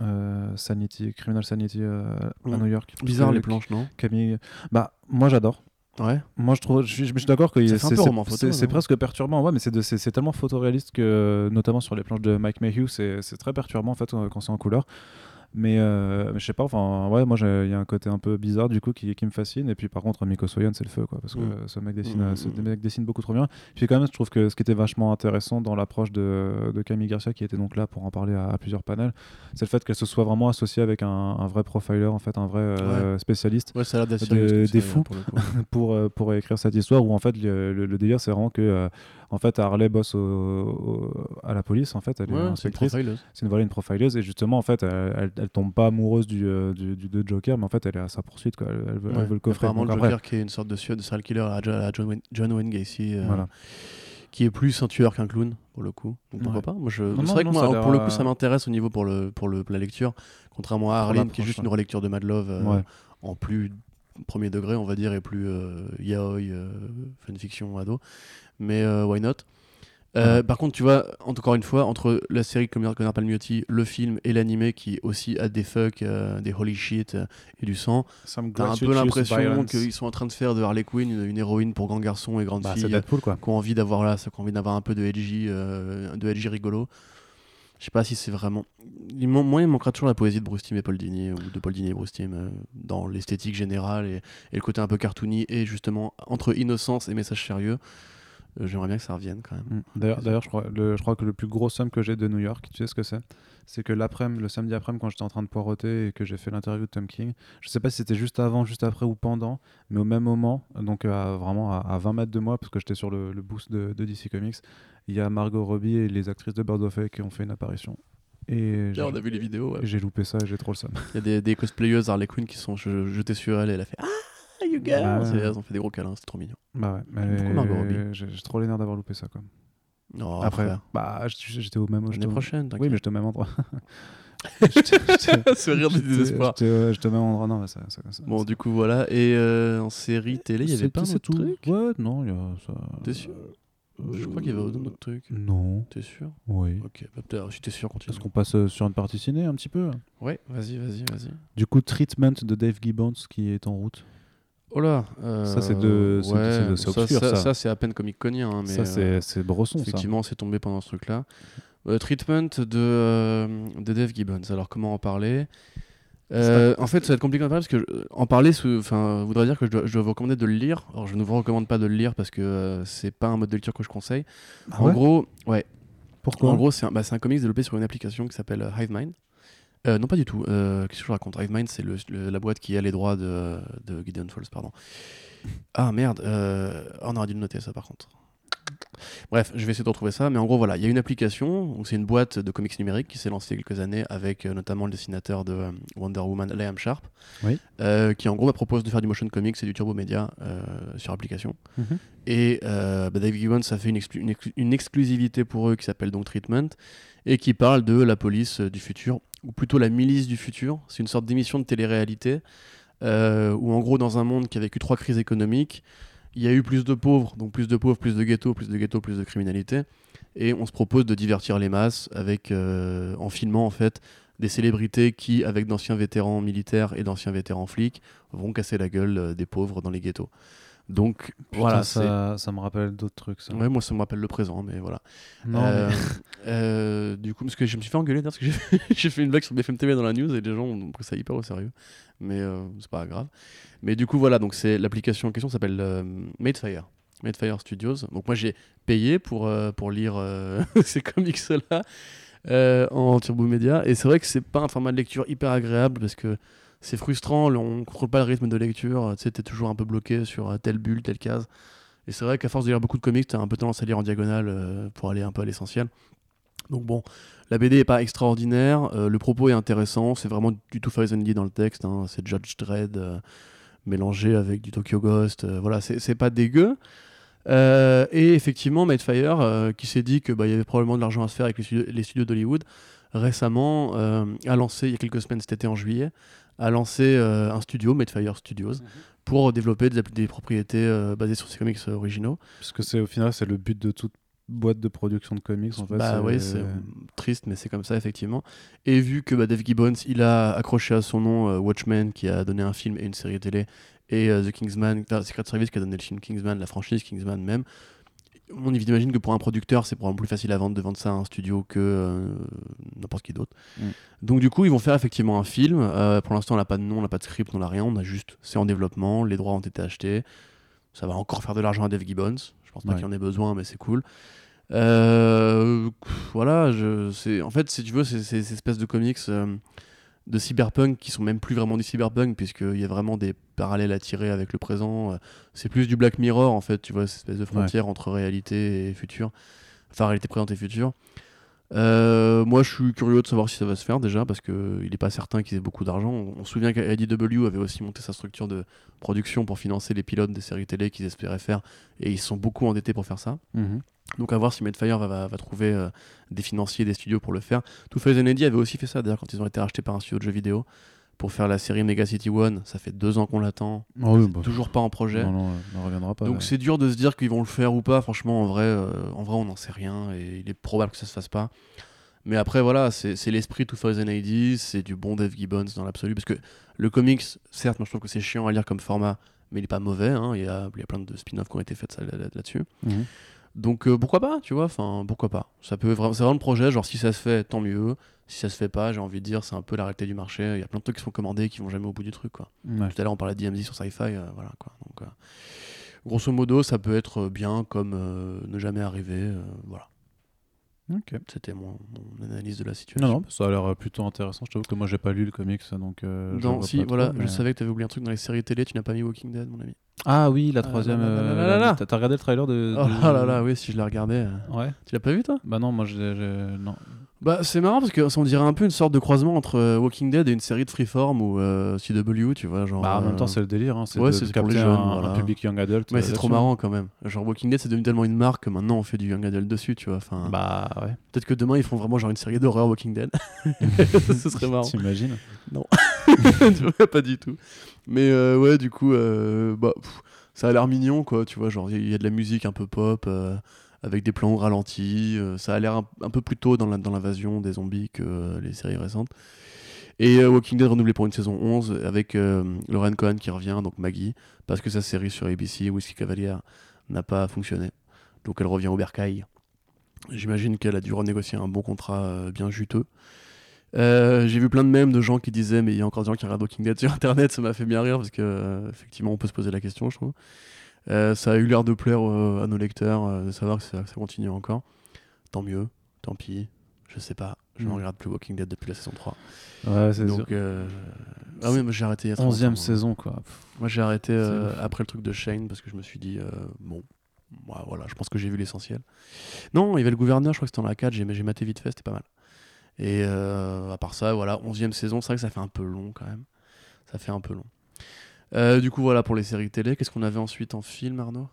euh, Sanity, Criminal Sanity euh, à. New York. Bizarre les planches, non Camille. Bah, moi j'adore. Ouais. Moi, je trouve, je suis, je suis d'accord que il- c'est presque perturbant. Ouais, mais c'est tellement photoréaliste que, notamment sur les planches de Mike Mayhew, c'est très perturbant en fait quand c'est en couleur. Mais, euh, je sais pas, enfin, ouais, moi, il y a un côté un peu bizarre du coup qui, qui me fascine. Et puis, par contre, Miko Soyan, c'est le feu, quoi, parce que Mm. ce mec dessine, Mm, ce mec dessine beaucoup trop bien. Puis, quand même, je trouve que ce qui était vachement intéressant dans l'approche de, de Camille Garcia, qui était donc là pour en parler à, à plusieurs panels, c'est le fait qu'elle se soit vraiment associée avec un, un vrai profiler, en fait, un vrai euh, spécialiste Ouais, ça a l'air d'être Des- fous. pour euh, pour écrire cette histoire où en fait le, le- le délire c'est vraiment que euh, en fait Harley bosse au- au- à la police en fait elle est Ouais, inspectrice profileuse. c'est une voilà une profileuse et justement en fait elle, elle, elle tombe pas amoureuse du, euh, du, du- de Joker mais en fait elle est à sa poursuite quoi elle, veut, Ouais. veut le coffrer Apparemment, le après, Joker qui est une sorte de, de serial killer à, Jo- à John, Wayne, John Wayne Gacy, euh, voilà qui est plus un tueur qu'un clown, pour le coup. Donc pourquoi Ouais. pas? Moi, je... Non, C'est non, vrai que moi, ça alors, pour le coup, ça euh, m'intéresse au niveau pour, le, pour le, la lecture, contrairement à Harleen, qui est juste ouais. une relecture de Mad Love euh, Ouais. en plus premier degré, on va dire, et plus euh, yaoi, euh, fanfiction, ado. Mais euh, why not? Euh, Ouais. Par contre, tu vois, encore une fois, entre la série Connor Palmiotti, le film et l'animé qui aussi a des fuck, euh, des holy shit et du sang, T'as un peu l'impression qu'ils sont en train de faire de Harley Quinn une, une héroïne pour grands garçons et grandes bah, filles Deadpool quoi qui ont envie d'avoir là, qui ont envie d'avoir un peu de edgy, euh, de rigolo. Je sais pas si c'est vraiment. Il moi, il manquera toujours la poésie de Bruce Timm et Paul Dini, ou de Paul Dini et Bruce Timm, euh, dans l'esthétique générale et, et le côté un peu cartoony, et justement, entre innocence et message sérieux. Euh, J'aimerais bien que ça revienne quand même. Mm. D'ailleurs, d'ailleurs, je crois, le, je crois que le plus gros somme que j'ai de New York, tu sais ce que c'est? C'est que l'après-midi, le samedi après-midi, quand j'étais en train de poireauter et que j'ai fait l'interview de Tom King, je sais pas si c'était juste avant, juste après ou pendant, mais au même moment, donc à- vraiment à, à 20 mètres de moi, parce que j'étais sur le, le boost de, de DC Comics, il y a Margot Robbie et les actrices de Bird of Prey qui ont fait une apparition. Et Là, on a vu les vidéos. ouais. j'ai loupé ça et j'ai trop le seum. Il y a des, des cosplayeuses Harley Quinn qui sont je- jetées sur elle et elle a fait Ah, you girls Ouais. Elles ont fait des gros câlins, c'est trop mignon. Bah ouais, mais Beaucoup Margot Robbie. j'ai, trop les nerfs d'avoir loupé ça. Quoi. Non, après, frère. bah, j'étais au même L'année au- prochaine, Oui, mais j'étais au même endroit. Ce rire j'étais- désespoir. J'étais au même endroit. Non, mais ça, ça, ça- Bon, ça- du coup, voilà. Et euh, en série télé, il y avait C'est- pas un tout. truc Ouais, non, il y a ça. T'es sûr? Je crois qu'il y avait un autre truc. Non. T'es sûr? Oui. Ok, bah, peut-être, si t'es sûr, continue. Est-ce qu'on passe euh, sur une partie ciné un petit peu Ouais, vas-y, vas-y, vas-y. Du coup, Treatment de Dave Gibbons qui est en route. Oh là euh, Ça, c'est de- c'est- ouais, de- ça, obscur, ça, ça. c'est à peine comique conien. Hein, mais ça, c'est euh, Bresson, effectivement, c'est tombé pendant ce truc-là. Euh, treatment de, euh, de Dave Gibbons. Alors, comment en parler? Euh, en fait, ça va être compliqué d'en parler parce que euh, en parler enfin, voudrait dire que je dois, je dois vous recommander de le lire. Alors, je ne vous recommande pas de le lire parce que euh, c'est pas un mode de lecture que je conseille. Ah en ouais? gros, ouais, Pourquoi? En gros, c'est un, bah, un comics développé sur une application qui s'appelle euh, HiveMind. Euh, non, pas du tout. Euh, Qu'est-ce que je raconte? HiveMind, c'est le- le- la boîte qui a les droits de, de Gideon Falls, pardon. Ah merde, euh, on aurait dû le noter ça par contre. Bref, je vais essayer de retrouver ça, mais en gros, voilà, il y a une application, c'est une boîte de comics numériques qui s'est lancée il y a quelques années avec euh, notamment le dessinateur de euh, Wonder Woman, Liam Sharp, Oui. euh, qui en gros bah, propose de faire du motion comics et du turbo média sur application. Mhm. Et bah, Dave Gibbons a fait une, exclu- une exclu- une exclusivité pour eux qui s'appelle donc Treatment et qui parle de la police euh, du futur, ou plutôt la milice du futur. C'est une sorte d'émission de télé-réalité euh, où en gros dans un monde qui a vécu trois crises économiques, il y a eu plus de pauvres, donc plus de pauvres, plus de ghettos, plus de ghettos, plus de criminalité. Et on se propose de divertir les masses avec, euh, en filmant en fait des célébrités qui, avec d'anciens vétérans militaires et d'anciens vétérans flics, vont casser la gueule des pauvres dans les ghettos. Donc Putain, voilà, ça, ça me rappelle d'autres trucs. Ça. Ouais, moi ça me rappelle le présent, mais voilà. Non, Euh, mais- euh, du coup, parce que je me suis fait engueuler parce que j'ai fait, une blague sur BFM TV dans la news et les gens ont pris ça hyper au sérieux. Mais euh, c'est pas grave. Mais du coup, voilà, donc c'est l'application en question s'appelle euh, Madefire. Madefire Studios. Donc moi j'ai payé pour, pour lire ces comics-là en Turbo Média. Et c'est vrai que c'est pas un format de lecture hyper agréable parce que c'est frustrant, on contrôle pas le rythme de lecture. Tu sais, toujours un peu bloqué sur euh, telle bulle, telle case. Et c'est vrai qu'à force de lire beaucoup de comics, t'as un peu tendance à lire en diagonale euh, pour aller un peu à l'essentiel. Donc bon, la BD est pas extraordinaire, euh, le propos est intéressant, c'est vraiment du 2000 dans le texte, hein, c'est Judge Dredd mélangé avec du Tokyo Ghost, voilà, c'est pas dégueu. Et effectivement, Madefire, euh, qui s'est dit qu'il y avait probablement de l'argent à se faire avec les studios, studios d'Hollywood, récemment a lancé, il y a quelques semaines, cet été en juillet, a lancé euh, un studio, Madefire Studios, pour développer des, propriétés euh, basées sur ces comics euh, originaux. Parce que c'est au final, c'est le but de toute boîte de production de comics en fait. Bah oui, c'est triste, mais c'est comme ça effectivement. Et vu que bah, Dave Gibbons, il a accroché à son nom euh, Watchmen, qui a donné un film et une série télé, et euh, The Kingsman, Secret Service qui a donné le film Kingsman, la franchise Kingsman même. On imagine que pour un producteur, c'est probablement plus facile à vendre de vendre ça à un studio que euh, n'importe qui d'autre. Mm. Donc du coup, ils vont faire effectivement un film. pour l'instant, on n'a pas de nom, on n'a pas de script, on n'a rien. On a juste, c'est en développement, les droits ont été achetés. Ça va encore faire de l'argent à Dave Gibbons. Je pense pas Ouais. qu'il en ait besoin, mais c'est cool. Euh, voilà, je, en fait, si tu veux, c'est ces espèces de comics euh, de cyberpunk qui sont même plus vraiment du cyberpunk, puisqu'il y a vraiment des parallèles à tirer avec le présent. Euh, C'est plus du Black Mirror, en fait, tu vois, cette espèce de frontière entre réalité et futur. Enfin, réalité présente et futur. Euh, moi, je suis curieux de savoir si ça va se faire déjà, parce qu'il n'est pas certain qu'ils aient beaucoup d'argent. On, on se souvient qu'IDW avait aussi monté sa structure de production pour financer les pilotes des séries télé qu'ils espéraient faire, et ils sont beaucoup endettés pour faire ça. Mhm. Donc à voir si Medfire va, va, va trouver euh, des financiers, des studios pour le faire. Two Face and Eddie avait aussi fait ça d'ailleurs quand ils ont été rachetés par un studio de jeux vidéo pour faire la série Mega City One. Ça fait deux ans qu'on l'attend. Ah oui, bah, toujours pas en projet. Non, non, on ne reviendra pas. Donc ouais. c'est dur de se dire qu'ils vont le faire ou pas. Franchement, en vrai, euh, en vrai on n'en sait rien et il est probable que ça se fasse pas. Mais après, voilà, c'est l'esprit 2080, c'est du bon Dave Gibbons dans l'absolu. Parce que le comics, certes, moi je trouve que c'est chiant à lire comme format, mais il est pas mauvais. hein. Il, y a, il y a plein de spin-offs qui ont été faits ça- là- là- là-dessus. Mhm. Donc euh, pourquoi pas, tu vois, enfin pourquoi pas. Ça peut vraiment, c'est vraiment le projet, genre si ça se fait, tant mieux. Si ça se fait pas, j'ai envie de dire, c'est un peu la réalité du marché. Il y a plein de trucs qui sont commandés qui vont jamais au bout du truc, quoi. Ouais. Tout à l'heure on parlait de DMZ sur Sci-Fi, euh, voilà quoi. Donc euh, grosso modo, ça peut être bien comme euh, ne jamais arriver, euh, voilà. Ok. C'était mon, mon analyse de la situation. Non, non, ça a l'air plutôt intéressant. Je t'avoue que moi, j'ai pas lu le comics, donc. euh, je Non, si, trop, voilà, mais- je savais que t'avais oublié un truc dans les séries télé, tu n'as pas mis Walking Dead, mon ami. Ah oui, la Ah troisième. là euh. T'as regardé le trailer de. Oh là là, oui, si je l'ai regardé. euh. Ouais. Tu l'as pas vu toi? Bah non, moi, j'ai- Non. Bah, c'est marrant parce que on dirait un peu une sorte de croisement entre euh, Walking Dead et une série de Freeform ou euh, CW, tu vois. Genre, Bah, en même euh, temps, c'est le délire. Hein, c'est ouais, de, c'est de pour les jeunes, un, voilà. un public young adult. Mais euh, c'est trop marrant quand même. Genre Walking Dead, c'est devenu tellement une marque que maintenant on fait du Young Adult dessus, tu vois. Enfin, Bah ouais. peut-être que demain ils font vraiment genre une série d'horreur Walking Dead. Ce serait marrant. T'imagines vois, pas du tout. Mais euh, ouais, du coup, bah, pff, ça a l'air mignon, quoi. Tu vois, genre, il y a de la musique un peu pop, avec des plans ralentis. euh, ça a l'air un, peu plus tôt dans l'invasion des zombies que euh, les séries récentes. Et euh, Walking Dead renouvelé pour une saison 11 avec Lauren Cohen qui revient, donc Maggie, parce que sa série sur ABC, Whiskey Cavalier, n'a pas fonctionné. Donc elle revient au bercail. J'imagine qu'elle a dû renégocier un bon contrat bien juteux. J'ai vu plein de mèmes de gens qui disaient mais il y a encore des gens qui regardent Walking Dead sur internet ça m'a fait bien rire parce que effectivement on peut se poser la question je trouve ça a eu l'air de plaire euh, à nos lecteurs euh, de savoir que ça, ça continue encore. Tant mieux tant pis je sais pas je ne Mm. regarde plus Walking Dead depuis la saison 3 Ouais, c'est donc euh, ah oui moi j'ai arrêté il y a très 11 e hein. saison, quoi. Pff, moi j'ai arrêté euh, après le truc de Shane parce que je me suis dit euh, bon moi, voilà je pense que j'ai vu l'essentiel. Non il y avait le gouverneur je crois que c'était dans la 4 j'ai j'ai maté vite fait c'était pas mal. Et euh, à part ça voilà 11 e saison c'est vrai que ça fait un peu long quand même. Ça fait un peu long Euh, du coup voilà pour les séries télé qu'est-ce qu'on avait ensuite en film Arnaud?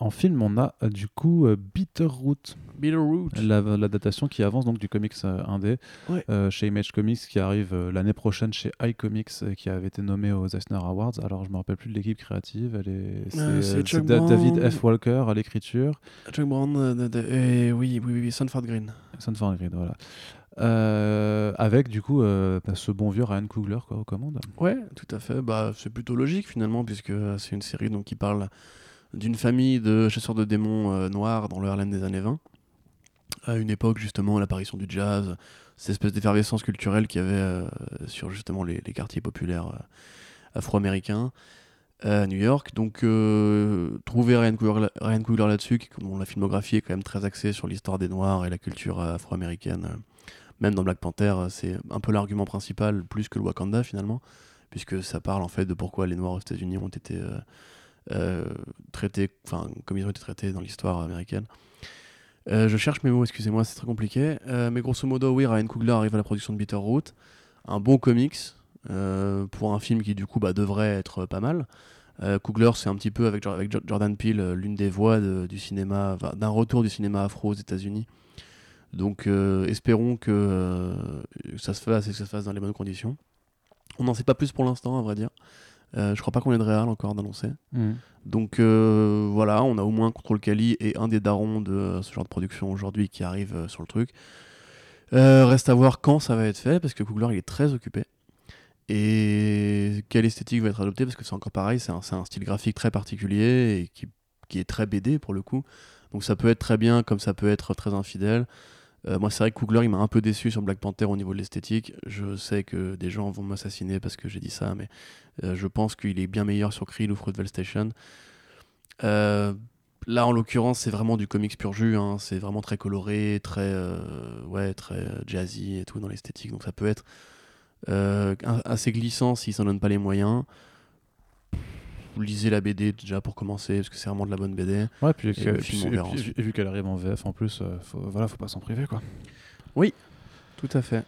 En film, on a euh, du coup euh, Bitterroot, Bitterroot la- l'adaptation qui avance donc du comics euh, indé Ouais. euh, chez Image Comics qui arrive l'année prochaine chez iComics et qui avait été nommé aux Eisner Awards. Alors je me rappelle plus de l'équipe créative. Elle est, c'est, David. F. Walker à l'écriture. Chuck Brown et oui oui oui Sanford Green Sunfire Grid, voilà. Euh, avec du coup euh, bah, ce bon vieux Ryan Coogler quoi, aux commandes. Ouais, tout à fait. Bah, c'est plutôt logique finalement, puisque euh, c'est une série donc, qui parle d'une famille de chasseurs de démons noirs dans le Harlem des années 20. À une époque, justement, l'apparition du jazz, cette espèce d'effervescence culturelle qu'il y avait sur justement les, quartiers populaires afro-américains à New York. Donc, trouver Ryan Coogler, là-dessus, qui, dont la filmographie est quand même très axée sur l'histoire des Noirs et la culture afro-américaine, même dans Black Panther, euh, c'est un peu l'argument principal, plus que le Wakanda finalement puisque ça parle en fait de pourquoi les Noirs aux États-Unis ont été euh, euh, traités, enfin comme ils ont été traités dans l'histoire américaine. Je cherche mes mots, excusez-moi, c'est très compliqué. Mais grosso modo, oui, Ryan Coogler arrive à la production de Bitterroot, un bon comics pour un film qui du coup bah, devrait être pas mal. Euh, Coogler, c'est un petit peu avec, avec Jo- Jordan Peele l'une des voix du cinéma, d'un retour du cinéma afro aux États-Unis. Donc euh, espérons que euh, ça se fasse et que ça se fasse dans les bonnes conditions. On n'en sait pas plus pour l'instant, à vrai dire. Euh, je crois pas qu'on ait de réal encore d'annoncer. Mm. Donc euh, voilà, on a au moins Control Kali et un des darons de ce genre de production aujourd'hui qui arrive sur le truc. Reste à voir quand ça va être fait parce que Coogler il est très occupé. Et quelle esthétique va être adoptée parce que c'est encore pareil, c'est un, un style graphique très particulier et qui, qui est très BD pour le coup. Donc ça peut être très bien comme ça peut être très infidèle. Euh, moi, c'est vrai que Coogler, il m'a un peu déçu sur Black Panther au niveau de l'esthétique. Je sais que des gens vont m'assassiner parce que j'ai dit ça, mais euh, je pense qu'il est bien meilleur sur Krill ou Fruitvale Station. Euh, là, en l'occurrence, c'est vraiment du comics pur jus. hein. C'est vraiment très coloré, très, ouais, jazzy et tout dans l'esthétique. Donc ça peut être assez glissant s'ils s'en donnent pas les moyens. Lisez la BD déjà pour commencer, parce que c'est vraiment de la bonne BD. Ouais, puis, Et que- puis- puis- vu qu'elle arrive en VF en plus, euh, faut, voilà, faut pas s'en priver quoi. Tout à fait.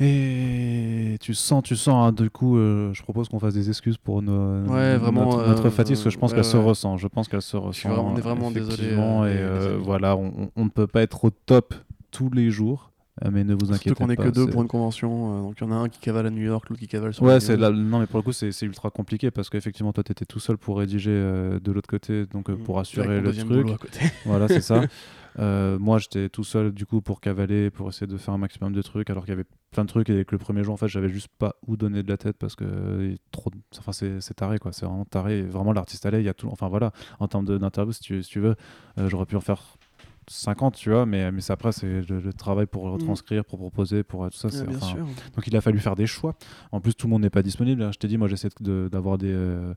Et tu sens, tu sens, hein, du coup, euh, je propose qu'on fasse des excuses pour nos, Ouais, vraiment, notre, notre euh, fatigue, parce que je pense ouais, qu'elle se ressent. Je pense qu'elle se ressent. on est vraiment désolé, euh, et voilà, on, ne peut pas être au top tous les jours, mais ne vous inquiétez Surtout qu'on est pas. que deux pour une convention, euh, donc il y en a un qui cavale à New York, l'autre qui cavale sur Ouais, la c'est là, non, mais pour le coup, c'est ultra compliqué parce qu'effectivement, toi, tu étais tout seul pour rédiger euh, de l'autre côté, donc euh, Mm. pour assurer le truc. à côté. Voilà, c'est ça. Moi, j'étais tout seul du coup pour cavaler, pour essayer de faire un maximum de trucs, alors qu'il y avait plein de trucs et que le premier jour, en fait, j'avais juste pas où donner de la tête parce que trop, enfin, c'est c'est taré quoi. C'est vraiment taré. Vraiment, l'artiste allait, il y a tout. Enfin voilà, en termes de- d'interview, si tu, si tu veux, j'aurais pu en faire 50, tu vois, mais, mais c'est après, c'est le, le travail pour retranscrire, pour proposer, pour tout ça. Ouais, c'est- bien enfin, sûr. donc il a fallu faire des choix. En plus, tout le monde n'est pas disponible. hein. Je t'ai dit, moi, j'essaie de- d'avoir des, euh,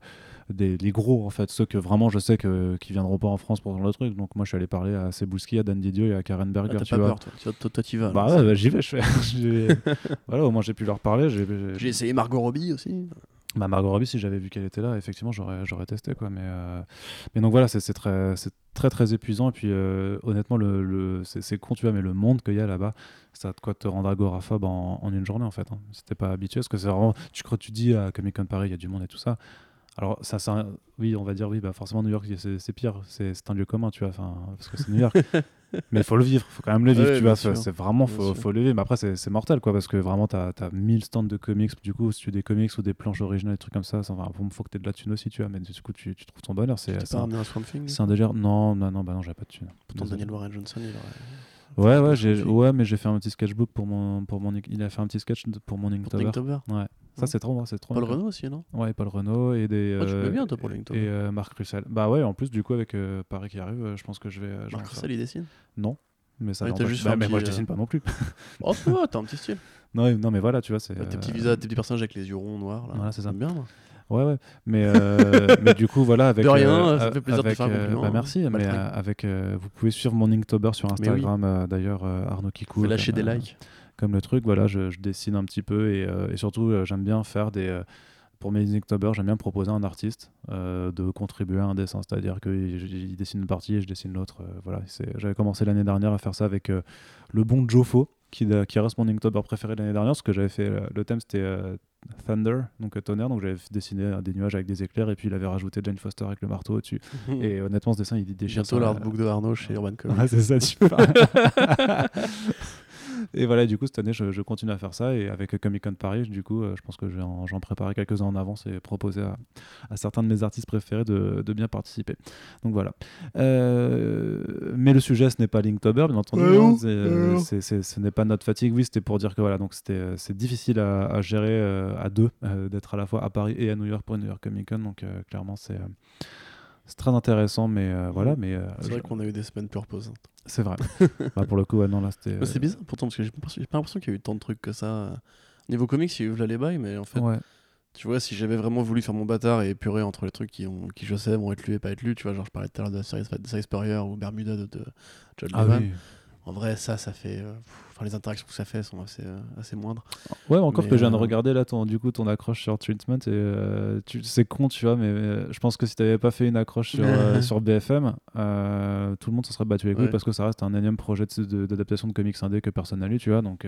des les gros, en fait, ceux que vraiment je sais que qui viendront pas en France pour le truc. Donc moi, je suis allé parler à Cebulski, à Dan Didio et à Karen Ah, Berger. T'as tu pas vois. peur, toi. Tu- Toi, toi, t'y vas. Bah ouais, bah, j'y vais, je fais. Voilà, au moins j'ai pu leur parler. J'ai essayé Margot Robbie aussi. Bah, Margot Robbie, si j'avais vu qu'elle était là, effectivement, j'aurais, testé. Quoi. Mais, euh, mais donc voilà, c'est, très, très très épuisant. Et puis euh, honnêtement, le, le- c'est, con, tu vois, mais le monde qu'il y a là-bas, ça a de quoi te rendre agoraphobe en, une journée en fait. Hein. T'es pas habitué, parce que c'est vraiment. Tu crois, tu dis à Comic Con Paris, il y a du monde et tout ça. Alors, ça, un- oui, on va dire, oui, bah forcément, New York, c'est, pire. C'est, un lieu commun, tu vois, parce que c'est New York. mais il faut le vivre, faut quand même le vivre, Ouais, tu vois. C'est, vraiment, faut, faut le vivre. Mais après, c'est, mortel, quoi, parce que vraiment, t'as, t'as 1000 stands de comics. Du coup, si tu as des comics ou des planches originales, des trucs comme ça, ça enfin, faut, faut que t'aies de la thune aussi, tu vois. Mais du coup, tu, tu trouves ton bonheur. C'est, pas un, un délire. Non, non, non, bah non, j'avais pas de thune. Pourtant. Daniel Warren Johnson, il aurait. Ouais, ouais, ouais, mais j'ai fait un petit sketchbook pour mon, pour mon, il a fait un petit sketch pour mon. Inktober. Ouais. Ça, c'est trop, c'est trop. Paul bien. Renault aussi, non? Ouais, Paul Renault et des. Ouais, tu euh, peux bien, toi, pour Inktober. Et euh, Marc Russell. Bah ouais, en plus, du coup, avec euh, Paris qui arrive, euh, je pense que je vais. euh, Marc. Russell, il dessine? Non. Mais ça Ouais, t'as juste bah, fait un mais moi, je petit, dessine pas non plus. Oh, ça va, t'as un petit style. non, non, mais voilà, tu vois, c'est. Ouais, Tes petits euh, visages, tes petits personnages avec les yeux ronds noirs. Là. Voilà, c'est ça. J'aime bien, moi. Ouais, ouais. Mais, euh, mais du coup, voilà, avec. De rien, euh, ça fait plaisir de te avec, faire un euh, compliment, bah, hein. merci, mais euh, avec. euh, vous pouvez suivre mon Inktober sur Instagram, euh, d'ailleurs, euh, Arnaud Kikou. Fais lâcher comme, des euh, likes. Comme le truc, voilà, je, je dessine un petit peu et, euh, et surtout euh, j'aime bien faire des. euh, pour mes Inktober, j'aime bien proposer à un artiste euh, de contribuer à un dessin, c'est-à-dire qu'il il dessine une partie et je dessine l'autre. euh, voilà, j'avais commencé l'année dernière à faire ça avec euh, le bon Jofo, qui, qui reste mon Inktober préféré l'année dernière, parce que j'avais fait le thème c'était Thunder, donc tonnerre, donc j'avais dessiné des nuages avec des éclairs et puis il avait rajouté Jane Foster avec le marteau au-dessus. Et honnêtement, ce dessin il déchire. Ça. l'artbook de Arnaud chez Urban Comics. Ouais, c'est ça, super. et voilà, du coup, cette année, je, je continue à faire ça. Et avec Comic Con Paris, du coup, euh, je pense que je j'en préparer quelques-uns en avance et proposer à, à certains de mes artistes préférés de, de bien participer. Donc voilà. Euh, mais le sujet, ce n'est pas Linktober, bien entendu. Ouais, hein, non, euh, non. c'est- c'est- ce n'est pas notre fatigue. Oui, c'était pour dire que voilà, donc c'est difficile à, à gérer euh, à deux, d'être à la fois à Paris et à New York pour une New York Comic Con. Donc clairement, c'est. Euh, c'est très intéressant, mais euh, voilà. Mais euh, C'est je- vrai qu'on a eu des semaines plus reposantes. c'est vrai. bah, pour le coup, ouais, non, là, c'était. C'est bizarre pourtant, parce que j'ai pas l'impression qu'il y a eu tant de trucs que ça. euh. Niveau comics, il y a eu les bails, mais en fait, Ouais. tu vois, si j'avais vraiment voulu faire mon bâtard et épurer entre les trucs qui, ont, qui je sais, vont être lus et pas être lus, tu vois, genre je parlais tout à l'heure de la série, Spurrier ou Bermuda de, de John Ah oui. En vrai, ça, ça fait. euh, pff, Enfin, les interactions que ça fait sont assez, euh, assez moindres. Ouais, encore Mais, que je viens de euh, regarder là, ton, du coup, ton accroche sur Treatment, et c'est con, tu vois, mais je pense que si t'avais pas fait une accroche sur, sur BFM, tout le monde se serait battu les couilles Ouais. parce que ça reste un énième projet de- d'adaptation de, comics indé que personne n'a lu, tu vois, donc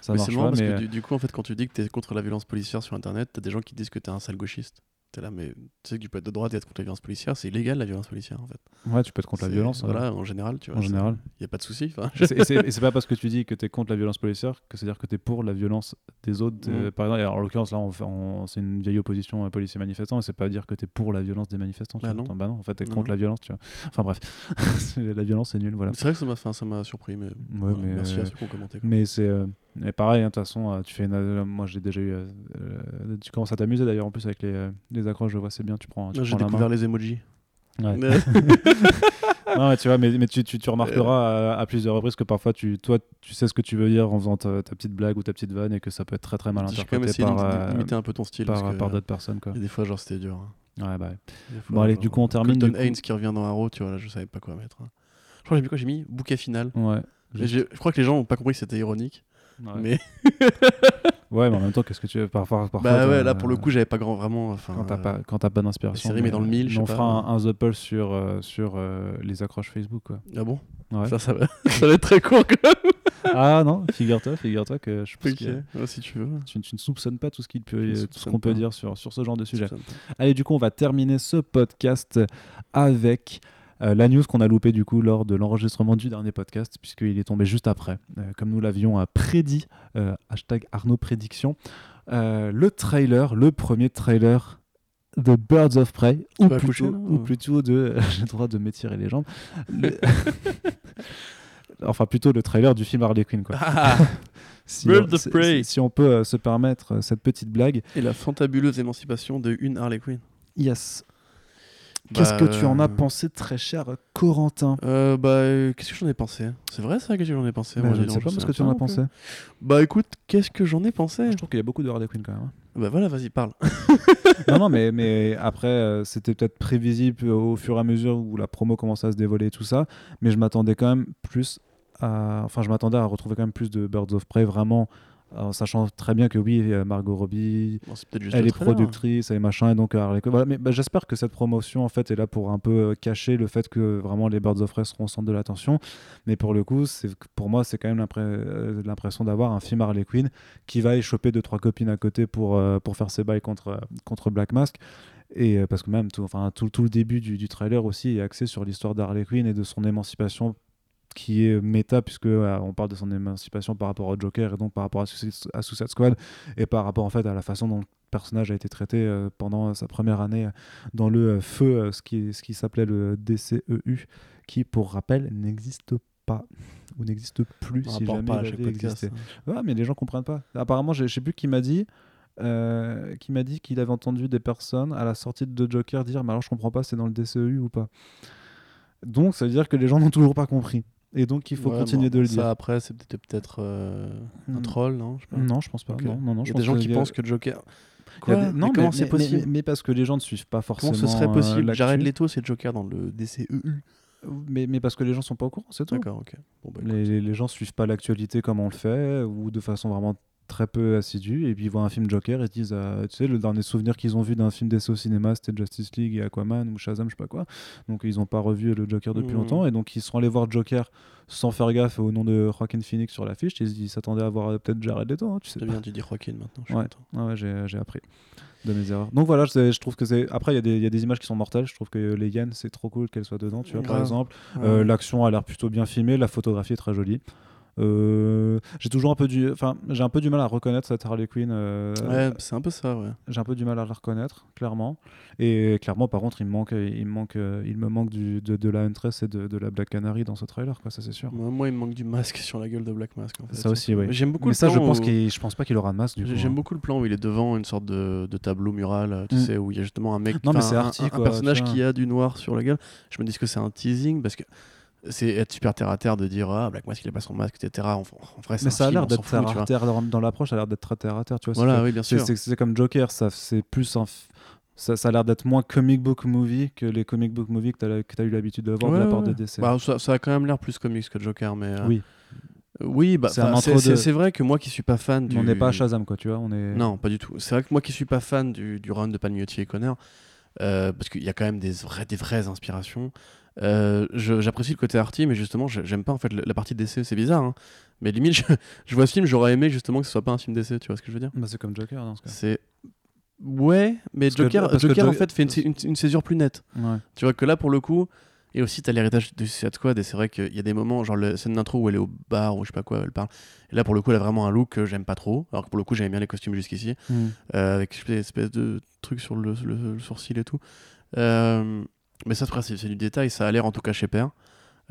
ça mais marche marrant pas. parce Mais que du, du coup, en fait, quand tu dis que t'es contre la violence policière sur internet, t'as des gens qui disent que t'es un sale gauchiste. T'es là, mais tu sais que tu peux être de droite et être contre la violence policière, c'est illégal la violence policière en fait. Ouais, tu peux être contre la violence. Voilà, en général, tu vois. En général. Il n'y a pas de souci. Et c'est- pas parce que tu dis que tu es contre la violence policière que c'est-à-dire que tu es pour la violence des autres. Euh, par exemple, alors, en l'occurrence, là, on fait- on- c'est une vieille opposition euh, policier-manifestant, et c'est pas dire que tu es pour la violence des manifestants. Bah non. Bah non, en fait, tu es Non, contre non. la violence. Tu vois. Enfin bref, la violence, c'est nul, voilà. C'est vrai que ça m'a enfin, ça m'a surpris, mais, Ouais, mais, merci euh, à ceux qui ont commenté. quoi. Mais c'est. euh, mais pareil, hein, de toute façon, euh, tu fais une, euh, moi j'ai déjà eu. euh, tu commences à t'amuser d'ailleurs en plus avec les, les accroches, je vois, c'est bien, tu prends. J'ai découvert les emojis. Ouais. Mais- Non, mais tu vois, mais, mais tu, tu, tu remarqueras à, à plusieurs reprises que parfois, tu, toi, tu sais ce que tu veux dire en faisant ta, ta petite blague ou ta petite vanne et que ça peut être très très mal interprété par, euh, un peu ton style. par, par d'autres personnes. Quoi. et des fois, genre, c'était dur. hein. Ouais, bah, ouais. Fois, Bon, allez, genre, du coup, on termine, Colton coup. Haynes qui revient dans Arrow, tu vois, là, je savais pas quoi mettre. hein. Je crois que j'ai mis quoi J'ai mis bouquet final. Ouais. Je crois que les gens ont pas compris que c'était ironique. Ouais. Mais Ouais, mais en même temps, qu'est-ce que tu veux parfois, parfois bah ouais, là, pour le coup, j'avais pas grand vraiment. Quand t'as pas, quand t'as pas d'inspiration. série met dans le mille, je on fera un, un The Pulse sur, euh, sur euh, les accroches Facebook. Quoi. Ah bon? Ouais. Ça, ça va, ça va être très court quand même. ah non, figure-toi, figure-toi que je pense que ouais, si tu veux. tu, tu ne soupçonnes pas tout ce qu'il peut, tout ce qu'on peut dire sur, sur ce genre de sujet. Allez, du coup, on va terminer ce podcast avec euh, la news qu'on a loupée du coup lors de l'enregistrement du dernier podcast, puisqu'il est tombé juste après, euh, comme nous l'avions euh, prédit, hashtag Arnaud Prédiction, le trailer, le premier trailer de Birds of Prey, ou plutôt, ou de... J'ai le droit de m'étirer les jambes. Le- enfin, plutôt le trailer du film Harley Quinn. Quoi. Ah Si, Birds on, of Prey. si- si on peut euh, se permettre euh, cette petite blague. Et la fantabuleuse émancipation de une Harley Quinn. Yes. Qu'est-ce Bah, que tu en as euh, pensé, très cher Corentin? Euh, bah, euh, qu'est-ce que j'en ai pensé? C'est vrai ça, qu'est-ce que j'en ai pensé? Bah, Moi, Je ne sais pas ce que tu en as pensé. Bah écoute, qu'est-ce que j'en ai pensé? Je trouve qu'il y a beaucoup de Harley Quinn quand même. hein. Bah voilà, vas-y, parle. non, non, mais, mais après, euh, c'était peut-être prévisible au fur et à mesure où la promo commençait à se dévoiler et tout ça. Mais je m'attendais quand même plus à. Enfin, je m'attendais à retrouver quand même plus de Birds of Prey vraiment. En sachant très bien que oui, euh, Margot Robbie, Bon, peut-être juste elle le est trailer. productrice et machin, et donc Harley Quinn. Voilà, mais bah, j'espère que cette promotion en fait est là pour un peu euh, cacher le fait que vraiment les Birds of Prey seront au centre de l'attention. Mais pour le coup, c'est pour moi, c'est quand même euh, l'impression d'avoir un film Harley Quinn qui va échoper deux trois copines à côté pour euh, pour faire ses bails contre contre Black Mask. Et euh, parce que même tout, enfin, tout, tout le début du, du trailer aussi est axé sur l'histoire d'Harley Quinn et de son émancipation qui est méta puisque euh, on parle de son émancipation par rapport au Joker et donc par rapport à, Suicide- à Suicide Squad et par rapport en fait à la façon dont le personnage a été traité euh, pendant sa première année dans le euh, feu ce qui, ce qui s'appelait le DCEU qui pour rappel n'existe pas ou n'existe plus On si jamais pas il podcast. Ouais, mais les gens comprennent pas. Apparemment, je sais plus qui m'a dit. qui m'a dit qu'il avait entendu des personnes à la sortie de The Joker dire mais alors je comprends pas c'est dans le DCEU ou pas donc ça veut dire que les gens n'ont toujours pas compris et donc il faut Ouais, continuer bon, de le ça, dire après, c'est peut-être peut-être euh, un Hmm. troll, non Je sais pas. non je pense pas non non non Il je y a pense des gens que qui il pensent que Joker. il Quoi des- non mais, comment c'est possible mais, mais parce que les gens ne suivent pas forcément Comment ce serait euh, possible? Jared Leto, c'est Joker dans le DCEU. mais, mais parce que les gens sont pas au courant c'est tout D'accord, ok. Bon, bah, les, les gens suivent pas l'actualité comme on le fait ou de façon vraiment très peu assidue et puis ils voient un film Joker et se disent euh, tu sais le dernier souvenir qu'ils ont vu d'un film d'essai au cinéma c'était Justice League et Aquaman ou Shazam je sais pas quoi donc ils ont pas revu le Joker depuis Mhm. longtemps et donc ils sont allés voir Joker sans faire gaffe au nom de Joaquin Phoenix sur l'affiche ils ils s'attendaient à voir euh, peut-être Jared Leto hein, tu sais bien, tu dis Joaquin maintenant. Je suis Ouais. Ah j'ai j'ai appris de mes erreurs. Donc voilà, je, je trouve que c'est. Après, il y, a des- il y a des images qui sont mortelles. Je trouve que les Yen, c'est trop cool qu'elles soient dedans, tu vois, par exemple. Euh. L'action a l'air plutôt bien filmée, la photographie est très jolie. Euh, j'ai toujours un peu du, enfin, j'ai un peu du mal à reconnaître cette Harley Quinn. euh, Ouais, c'est un peu ça, ouais. J'ai un peu du mal à la reconnaître, clairement. Et clairement, par contre, il me manque, il me manque, il me manque du, de, de la Huntress et de, de la Black Canary dans ce trailer, quoi. Ça, c'est sûr. Moi, il me manque du masque sur la gueule de Black Mask. En fait, Ça aussi, oui. J'aime beaucoup Mais le ça, je pense où- qu'il, je pense pas qu'il aura de masque. Du J'aime hein. beaucoup le plan où il est devant une sorte de, de tableau mural, tu Mm. sais, où il y a justement un mec, Non, mais un- personnage qui a du noir sur la gueule. Je me dis que c'est un teasing parce que c'est être super terre à terre de dire ah Black Mask il a pas son masque, etc. En, en vrai, Mais ça a l'air d'être terre à terre dans, l'approche, ça a l'air d'être très terre à terre, tu vois. c'est Voilà, que- oui, bien c'est- sûr. C'est c'est comme Joker, ça, c'est plus un. Ça, ça a l'air d'être moins comic book movie que les comic book movies que tu as, eu l'habitude de voir de la part de DC. Bah, ça, ça a quand même l'air plus comics que Joker, mais euh, oui, oui, bah, C'est vrai que moi qui suis pas fan du. on n'est pas à Shazam, quoi, tu vois. On est... Non, pas du tout. C'est vrai que moi qui suis pas fan du, du run de Palmiotti et Conner, euh, parce qu'il y a quand même des vraies, des vraies inspirations. Euh, J'apprécie le côté arty, mais justement, j'aime pas en fait la partie d'essai. C'est bizarre, hein. mais limite, je, je vois ce film, j'aurais aimé justement que ce soit pas un film d'essai. Tu vois ce que je veux dire? Bah, c'est comme Joker dans ce cas. C'est Ouais, mais Parce Joker, que Joker en Jo- fait fait une, une- une césure plus nette. Ouais. Tu vois que là, pour le coup, et aussi, t'as l'héritage de Suicide Squad, et c'est vrai qu'il y a des moments, genre la scène d'intro où elle est au bar, ou je sais pas quoi, elle parle. Et là, pour le coup, elle a vraiment un look que j'aime pas trop. Alors que pour le coup, j'aimais bien les costumes jusqu'ici, Mm. euh, avec une espèce de truc sur le, le- le sourcil et tout. Euh, mais ça, c'est c'est du détail. Ça a l'air, en tout cas, chez Père.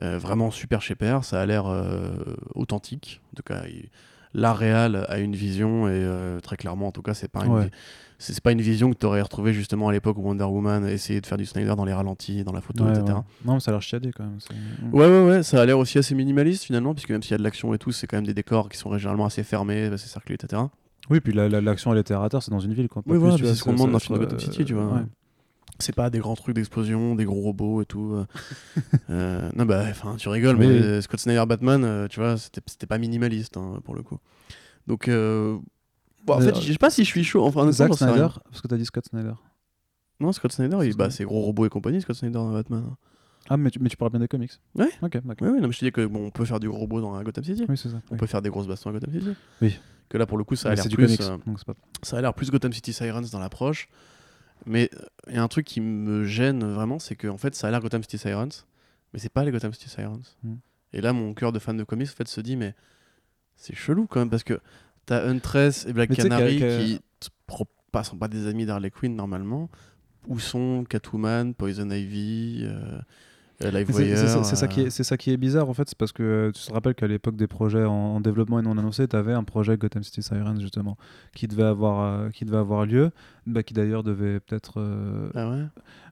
Euh, vraiment super chez Père. Ça a l'air euh, authentique. En tout cas, il- l'art réel a une vision, et euh, très clairement, en tout cas, c'est pas une Ouais. c'est pas une vision que tu aurais retrouvée justement à l'époque où Wonder Woman essayait de faire du Snyder dans les ralentis, dans la photo, Ouais, etc. ouais. Non, mais ça a l'air chiadé quand même. Ouais, ouais, ouais, ça a l'air aussi assez minimaliste finalement, puisque même s'il y a de l'action et tout, c'est quand même des décors qui sont généralement assez fermés, assez cerclés, etc. Oui, puis la- la- l'action, elle est terre à terre, c'est dans une ville. Quoi. Pas Oui, plus, vois, c'est ce qu'on demande d'un film Gotham City, tu vois. ouais. C'est pas des grands trucs d'explosion, des gros robots et tout. euh. Euh, non, bah, enfin, tu rigoles, Oui, mais euh, Scott Snyder Batman, euh, tu vois, c'était pas minimaliste hein, pour le coup. Donc, euh, bon, en fait, je sais pas si je suis chaud. Enfin, Zack. Snyder, parce que t'as dit Scott Snyder. Non, Scott Snyder, il- bah, c'est gros robots et compagnie, Scott Snyder dans Batman. hein. Ah, mais tu, mais tu parles bien des comics Ouais. Ok, d'accord. Ouais, ouais, non, mais je te dis que bon, on peut faire du gros robot dans Gotham City. Oui, c'est ça. On oui. peut faire des grosses bastons à Gotham City. Oui. Que là, pour le coup, ça a l'air plus, comics, donc c'est pas. ça a l'air plus Gotham City Sirens dans l'approche. Mais euh, il y a un truc qui me gêne vraiment, c'est que en fait, ça a l'air Gotham City Sirens, mais c'est pas les Gotham City Sirens. Mm. Et là, mon cœur de fan de comics en fait se dit, mais c'est chelou quand même parce que t'as Huntress et Black Mais Canary qui pas, sont pas des amis d'Harley Quinn normalement. Où sont Catwoman, Poison Ivy, euh, euh, c'est- ça, qui euh, est- c'est ça qui est bizarre en fait, c'est parce que euh, tu te rappelles qu'à l'époque des projets en, en développement et non annoncés, tu avais un projet Gotham City Sirens justement, qui devait avoir, euh, qui devait avoir lieu, bah, qui d'ailleurs devait peut-être. euh, Ah ouais?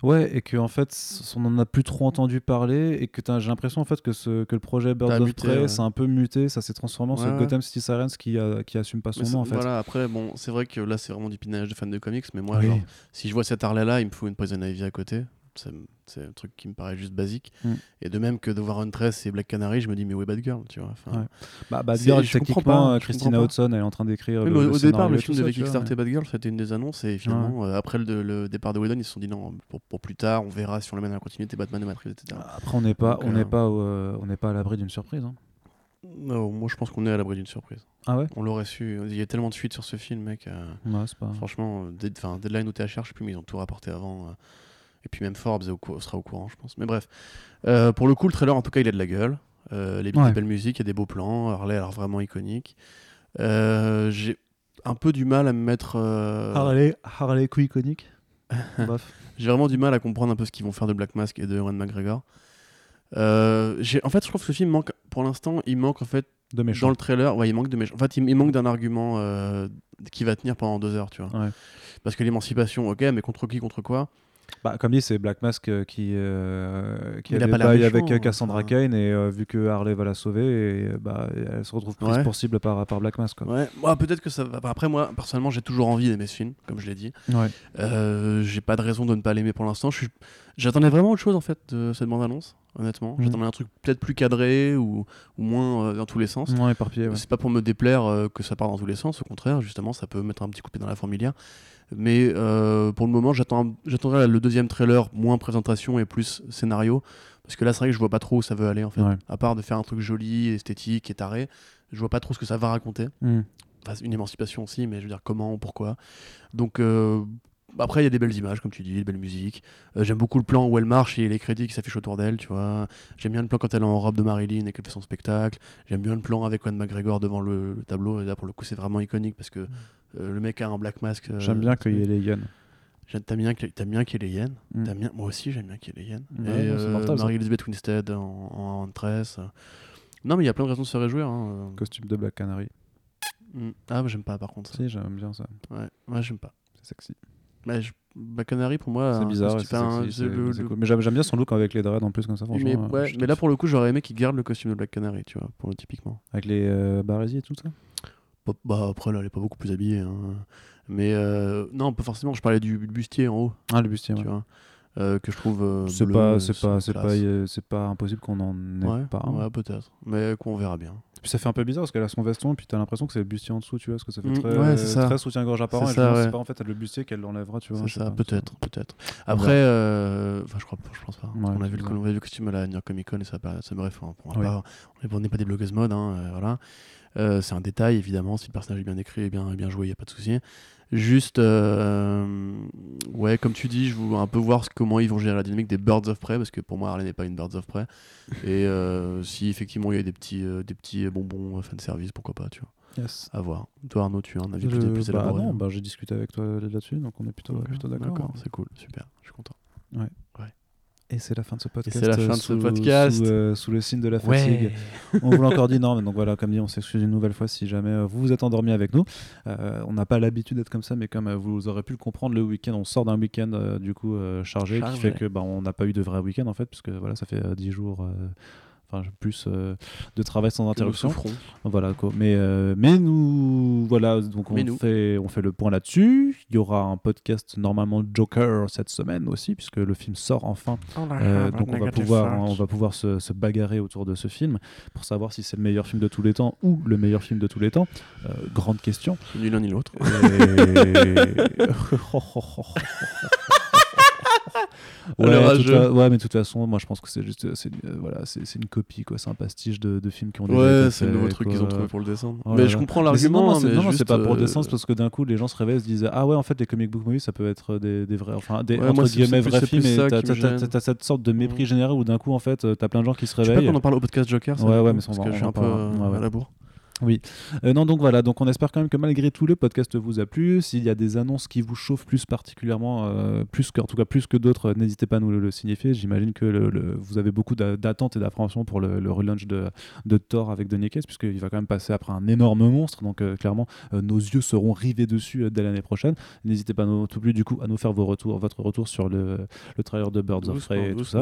Ouais, et que en fait, on en a plus trop entendu parler, et que j'ai l'impression en fait que, ce, que le projet Birds of muté, Prey, ouais. c'est un peu muté, ça s'est transformé en Ouais, ce ouais. Gotham City Sirens qui, a, qui assume pas son Mais nom en fait. Voilà, après, bon, c'est vrai que là, c'est vraiment du pinage de fans de comics, mais moi, Oui. genre, si je vois cet Harley-là, il me faut une Poison Ivy à côté. C'est un truc qui me paraît juste basique. Mm. Et de même que de voir Huntress et Black Canary, je me dis, mais où est Bad Girl tu vois Ouais. Bah, Bad Girl, techniquement, pas, Christina. Hodson, elle est en train d'écrire. Oui, au, départ, le film devait kickstarter Bad Girl, c'était une des annonces, et finalement, euh, après le, le départ de Whedon, ils se sont dit, non, pour, pour plus tard, on verra si on l'amène à la continuité Batman et Matrix, etc. Après, on n'est pas, Donc, on euh, pas, euh, on n'est pas à l'abri d'une surprise. hein. Non, moi, je pense qu'on est à l'abri d'une surprise. Ah ouais? On l'aurait su. Il y a tellement de fuites sur ce film, mec. euh, Ouais, pas. Franchement, Dead- Deadline ou THR, je sais plus, mais ils ont tout rapporté avant. euh, et puis même Forbes sera au courant, je pense. Mais bref. Euh, pour le coup, le trailer, en tout cas, il a de la gueule. Euh, les Ouais. belles musiques, il y a des beaux plans. Harley a l'air vraiment iconique. Euh, J'ai un peu du mal à me mettre. euh, Harley, Harley Quinn iconique. J'ai vraiment du mal à comprendre un peu ce qu'ils vont faire de Black Mask et de Ewan McGregor. En fait, je trouve que ce film manque, pour l'instant, il manque en fait De méchant. dans le trailer, ouais, il manque de méchants. En fait, il, il manque d'un argument euh, qui va tenir pendant deux heures, tu vois. Ouais. Parce que l'émancipation, ok, mais contre qui, contre quoi? Bah, comme dit, c'est Black Mask euh, qui, euh, qui Il a des bails avec euh, Cassandra. Kane et euh, vu que Harley va la sauver, et, bah, elle se retrouve prise Ouais. pour cible par, par Black Mask. Quoi. Ouais, moi, peut-être que ça va. Après, moi, personnellement, j'ai toujours envie d'aimer ce film, comme je l'ai dit. Ouais. J'ai pas de raison de ne pas l'aimer pour l'instant. J'attendais vraiment autre chose, en fait, de cette bande-annonce, honnêtement. Mhm. J'attendais un truc peut-être plus cadré ou, ou moins dans tous les sens. Ouais, éparpillé. C'est pas pour me déplaire que ça part dans tous les sens, au contraire, justement, ça peut mettre un petit coup de pied dans la fourmilière. Mais euh, pour le moment, j'attendrai le deuxième trailer, moins présentation et plus scénario. Parce que là, c'est vrai que je vois pas trop où ça veut aller, en fait. Ouais. À part de faire un truc joli, esthétique et taré, je vois pas trop ce que ça va raconter. Hmm. Enfin, une émancipation aussi, mais je veux dire, comment, pourquoi. Donc, euh, après, il y a des belles images, comme tu dis, des belles musiques. Euh, j'aime beaucoup le plan où elle marche et les crédits qui s'affichent autour d'elle, tu vois. J'aime bien le plan quand elle est en robe de Marilyn et qu'elle fait son spectacle. J'aime bien le plan avec Juan McGregor devant le, le tableau. Et là, pour le coup, c'est vraiment iconique parce que euh, le mec a un black mask. euh, J'aime bien qu'il y ait les. J'aime- T'aimes bien, qu'il- y ait les hyènes. Mm. T'aimes bien, moi aussi, j'aime bien qu'il y ait les. Ouais, euh, ça. Marie-Elizabeth Winstead en, en Huntress. Non, mais il y a plein de raisons de se réjouir. hein. Costume de Black Canary. Mm. Ah, bah, j'aime pas par contre. ça. Si, j'aime bien ça. Ouais, ouais j'aime pas. C'est sexy. Bah, je... Black Canary, pour moi, C'est un bizarre, c'est le- le- cool. Mais j'aime j'aime bien son look avec les dreads en plus comme ça, franchement. Mais, euh, ouais, je mais là, pour le coup, j'aurais aimé qu'il garde le costume de Black Canary, tu vois, pour le typiquement. Avec les euh, barésies et tout ça? Bah, bah, après, là, elle est pas beaucoup plus habillée. hein. Mais euh, non, pas forcément. Je parlais du bustier en haut, Ah, le bustier, tu ouais. vois, euh, que je trouve. euh, C'est bleu, pas, c'est pas, c'est pas, c'est pas impossible qu'on en ait Ouais, pas. un. ouais, peut-être. Mais qu'on verra bien. Puis ça fait un peu bizarre parce qu'elle a son veston et puis t'as l'impression que c'est le bustier en dessous, tu vois, parce que ça fait Mm, très, ouais, c'est ça. très soutien-gorge apparent. Et je ça, si ouais. pas en fait le bustier qu'elle l'enlèvera, tu vois. C'est je ça, pas. peut-être, peut-être. Après, euh, enfin, je crois, je pense pas. Ouais, on a vu le, on a vu le costume à la New York Comic Con et ça, ça bref, on, on, Oui. pas- on n'est pas des blogueuses mode, hein, euh, voilà. Euh, c'est un détail, évidemment, si le personnage est bien écrit et bien, bien joué, il n'y a pas de souci. Juste, euh, ouais, comme tu dis, je veux un peu voir comment ils vont gérer la dynamique des Birds of Prey, parce que pour moi, Harley n'est pas une Birds of Prey. Et euh, si effectivement il y a des petits, euh, des petits bonbons fan service, pourquoi pas, tu vois. Yes. À voir. Toi, Arnaud, tu as un avis plus, bah, élaboré non, bah, j'ai discuté avec toi là-dessus, donc on est plutôt, plutôt d'accord. c'est cool, super, je suis content. Et c'est la fin de ce podcast. c'est la fin euh, de ce sous- podcast. Sous, euh, sous le signe de la fatigue. on vous l'a encore dit, non, mais donc voilà, comme dit, on s'excuse une nouvelle fois si jamais euh, vous vous êtes endormi avec nous. Euh, on n'a pas l'habitude d'être comme ça, mais comme euh, vous aurez pu le comprendre, le week-end, on sort d'un week-end du coup chargé, Chargé. qui fait que bah, on n'a pas eu de vrai week-end en fait, puisque voilà, ça fait euh, 10 jours. Enfin, plus euh, de travail sans interruption. Voilà quoi. Mais, euh, mais nous, voilà, donc on. Fait, on fait le point là-dessus. Il y aura un podcast normalement Joker cette semaine aussi, puisque le film sort enfin. Euh, donc on va pouvoir, on va pouvoir se, se bagarrer autour de ce film pour savoir si c'est le meilleur film de tous les temps ou le meilleur film de tous les temps. Euh, grande question. Ni l'un ni l'autre. Et- ouais, rageux. toute fa- ouais, mais de toute façon, moi je pense que c'est juste, c'est une- euh, voilà, c'est une copie quoi, c'est un pastiche de, de films qui ont déjà Ouais, c'est le nouveau truc qu'ils ont trouvé pour le descendre. Oh mais là je là. comprends l'argument. non, non, non, c'est pas pour le euh, dessin, c'est parce que d'un coup les gens se réveillent et se disent ah ouais en fait les comic book movies ça peut être des, des vrais, enfin des Ouais, entre guillemets vrais films et t'as cette sorte de mépris Mhm. général où d'un coup en fait euh, t'as plein de gens qui se Je sais pas réveillent. qu'on en parle au podcast Joker. Ouais, ouais, mais on parce va- que on je suis un peu euh, ouais. à la bourre. Euh, non, donc voilà, donc on espère quand même que malgré tout le podcast vous a plu. S'il y a des annonces qui vous chauffent plus particulièrement, euh, plus que, en tout cas plus que d'autres, n'hésitez pas à nous le, le signifier. J'imagine que le- le- vous avez beaucoup d'a- d'attentes et d'appréhension pour le, relaunch de, de Thor avec Donny Cates, puisqu'il va quand même passer après un énorme monstre. Donc euh, clairement, nos yeux seront rivés dessus dès l'année prochaine. N'hésitez pas non plus du coup à nous faire vos retours, votre retour sur le, le trailer de Birds of Prey et tout ça.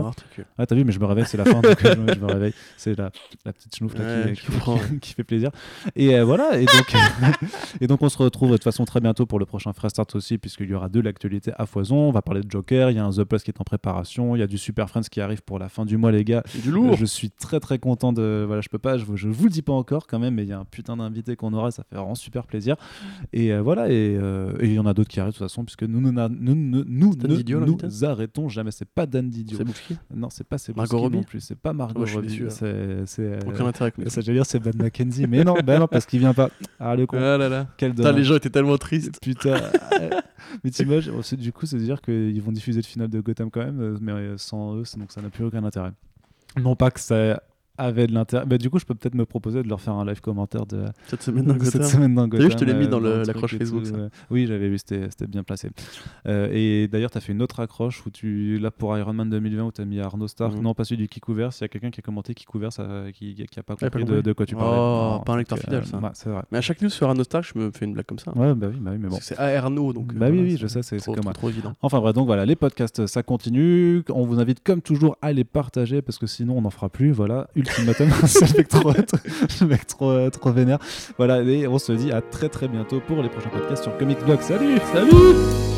Ah, t'as vu, mais je me réveille, c'est la fin, donc je, me- je me réveille. C'est la, la petite chenouf là, Ouais, qui, je qui- comprends. qui- qui fait plaisir. Et euh, voilà, et donc, et donc on se retrouve de toute façon très bientôt pour le prochain Fresh Start aussi, puisqu'il y aura de l'actualité à foison. On va parler de Joker, il y a un The Plus qui est en préparation, il y a du Super Friends qui arrive pour la fin du mois, les gars. Du lourd. Je suis très très content de. Voilà, je peux pas, je, je vous le dis pas encore quand même, mais il y a un putain d'invité qu'on aura, ça fait vraiment super plaisir. Et euh, voilà, et euh, il y en a d'autres qui arrivent de toute façon, puisque nous, nous, nous, nous, nous Didio, nous arrêtons jamais. C'est pas Dan Didio. C'est Non, c'est pas Margot non Robbie plus, c'est pas Margot Oh, Robbie. C'est c'est, euh, Aucun intérêt ça, veux dire, c'est Ben McKenzie. Mais non, ben non, parce qu'il vient pas. Ah, le con. Ah là là. Quel Putain, dommage. les gens étaient tellement tristes. Putain. mais t'imagines, du coup, c'est dire qu'ils vont diffuser le final de Gotham quand même, euh, mais euh, sans eux, donc ça n'a plus aucun intérêt. Non pas que ça avait de l'intérêt. Bah, du coup, je peux peut-être me proposer de leur faire un live commentaire de Cette semaine dans cette semaine dans T'as Gotham. vu, je te l'ai mis euh, dans le l'accroche Facebook, ça. euh. Oui, j'avais vu, c'était bien placé. Euh, et d'ailleurs, tu as fait une autre accroche où tu, là pour Iron Man 2020, où tu as mis Arnaud Stark, Mhm. non pas celui du Kickover. S'il y a quelqu'un qui a commenté Kickover, ça, qui, qui a pas compris de, quoi tu Oh, parlais. Non, pas un lecteur fidèle, ça. vrai. Mais à chaque news sur Arnaud Stark, je me fais une blague comme ça. Ouais, bah oui, bah oui, mais bon. C'est Arnaud, donc. Bah euh, oui, voilà, oui, je sais, c'est- comme trop évident. Enfin bref, donc voilà, les podcasts, ça continue. On vous invite comme toujours à les partager parce que sinon on n'en fera plus. Voilà, ultimatum, c'est le mec trop, le trop, vénère. Voilà, et on se dit à très très bientôt pour les prochains podcasts sur Comic Blog. Salut Salut